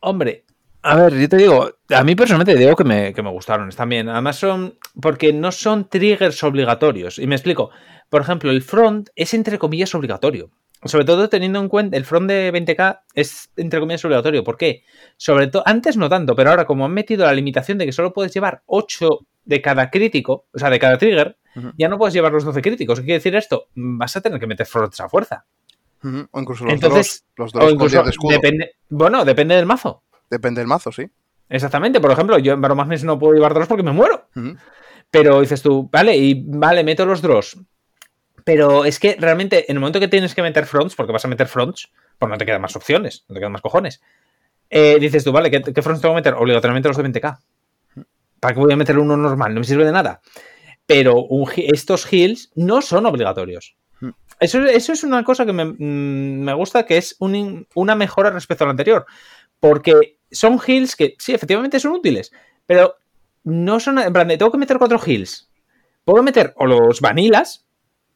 Hombre, a ver, yo te digo, a mí personalmente digo que me, que me gustaron, están bien. Además son, porque no son triggers obligatorios. Y me explico. Por ejemplo, el front es entre comillas obligatorio. Sobre todo teniendo en cuenta, el front de 20k es entre comillas obligatorio. ¿Por qué? Sobre todo, antes no tanto, pero ahora como han metido la limitación de que solo puedes llevar 8 de cada crítico, o sea, de cada trigger, ya no puedes llevar los 12 críticos. ¿Qué quiere decir esto? Vas a tener que meter fronts a fuerza. O incluso los Entonces, dos, los dos con incluso, 10 de escudo. depende, bueno, depende del mazo. Depende del mazo, sí. Exactamente, por ejemplo, yo en Baromagnes no puedo llevar drops porque me muero. Pero dices tú, vale, y vale, meto los drops. Pero es que realmente en el momento que tienes que meter fronts, porque vas a meter fronts, pues no te quedan más opciones, no te quedan más cojones. Eh, dices tú, vale, ¿qué, qué fronts tengo que meter? Obligatoriamente los de 20k. ¿Para qué voy a meter uno normal? No me sirve de nada. Pero un estos heals no son obligatorios. Hmm. Eso, eso es una cosa que me, mm, me gusta, que es un una mejora respecto al anterior. Porque son heals que sí, efectivamente son útiles, pero no son. En plan, tengo que meter cuatro heals. Puedo meter o los vanilas,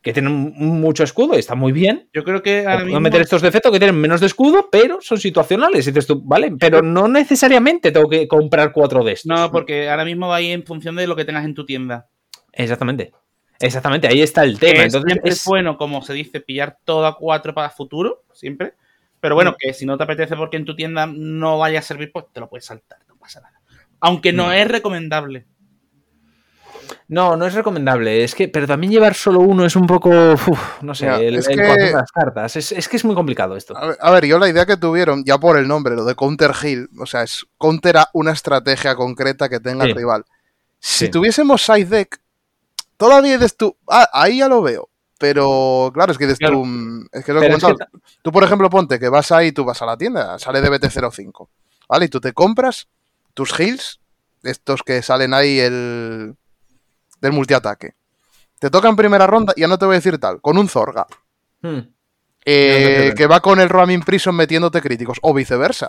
que tienen mucho escudo y están muy bien. Yo creo que ahora mismo... meter estos defectos que tienen menos de escudo, pero son situacionales. Y tú, vale, pero no necesariamente tengo que comprar cuatro de estos. No, porque ahora mismo va a ir en función de lo que tengas en tu tienda. Exactamente. Exactamente, ahí está el tema. Que Entonces, siempre es- es bueno, como se dice, pillar todo a cuatro para futuro, siempre. Pero Mm. bueno, que si no te apetece porque en tu tienda no vaya a servir, pues te lo puedes saltar, no pasa nada. Aunque no Mm. es recomendable. No, no es recomendable. Es que, pero también llevar solo uno es un poco, uf, no sé, Ya, el, es el que- de las cartas. Es, es que es muy complicado esto. A ver, a ver, yo la idea que tuvieron, ya por el nombre, lo de Counter Hill, o sea, es counter a una estrategia concreta que tenga Sí. el rival. Si Sí. tuviésemos side deck, todavía dices tú, ah, ahí ya lo veo. Pero claro, es que dices Claro. tú, mm, es que lo he es que comentado. Tú, por ejemplo, ponte que vas ahí, tú vas a la tienda, sale de BT05, ¿vale? Y tú te compras tus heals, estos que salen ahí el del multiataque. Te toca en primera ronda, ya no te voy a decir tal, con un Zorga. Hmm, eh, No, que va con el Ramin Prison metiéndote críticos, o viceversa.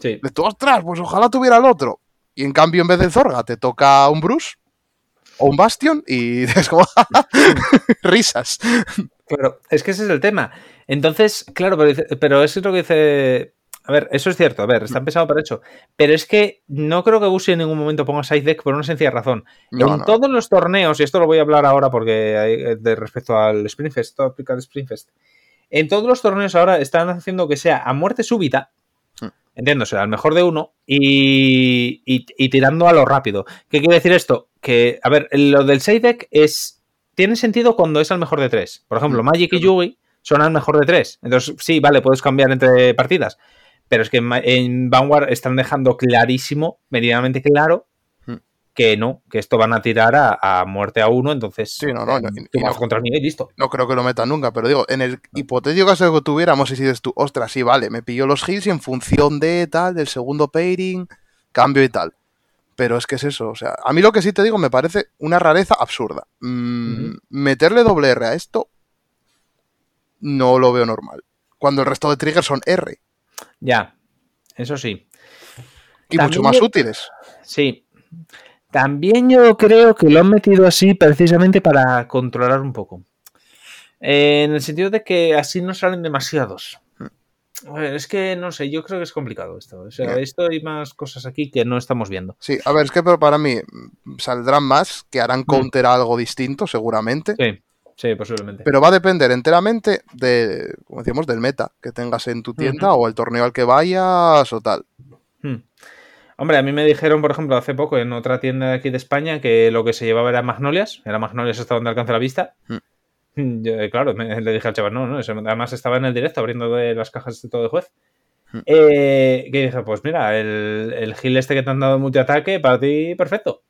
sí. De tú, ostras, pues ojalá tuviera el otro. Y en cambio, en vez del Zorga, te toca un Bruce o un Bastion y es como risas. Claro, es que ese es el tema. Entonces, claro, pero, pero eso es lo que dice. A ver, eso es cierto, a ver, está pensado para eso. Pero es que no creo que Busi en ningún momento ponga side deck por una sencilla razón. No, en no. todos los torneos, y esto lo voy a hablar ahora porque hay, eh, de respecto al Springfest, esto aplica al Springfest. En todos los torneos ahora están haciendo que sea a muerte súbita, Hmm. entiéndose, al mejor de uno, y, y- y tirando a lo rápido. ¿Qué quiere decir esto? Que, a ver, lo del side deck es. Tiene sentido cuando es al mejor de tres. Por ejemplo, Hmm, Magic y Yugi son al mejor de tres. Entonces, sí, vale, puedes cambiar entre partidas. Pero es que en, Vanguard están dejando clarísimo, medianamente claro, Hmm. que no, que esto van a tirar a, a muerte a uno, entonces Sí, no, no, no, tú y vas no. contra el nivel y listo. No creo que lo metan nunca, pero digo, en el hipotético caso que tuviéramos, y si dices tú, ostras, sí, vale, me pilló los heals y en función de tal, del segundo pairing, cambio y tal. Pero es que es eso, o sea, a mí lo que sí te digo me parece una rareza absurda. Mm. Meterle doble R a esto no lo veo normal. Cuando el resto de triggers son R Ya, eso sí. y También mucho más yo- útiles. Sí. También yo creo que lo han metido así precisamente para controlar un poco. Eh, en el sentido de que así no salen demasiados. Es que no sé, yo creo que es complicado esto. O sea, esto hay más cosas aquí que no estamos viendo. Sí, a ver, es que para mí mm, saldrán más, que harán counter a algo distinto, seguramente. Sí, sí, posiblemente. Pero va a depender enteramente de, como decíamos, del meta que tengas en tu tienda o el torneo al que vayas o tal. Hmm. Hombre, a mí me dijeron, por ejemplo, hace poco en otra tienda de aquí de España que lo que se llevaba era Magnolias. Era Magnolias hasta donde alcanza la vista. Hmm. Yo, eh, claro, me- le dije al chaval, no, no, eso- además estaba en el directo abriendo de las cajas de todo de juez. Hmm. Eh, que dije, pues mira, el, el heal este que te han dado multiataque, para ti, perfecto.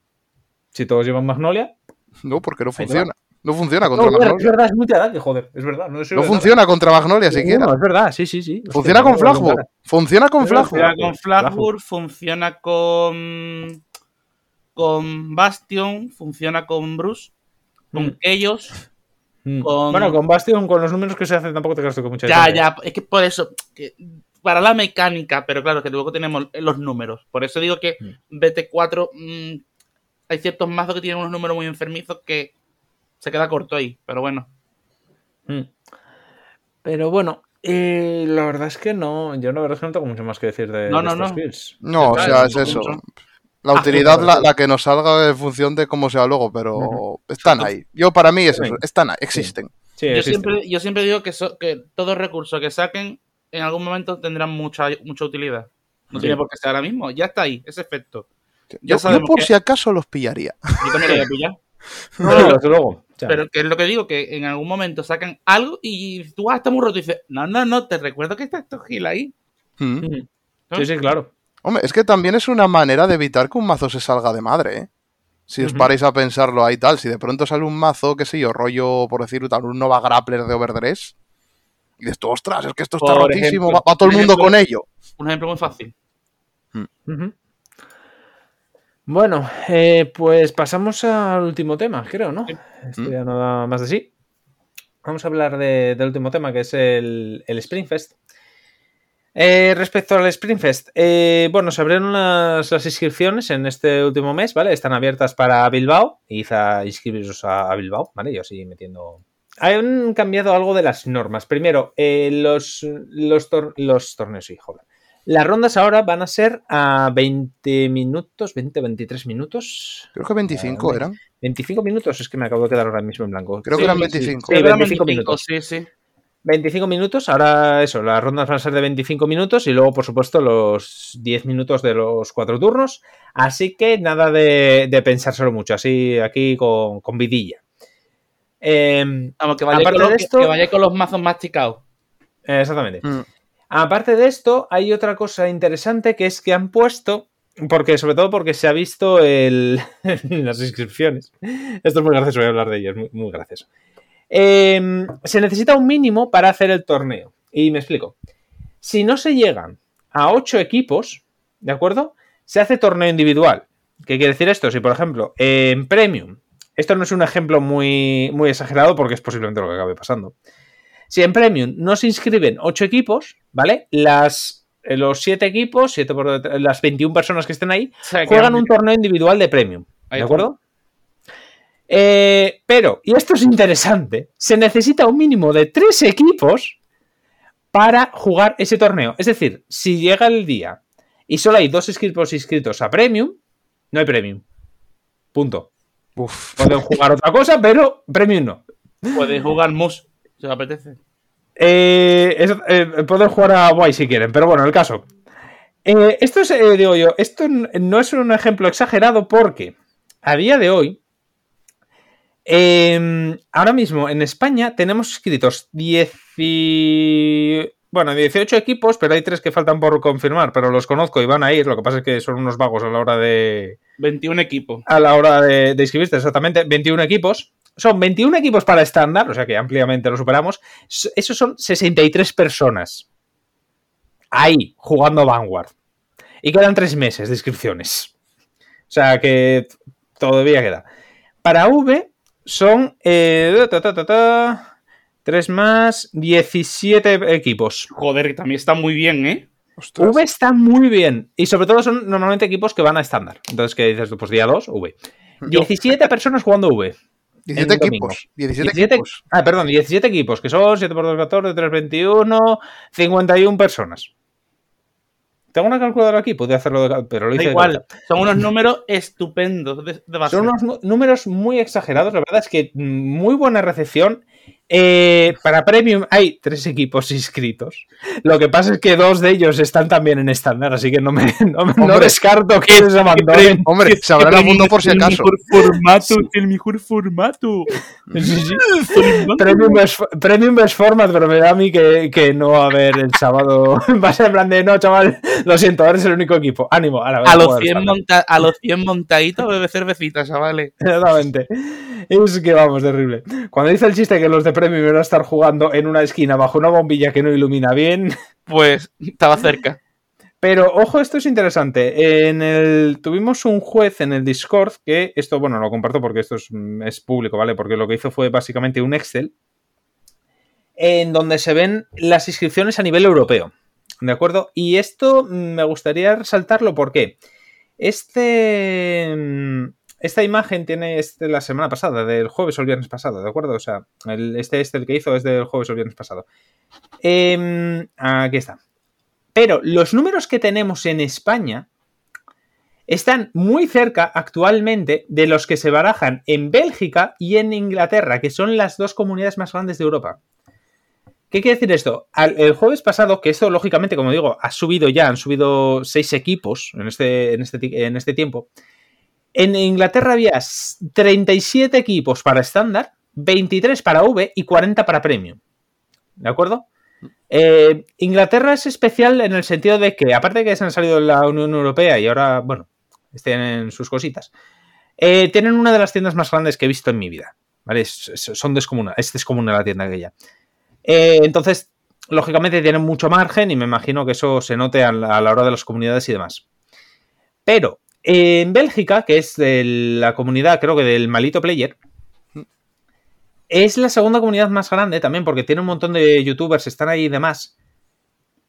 Si todos llevan Magnolia. No, porque no funciona. No funciona No, contra es Magnolia. verdad, es multiataque, joder, es verdad. No, No funciona contra Magnolia siquiera. No, es verdad, sí, sí, sí. Funciona Hostia, con no, no, Funciona con Flagbur. Funciona con Flagbur, funciona con. con Bastion, funciona con Bruce, con Mm. ellos. Mm. con- Bueno, con Bastion, con los números que se hacen, tampoco te gasto con mucha Ya, ya, es que por eso. que para la mecánica, pero claro, que luego tenemos los números. Por eso digo que Mm. BT4. mm, hay ciertos mazos que tienen unos números muy enfermizos que se queda corto ahí, pero bueno. Mm. Pero bueno, eh, la verdad es que no. Yo la verdad es que no tengo mucho más que decir de, No, de no, estos no. builds. No, o sea, es eso. La Ah, utilidad, la, la que nos salga en función de cómo sea luego, pero están ahí. Yo, para mí, es eso. Están ahí, existen. Sí, Yo existen. siempre, yo siempre digo que, so- que todo recurso que saquen en algún momento tendrán mucha, mucha utilidad. No Sí. tiene por qué ser ahora mismo. Ya está ahí, ese efecto. Yo, Ya yo sabemos por que- si acaso los pillaría. Yo también lo voy a pillar. No, Pero- desde luego. Pero que es lo que digo, que en algún momento sacan algo y tú ah, está muy roto y dices, no, no, no, te recuerdo que está esto gil ahí. Mm. mm. Sí, sí, claro. Hombre, es que también es una manera de evitar que un mazo se salga de madre, ¿eh? Si os Ujú. paráis a pensarlo ahí tal, si de pronto sale un mazo, qué sé yo, rollo, por decirlo tal, un Nova Grappler de Overdress, y dices tú, ostras, es que esto está Por rotísimo, ejemplo, va, va todo el mundo ejemplo- con ello. Un ejemplo muy fácil. Ujú. Bueno, eh, pues pasamos al último tema, creo, ¿no? Sí. Esto Mm. ya no da más de sí. Vamos a hablar de- del último tema, que es el, el Springfest. Eh, respecto al Springfest, eh, bueno, se abrieron las, las inscripciones en este último mes, ¿vale? Están abiertas para Bilbao. Id a inscribiros a, a Bilbao, ¿vale? Yo sigo metiendo. Han cambiado algo de las normas. Primero, eh, los, los, tor- los torneos, sí, joder. Las rondas ahora van a ser a 20 minutos, 20, 23 minutos. Creo que 25 Vale. eran. 25 minutos, es que me acabo de quedar ahora mismo en blanco. Creo que eran sí, 25. Sí, Creo que eran 25 minutos. Sí, sí. 25 minutos, ahora eso, las rondas van a ser de 25 minutos y luego, por supuesto, los 10 minutos de los cuatro turnos. Así que nada de, de pensárselo mucho, así aquí con, con vidilla. Eh, Vamos, que vaya, Aparte con los, de esto- que vaya con los mazos masticados. exactamente. Mm. Aparte de esto, hay otra cosa interesante que es que han puesto, porque sobre todo porque se ha visto el, las inscripciones. Esto es muy gracioso, voy a hablar de ello, es muy, muy gracioso. Eh, se necesita un mínimo para hacer el torneo. Y me explico. Si no se llegan a 8 equipos, ¿de acuerdo? Se hace torneo individual. ¿Qué quiere decir esto? Si, por ejemplo, en Premium, esto no es un ejemplo muy, muy exagerado porque es posiblemente lo que acabe pasando. Si en Premium no se inscriben 8 equipos, ¿vale? Las, eh, los 7 equipos, siete por detrás- las 21 personas que estén ahí, juegan un torneo individual de Premium. ¿De acuerdo? Eh, pero, y esto es interesante, se necesita un mínimo de 3 equipos para jugar ese torneo. Es decir, si llega el día y solo hay dos equipos inscritos a Premium, no hay Premium. Punto. Uf. Pueden jugar otra cosa, pero Premium no. Puedes jugar mus, os apetece. Eh, es- eh, pueden jugar a Guay si quieren, pero bueno, el caso. Eh, esto es, eh, digo yo, esto no es un ejemplo exagerado porque a día de hoy, eh, ahora mismo en España tenemos inscritos 10 y- bueno, 18 equipos, pero hay tres que faltan por confirmar, pero los conozco y van a ir. Lo que pasa es que son unos vagos a la hora de, 21 equipos. a la hora de, de inscribirte, exactamente, 21 equipos. Son 21 equipos para estándar, o sea que ampliamente lo superamos. Esos son 63 personas. Ahí, jugando Vanguard. Y quedan tres meses de inscripciones. O sea que todavía queda. Para V son eh, ta, ta, ta, ta, 3 más 17 equipos. Joder, que también está muy bien, ¿eh? Ostras. V está muy bien. Y sobre todo son normalmente equipos que van a estándar. Entonces, ¿qué dices tú? Pues día 2, V. Yo- 17 personas jugando V. 17 en domingo. equipos. 17, 17 equipos. Ah, perdón, 17 equipos, que son 7 por 2, 14, 3, 21, 51 personas. Tengo una calculadora aquí, podría hacerlo, de, pero lo Da hice de igual. Son unos números estupendos de, de base. Son unos números muy exagerados, la verdad es que mm, muy buena recepción. Eh, para Premium hay tres equipos inscritos. Lo que pasa es que dos de ellos están también en estándar, así que no me no, me- no Hombre, descarto que les abandonen. Hombre, se habrán apuntado por si el acaso. mejor formato, el mejor formato. Sí, sí. Premium es, Premium es format, pero me da a mí que, que no va a haber el sábado. Va a ser en plan de no, chaval, lo siento, eres el único equipo. Ánimo, a, la A los, 100 monta a los 100 montaditos bebe cervecita, chavales. Exactamente. Es que vamos, terrible. Cuando dice el chiste que los de Premium van a estar jugando en una esquina bajo una bombilla que no ilumina bien. Pues estaba cerca. Pero ojo, esto es interesante. En el, tuvimos un juez en el Discord que esto, bueno, lo comparto porque esto es, mm, es público, ¿vale? Porque lo que hizo fue básicamente un Excel en donde se ven las inscripciones a nivel europeo. ¿De acuerdo? Y esto mm, me gustaría resaltarlo porque este, mm, esta imagen tiene este, la semana pasada, del jueves o el viernes pasado, ¿de acuerdo? O sea, el, este, este el que hizo es del jueves o el viernes pasado. Em, aquí está. Pero los números que tenemos en España están muy cerca actualmente de los que se barajan en Bélgica y en Inglaterra, que son las dos comunidades más grandes de Europa. ¿Qué quiere decir esto? El jueves pasado, que esto lógicamente, como digo, ha subido ya, han subido seis equipos en este, este, este tiempo. En Inglaterra había s- 37 equipos para estándar, 23 para V y 40 para Premium. ¿De acuerdo? Eh, Inglaterra es especial en el sentido de que, aparte de que se han salido de la Unión Europea y ahora, bueno, tienen sus cositas, eh, tienen una de las tiendas más grandes que he visto en mi vida. ¿Vale? Es- son descomunas. Es descomuna la tienda aquella. Eh, entonces, lógicamente tienen mucho margen y me imagino que eso se note a la, hora de las comunidades y demás. Pero en Bélgica, que es de la comunidad, creo que del Malito Player, es la segunda comunidad más grande también porque tiene un montón de youtubers, están ahí y demás.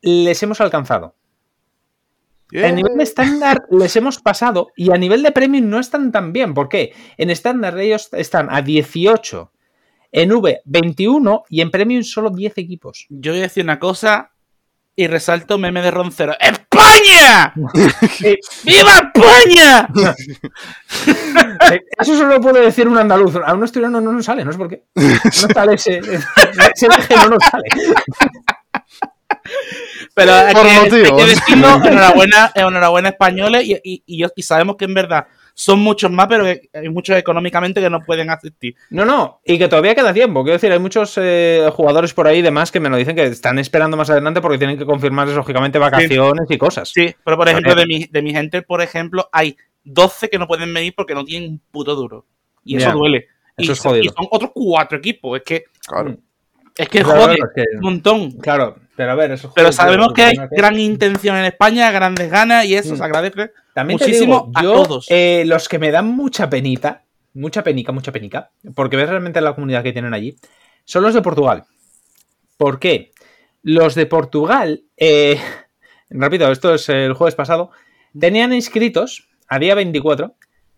Les hemos alcanzado. A nivel de estándar les hemos pasado y a nivel de premium no están tan bien. ¿Por qué? En estándar ellos están a 18, en V 21 y en premium solo 10 equipos. Yo voy a decir una cosa y resalto meme de roncero. ¡España! ¡Viva España! Eso solo puede decir un andaluz. A un asturiano no nos sale, no sé por qué. No sale ese, ese eje, no nos sale. Pero hay Por que, hay motivos. que decirlo, enhorabuena, enhorabuena españoles y, y- y y sabemos que en verdad son muchos más, pero hay muchos económicamente que no pueden asistir. No, no, y que todavía queda tiempo. Quiero decir, hay muchos eh, jugadores por ahí y demás que me lo dicen que están esperando más adelante porque tienen que confirmar, lógicamente, vacaciones y cosas. Sí, pero por ejemplo, de mi, de mi gente, por ejemplo, hay 12 que no pueden venir porque no tienen un puto duro. Y eso duele. eso y, es son- jodido. y son otros cuatro equipos. Es que, Claro. es que Claro, jode es que- un montón. Claro, pero a ver, eso Pero sabemos que hay gran intención en España, grandes ganas y eso Mm. se agradece. También muchísimo te digo, a todos. eh, los que me dan mucha penita, mucha penica, mucha penica, porque ves realmente la comunidad que tienen allí, son los de Portugal. ¿Por qué? Los de Portugal, eh, repito, esto es el jueves pasado, tenían inscritos a día 24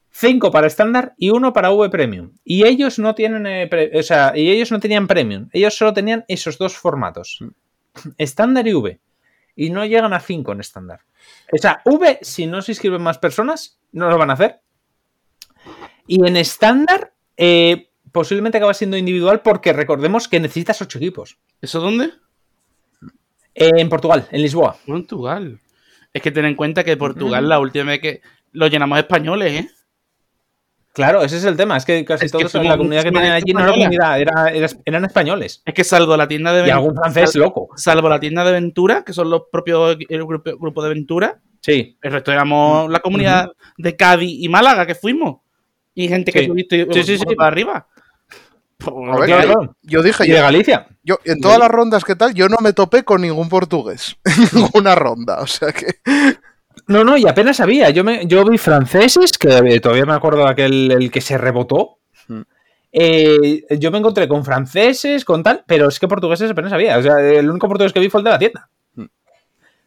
5 para estándar y uno para V Premium. Y ellos no tienen, eh, pre- o sea, y ellos no tenían Premium. Ellos solo tenían esos dos formatos, estándar y V. Y no llegan a 5 en estándar. O sea, V, si no se inscriben más personas, no lo van a hacer. Y en estándar, eh, posiblemente acaba siendo individual porque recordemos que necesitas 8 equipos. ¿Eso dónde? Eh, en Portugal, en Lisboa. Portugal. Es que ten en cuenta que Portugal, Mm. la última vez que lo llenamos españoles, ¿eh? Claro, ese es el tema. Es que casi Es que todos somos la comunidad que tenían allí no era comunidad, era- era- eran españoles. Es que salvo la tienda de Y Ventura, algún francés loco. salvo la tienda de Ventura, que son los propios el grupo, grupo de Ventura, Sí. el resto éramos la comunidad de Cádiz y Málaga que fuimos. Y gente que Sí. tuviste Sí, sí, sí. para arriba. A ver, Claro, yo, dije, Y de yo, Galicia. yo- en todas las rondas que tal, yo no me topé con ningún portugués. En ninguna ronda. O sea que. No, no, y apenas había. Yo, me, yo vi franceses, que eh, todavía me acuerdo de aquel el que se rebotó. Mm. Eh, yo me encontré con franceses, con tal, pero es que portugueses apenas había. O sea, el único portugués que vi fue el de la tienda. Mm. O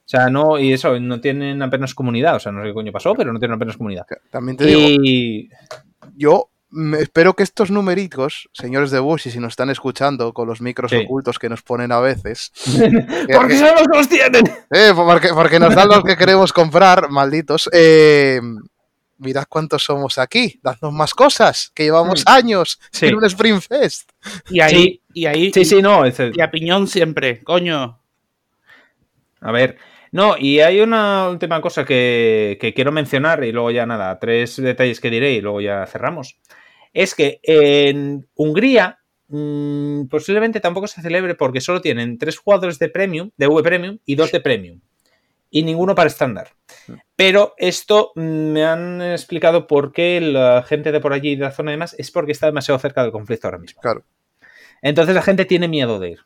sea, no, y eso, no tienen apenas comunidad. O sea, no sé qué coño pasó, pero no tienen apenas comunidad. También te digo, Y. yo espero que estos numeritos, señores de Bush, y si nos están escuchando con los micros Sí. ocultos que nos ponen a veces, que- ¿Por qué que- son los que los tienen? Eh, porque, porque nos dan los que queremos comprar, malditos. Eh, mirad cuántos somos aquí, dadnos más cosas, que llevamos años Mm. Sí. en un Spring Fest. Y ahí, Sí. y ahí, Sí, sí, no. es el- y a piñón siempre, coño. A ver, no, y hay una última cosa que, que quiero mencionar y luego ya nada, tres detalles que diré y luego ya cerramos. Es que en Hungría mm, posiblemente tampoco se celebre porque solo tienen tres jugadores de Premium, de V Premium y dos de Premium. Y ninguno para estándar. Pero esto mm, me han explicado por qué la gente de por allí de la zona y demás es porque está demasiado cerca del conflicto ahora mismo. Claro, Entonces la gente tiene miedo de ir.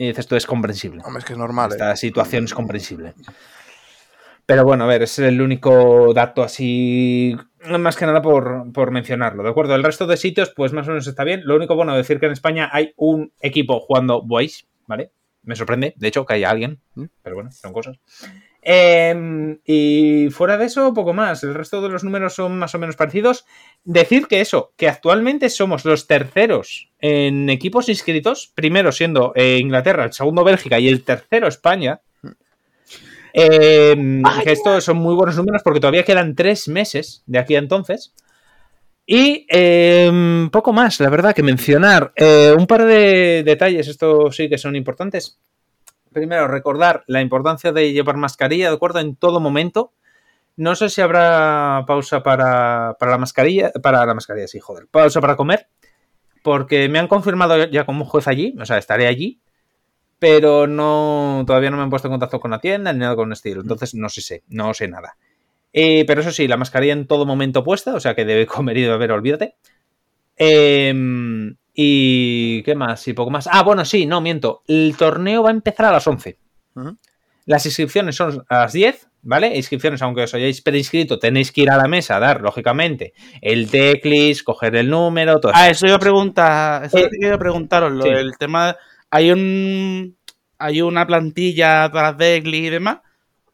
Y dices, esto es comprensible. hombre, es que es normal. eh. Esta situación es comprensible. Pero bueno, a ver, es el único dato así, más que nada por, por mencionarlo, ¿de acuerdo? El resto de sitios, pues más o menos está bien. Lo único bueno decir que en España hay un equipo jugando Boys, ¿vale? Me sorprende, de hecho, que haya alguien, ¿Mm? pero bueno, son cosas. Eh, y fuera de eso, poco más. El resto de los números son más o menos parecidos. Decir que eso, que actualmente somos los terceros en equipos inscritos, primero siendo eh, Inglaterra, el segundo Bélgica y el tercero España. Eh, que estos son muy buenos números porque todavía quedan tres meses de aquí a entonces. Y eh, poco más, la verdad, que mencionar. Eh, un par de detalles, estos sí que son importantes. Primero, recordar la importancia de llevar mascarilla, ¿de acuerdo? En todo momento. No sé si habrá pausa para, para la mascarilla. Para la mascarilla, sí, joder. Pausa para comer. Porque me han confirmado ya como juez allí. O sea, estaré allí. Pero no. Todavía no me han puesto en contacto con la tienda ni nada con el estilo. Entonces no sé, sé no sé nada. Eh, pero eso sí, la mascarilla en todo momento puesta. O sea que debe comer y beber, olvídate. Eh, y qué más, y poco más. Ah, bueno, sí, no, miento. El torneo va a empezar a las 11. Ujú. Las inscripciones son a las 10, ¿vale? Inscripciones, aunque os hayáis preinscrito, tenéis que ir a la mesa a dar, lógicamente, el teclis, coger el número, todo Ah, eso iba a preguntar, eso Eh, iba a preguntaros, lo sí. del tema, hay un, hay una plantilla para Degli y demás,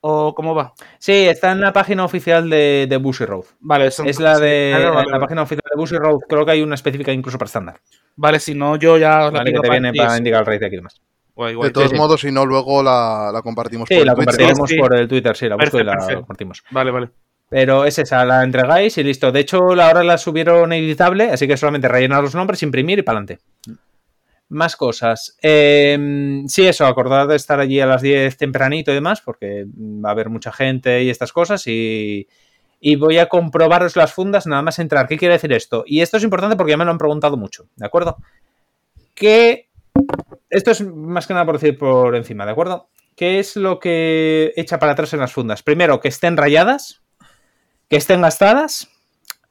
o cómo va? Sí, está en la página oficial de, de Bushy Road. Vale, eso Es la de Claro, vale, en la vale. página oficial de Bushy Road. Creo que hay una específica incluso para estándar. Vale, si no, yo ya os la ¿Vale? Que te viene para indicar el rey de aquí y demás. De todos sí. modos, si no, luego la, la compartimos Sí, por la el Twitter. compartiremos sí. por el Twitter, sí, la busco y la perfecto. compartimos. Vale, vale. Pero es esa, la entregáis y listo. De hecho, la hora la subieron editable, así que solamente rellenar los nombres, imprimir y para adelante. Más cosas. Eh, sí, eso, acordad de estar allí a las 10 tempranito y demás, porque va a haber mucha gente y estas cosas. Y, y voy a comprobaros las fundas nada más entrar. ¿Qué quiere decir esto? Y esto es importante porque ya me lo han preguntado mucho, ¿de acuerdo? Que esto es más que nada por decir por encima, ¿de acuerdo? ¿Qué es lo que echa para atrás en las fundas? Primero, que estén rayadas, que estén gastadas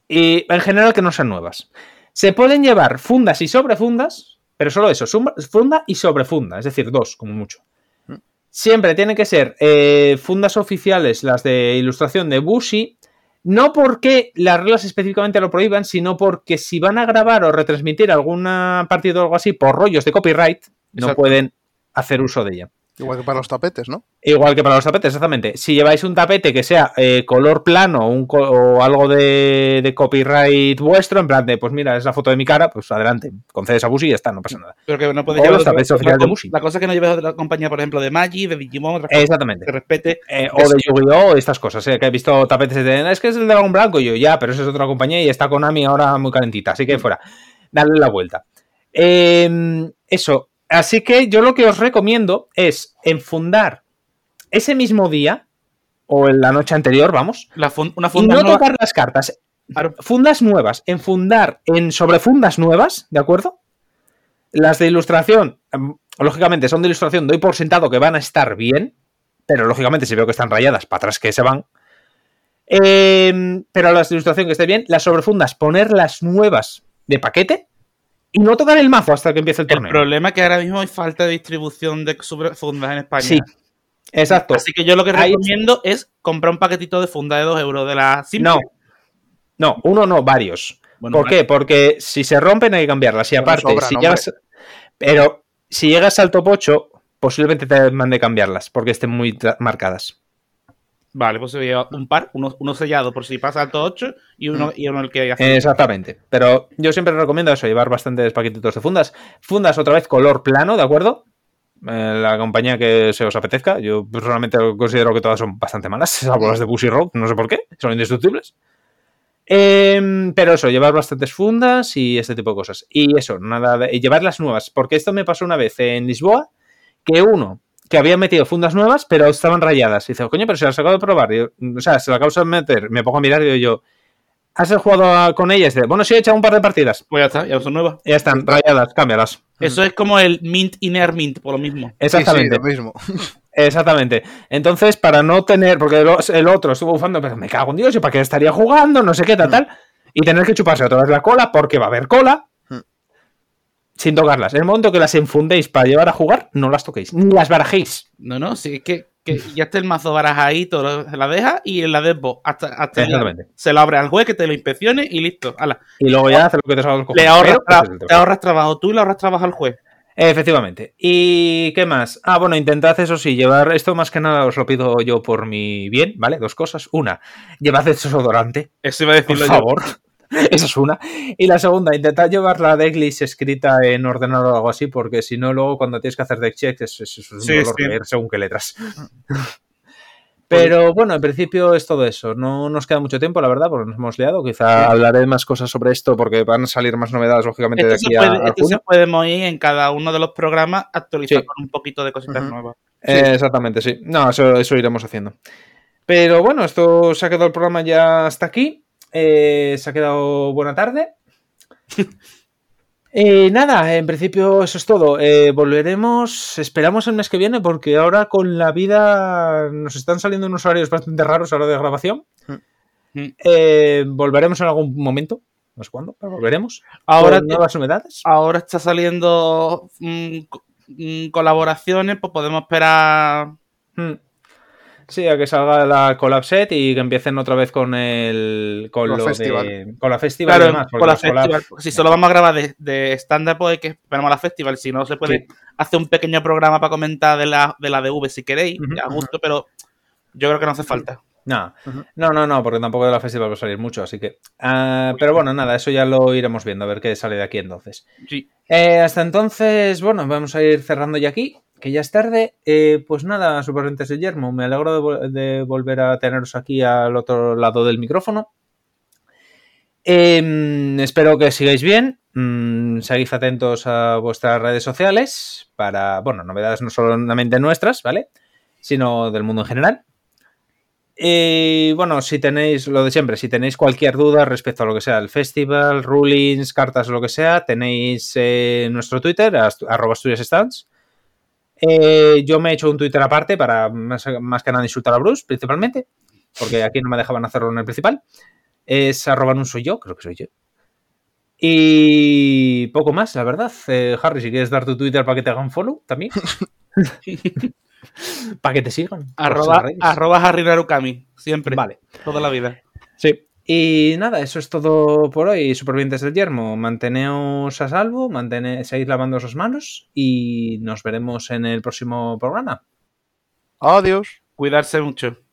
y en general que no sean nuevas. Se pueden llevar fundas y sobrefundas, pero solo eso, funda y sobrefunda, es decir, dos como mucho. Siempre tienen que ser eh, fundas oficiales, las de ilustración de Bushi, no porque las reglas específicamente lo prohíban, sino porque si van a grabar o retransmitir alguna partida o algo así por rollos de copyright, no pueden hacer uso de ella. Igual que para los tapetes, ¿no? Igual que para los tapetes, exactamente. Si lleváis un tapete que sea eh, color plano un co- o algo de, de copyright vuestro, en plan de, pues mira, es la foto de mi cara, pues adelante, concedes a Bushi y ya está, no pasa nada. Pero que no puedes O llevar los tapetes oficiales de Bushi. La cosa es que no lleves otra compañía, por ejemplo, de Magi, de Digimon, otra cosa Exactamente. que respete. Eh, o de Yu-Gi-Oh! estas cosas, eh, que he visto tapetes de... Es que es el de Dragón Blanco y yo, ya, pero eso es otra compañía y está Konami ahora muy calentita, así que fuera, dale la vuelta. Eh, eso, así que yo lo que os recomiendo es enfundar ese mismo día, o en la noche anterior, vamos, La fun- una y no nueva- tocar las cartas. Fundas nuevas, enfundar en sobrefundas nuevas, ¿de acuerdo? Las de ilustración, em, lógicamente son de ilustración, doy por sentado que van a estar bien, pero lógicamente si veo que están rayadas, para atrás que se van. Em, pero las de ilustración que esté bien, las sobrefundas, ponerlas nuevas de paquete y no tocar el mazo hasta que empiece el El torneo. problema es que ahora mismo hay falta de distribución de fundas en España. Sí, exacto. Así que yo lo que Ahí- recomiendo es comprar un paquetito de funda de 2 euros de la simple. No, no, uno no, varios. Bueno, ¿Por qué? Porque si se rompen hay que cambiarlas. Y aparte, si llegas. Pero si llegas al top 8, posiblemente te mande cambiarlas porque estén muy marcadas. Vale, pues se lleva un par, uno, uno sellado por si pasa alto 8 y uno, y uno el que hace. Mm. Exactamente. Pero yo siempre recomiendo eso, llevar bastantes paquetitos de fundas. Fundas otra vez color plano, ¿de acuerdo? Eh, la compañía que se os apetezca. Yo personalmente considero que todas son bastante malas, salvo las de Bushy Rock, no sé por qué, son indestructibles. Em, pero eso, llevar bastantes fundas y este tipo de cosas. Y eso, nada de y llevar las nuevas, porque esto me pasó una vez en Lisboa, que uno que había metido fundas nuevas, pero estaban rayadas. Y dice, coño, pero se las acabo de probar. Yo, o sea, se las acabo de meter, me pongo a mirar y digo yo, ¿has jugado a- con ellas? Dice, bueno, sí, he echado un par de partidas. Pues ya está, ya son nuevas. Ya están, rayadas, cámbialas. Eso es como el Mint Inner Mint, por lo mismo. Exactamente. Sí, sí, lo mismo. Exactamente. Entonces, para no tener, porque el, el otro estuvo bufando, pero me cago en Dios, ¿y para qué estaría jugando? No sé qué, tal, tal. Y tener que chuparse otra vez la cola, porque va a haber cola. Sin tocarlas. En el momento que las enfundéis para llevar a jugar, no las toquéis. Ni las barajéis. No, no, sí, es que, que ya está el mazo barajadito, la deja y en la desbo hasta, hasta se la abre al juez que te lo inspeccione y listo. Ala. Y luego ya hacer lo que te salga. Le ahorras, Pero, te ahorras trabajo tú y le ahorras trabajo al juez. Efectivamente. ¿Y qué más? Ah, bueno, intentad eso sí, llevar esto más que nada os lo pido yo por mi bien, ¿vale? Dos cosas. Una, llevad desodorante, Eso iba a por decirlo yo. Esa es una. Y la segunda, intentad llevar la decklist escrita en ordenador o algo así, porque si no, luego cuando tienes que hacer deck checks es, es- es un Sí, dolor sí. leer según qué letras. Pero bueno, en principio es todo eso. No nos queda mucho tiempo, la verdad, porque nos hemos liado. Quizá hablaré más cosas sobre esto porque van a salir más novedades, lógicamente, de aquí se a, puede, a esto junio. se podemos ir en cada uno de los programas actualizar Sí. con un poquito de cositas nuevas. Eh, exactamente, sí. No, eso, eso iremos haciendo. Pero bueno, esto se ha quedado el programa ya hasta aquí. Eh, se ha quedado buena tarde. Eh, nada, en principio eso es todo. Eh, volveremos, esperamos el mes que viene, porque ahora con la vida nos están saliendo unos horarios bastante raros ahora de grabación. Mm. Eh, volveremos en algún momento, no sé cuándo, pero volveremos. Ahora, con nuevas novedades. ahora está saliendo mm, co- mm, colaboraciones, pues podemos esperar. Mm. Sí, a que salga la collab set y que empiecen otra vez con el con Con lo festival. de con la festival y Claro, demás, porque con la festival. Si solo vamos a grabar de, de estándar, pues hay que esperamos a la festival. Si no, se puede Sí. hacer un pequeño programa para comentar de la, de la DV si queréis, a gusto, pero yo creo que no hace falta. No, no, no, porque tampoco de la festival va a salir mucho, así que. ah, pero bueno, nada, eso ya lo iremos viendo, a ver qué sale de aquí entonces. Sí. Eh, hasta entonces, bueno, vamos a ir cerrando ya aquí. Que ya es tarde. Eh, pues nada, supervivientes de Yermo, me alegro de, volver a teneros aquí al otro lado del micrófono. Eh, espero que sigáis bien. Mm, atentos a vuestras redes sociales para, bueno, novedades no solamente nuestras, ¿vale? Sino del mundo en general. Y bueno, si tenéis lo de siempre, si tenéis cualquier duda respecto a lo que sea el festival, rulings, cartas, lo que sea, tenéis eh, nuestro Twitter, arroba stands. Eh, yo me he hecho un Twitter aparte para más, más, que nada insultar a Bruce, principalmente, porque aquí no me dejaban hacerlo en el principal. Es arroba un soy yo, creo que soy yo. Y poco más, la verdad. Eh, Harry, si quieres dar tu Twitter para que te hagan follow también. para que te sigan. Arroba, arroba Harry Narukami, siempre. Vale. Toda la vida. Sí. Y nada, eso es todo por hoy, supervivientes del yermo. Manteneos a salvo, mantene, seguid lavando sus manos y nos veremos en el próximo programa. Adiós. Cuidarse mucho.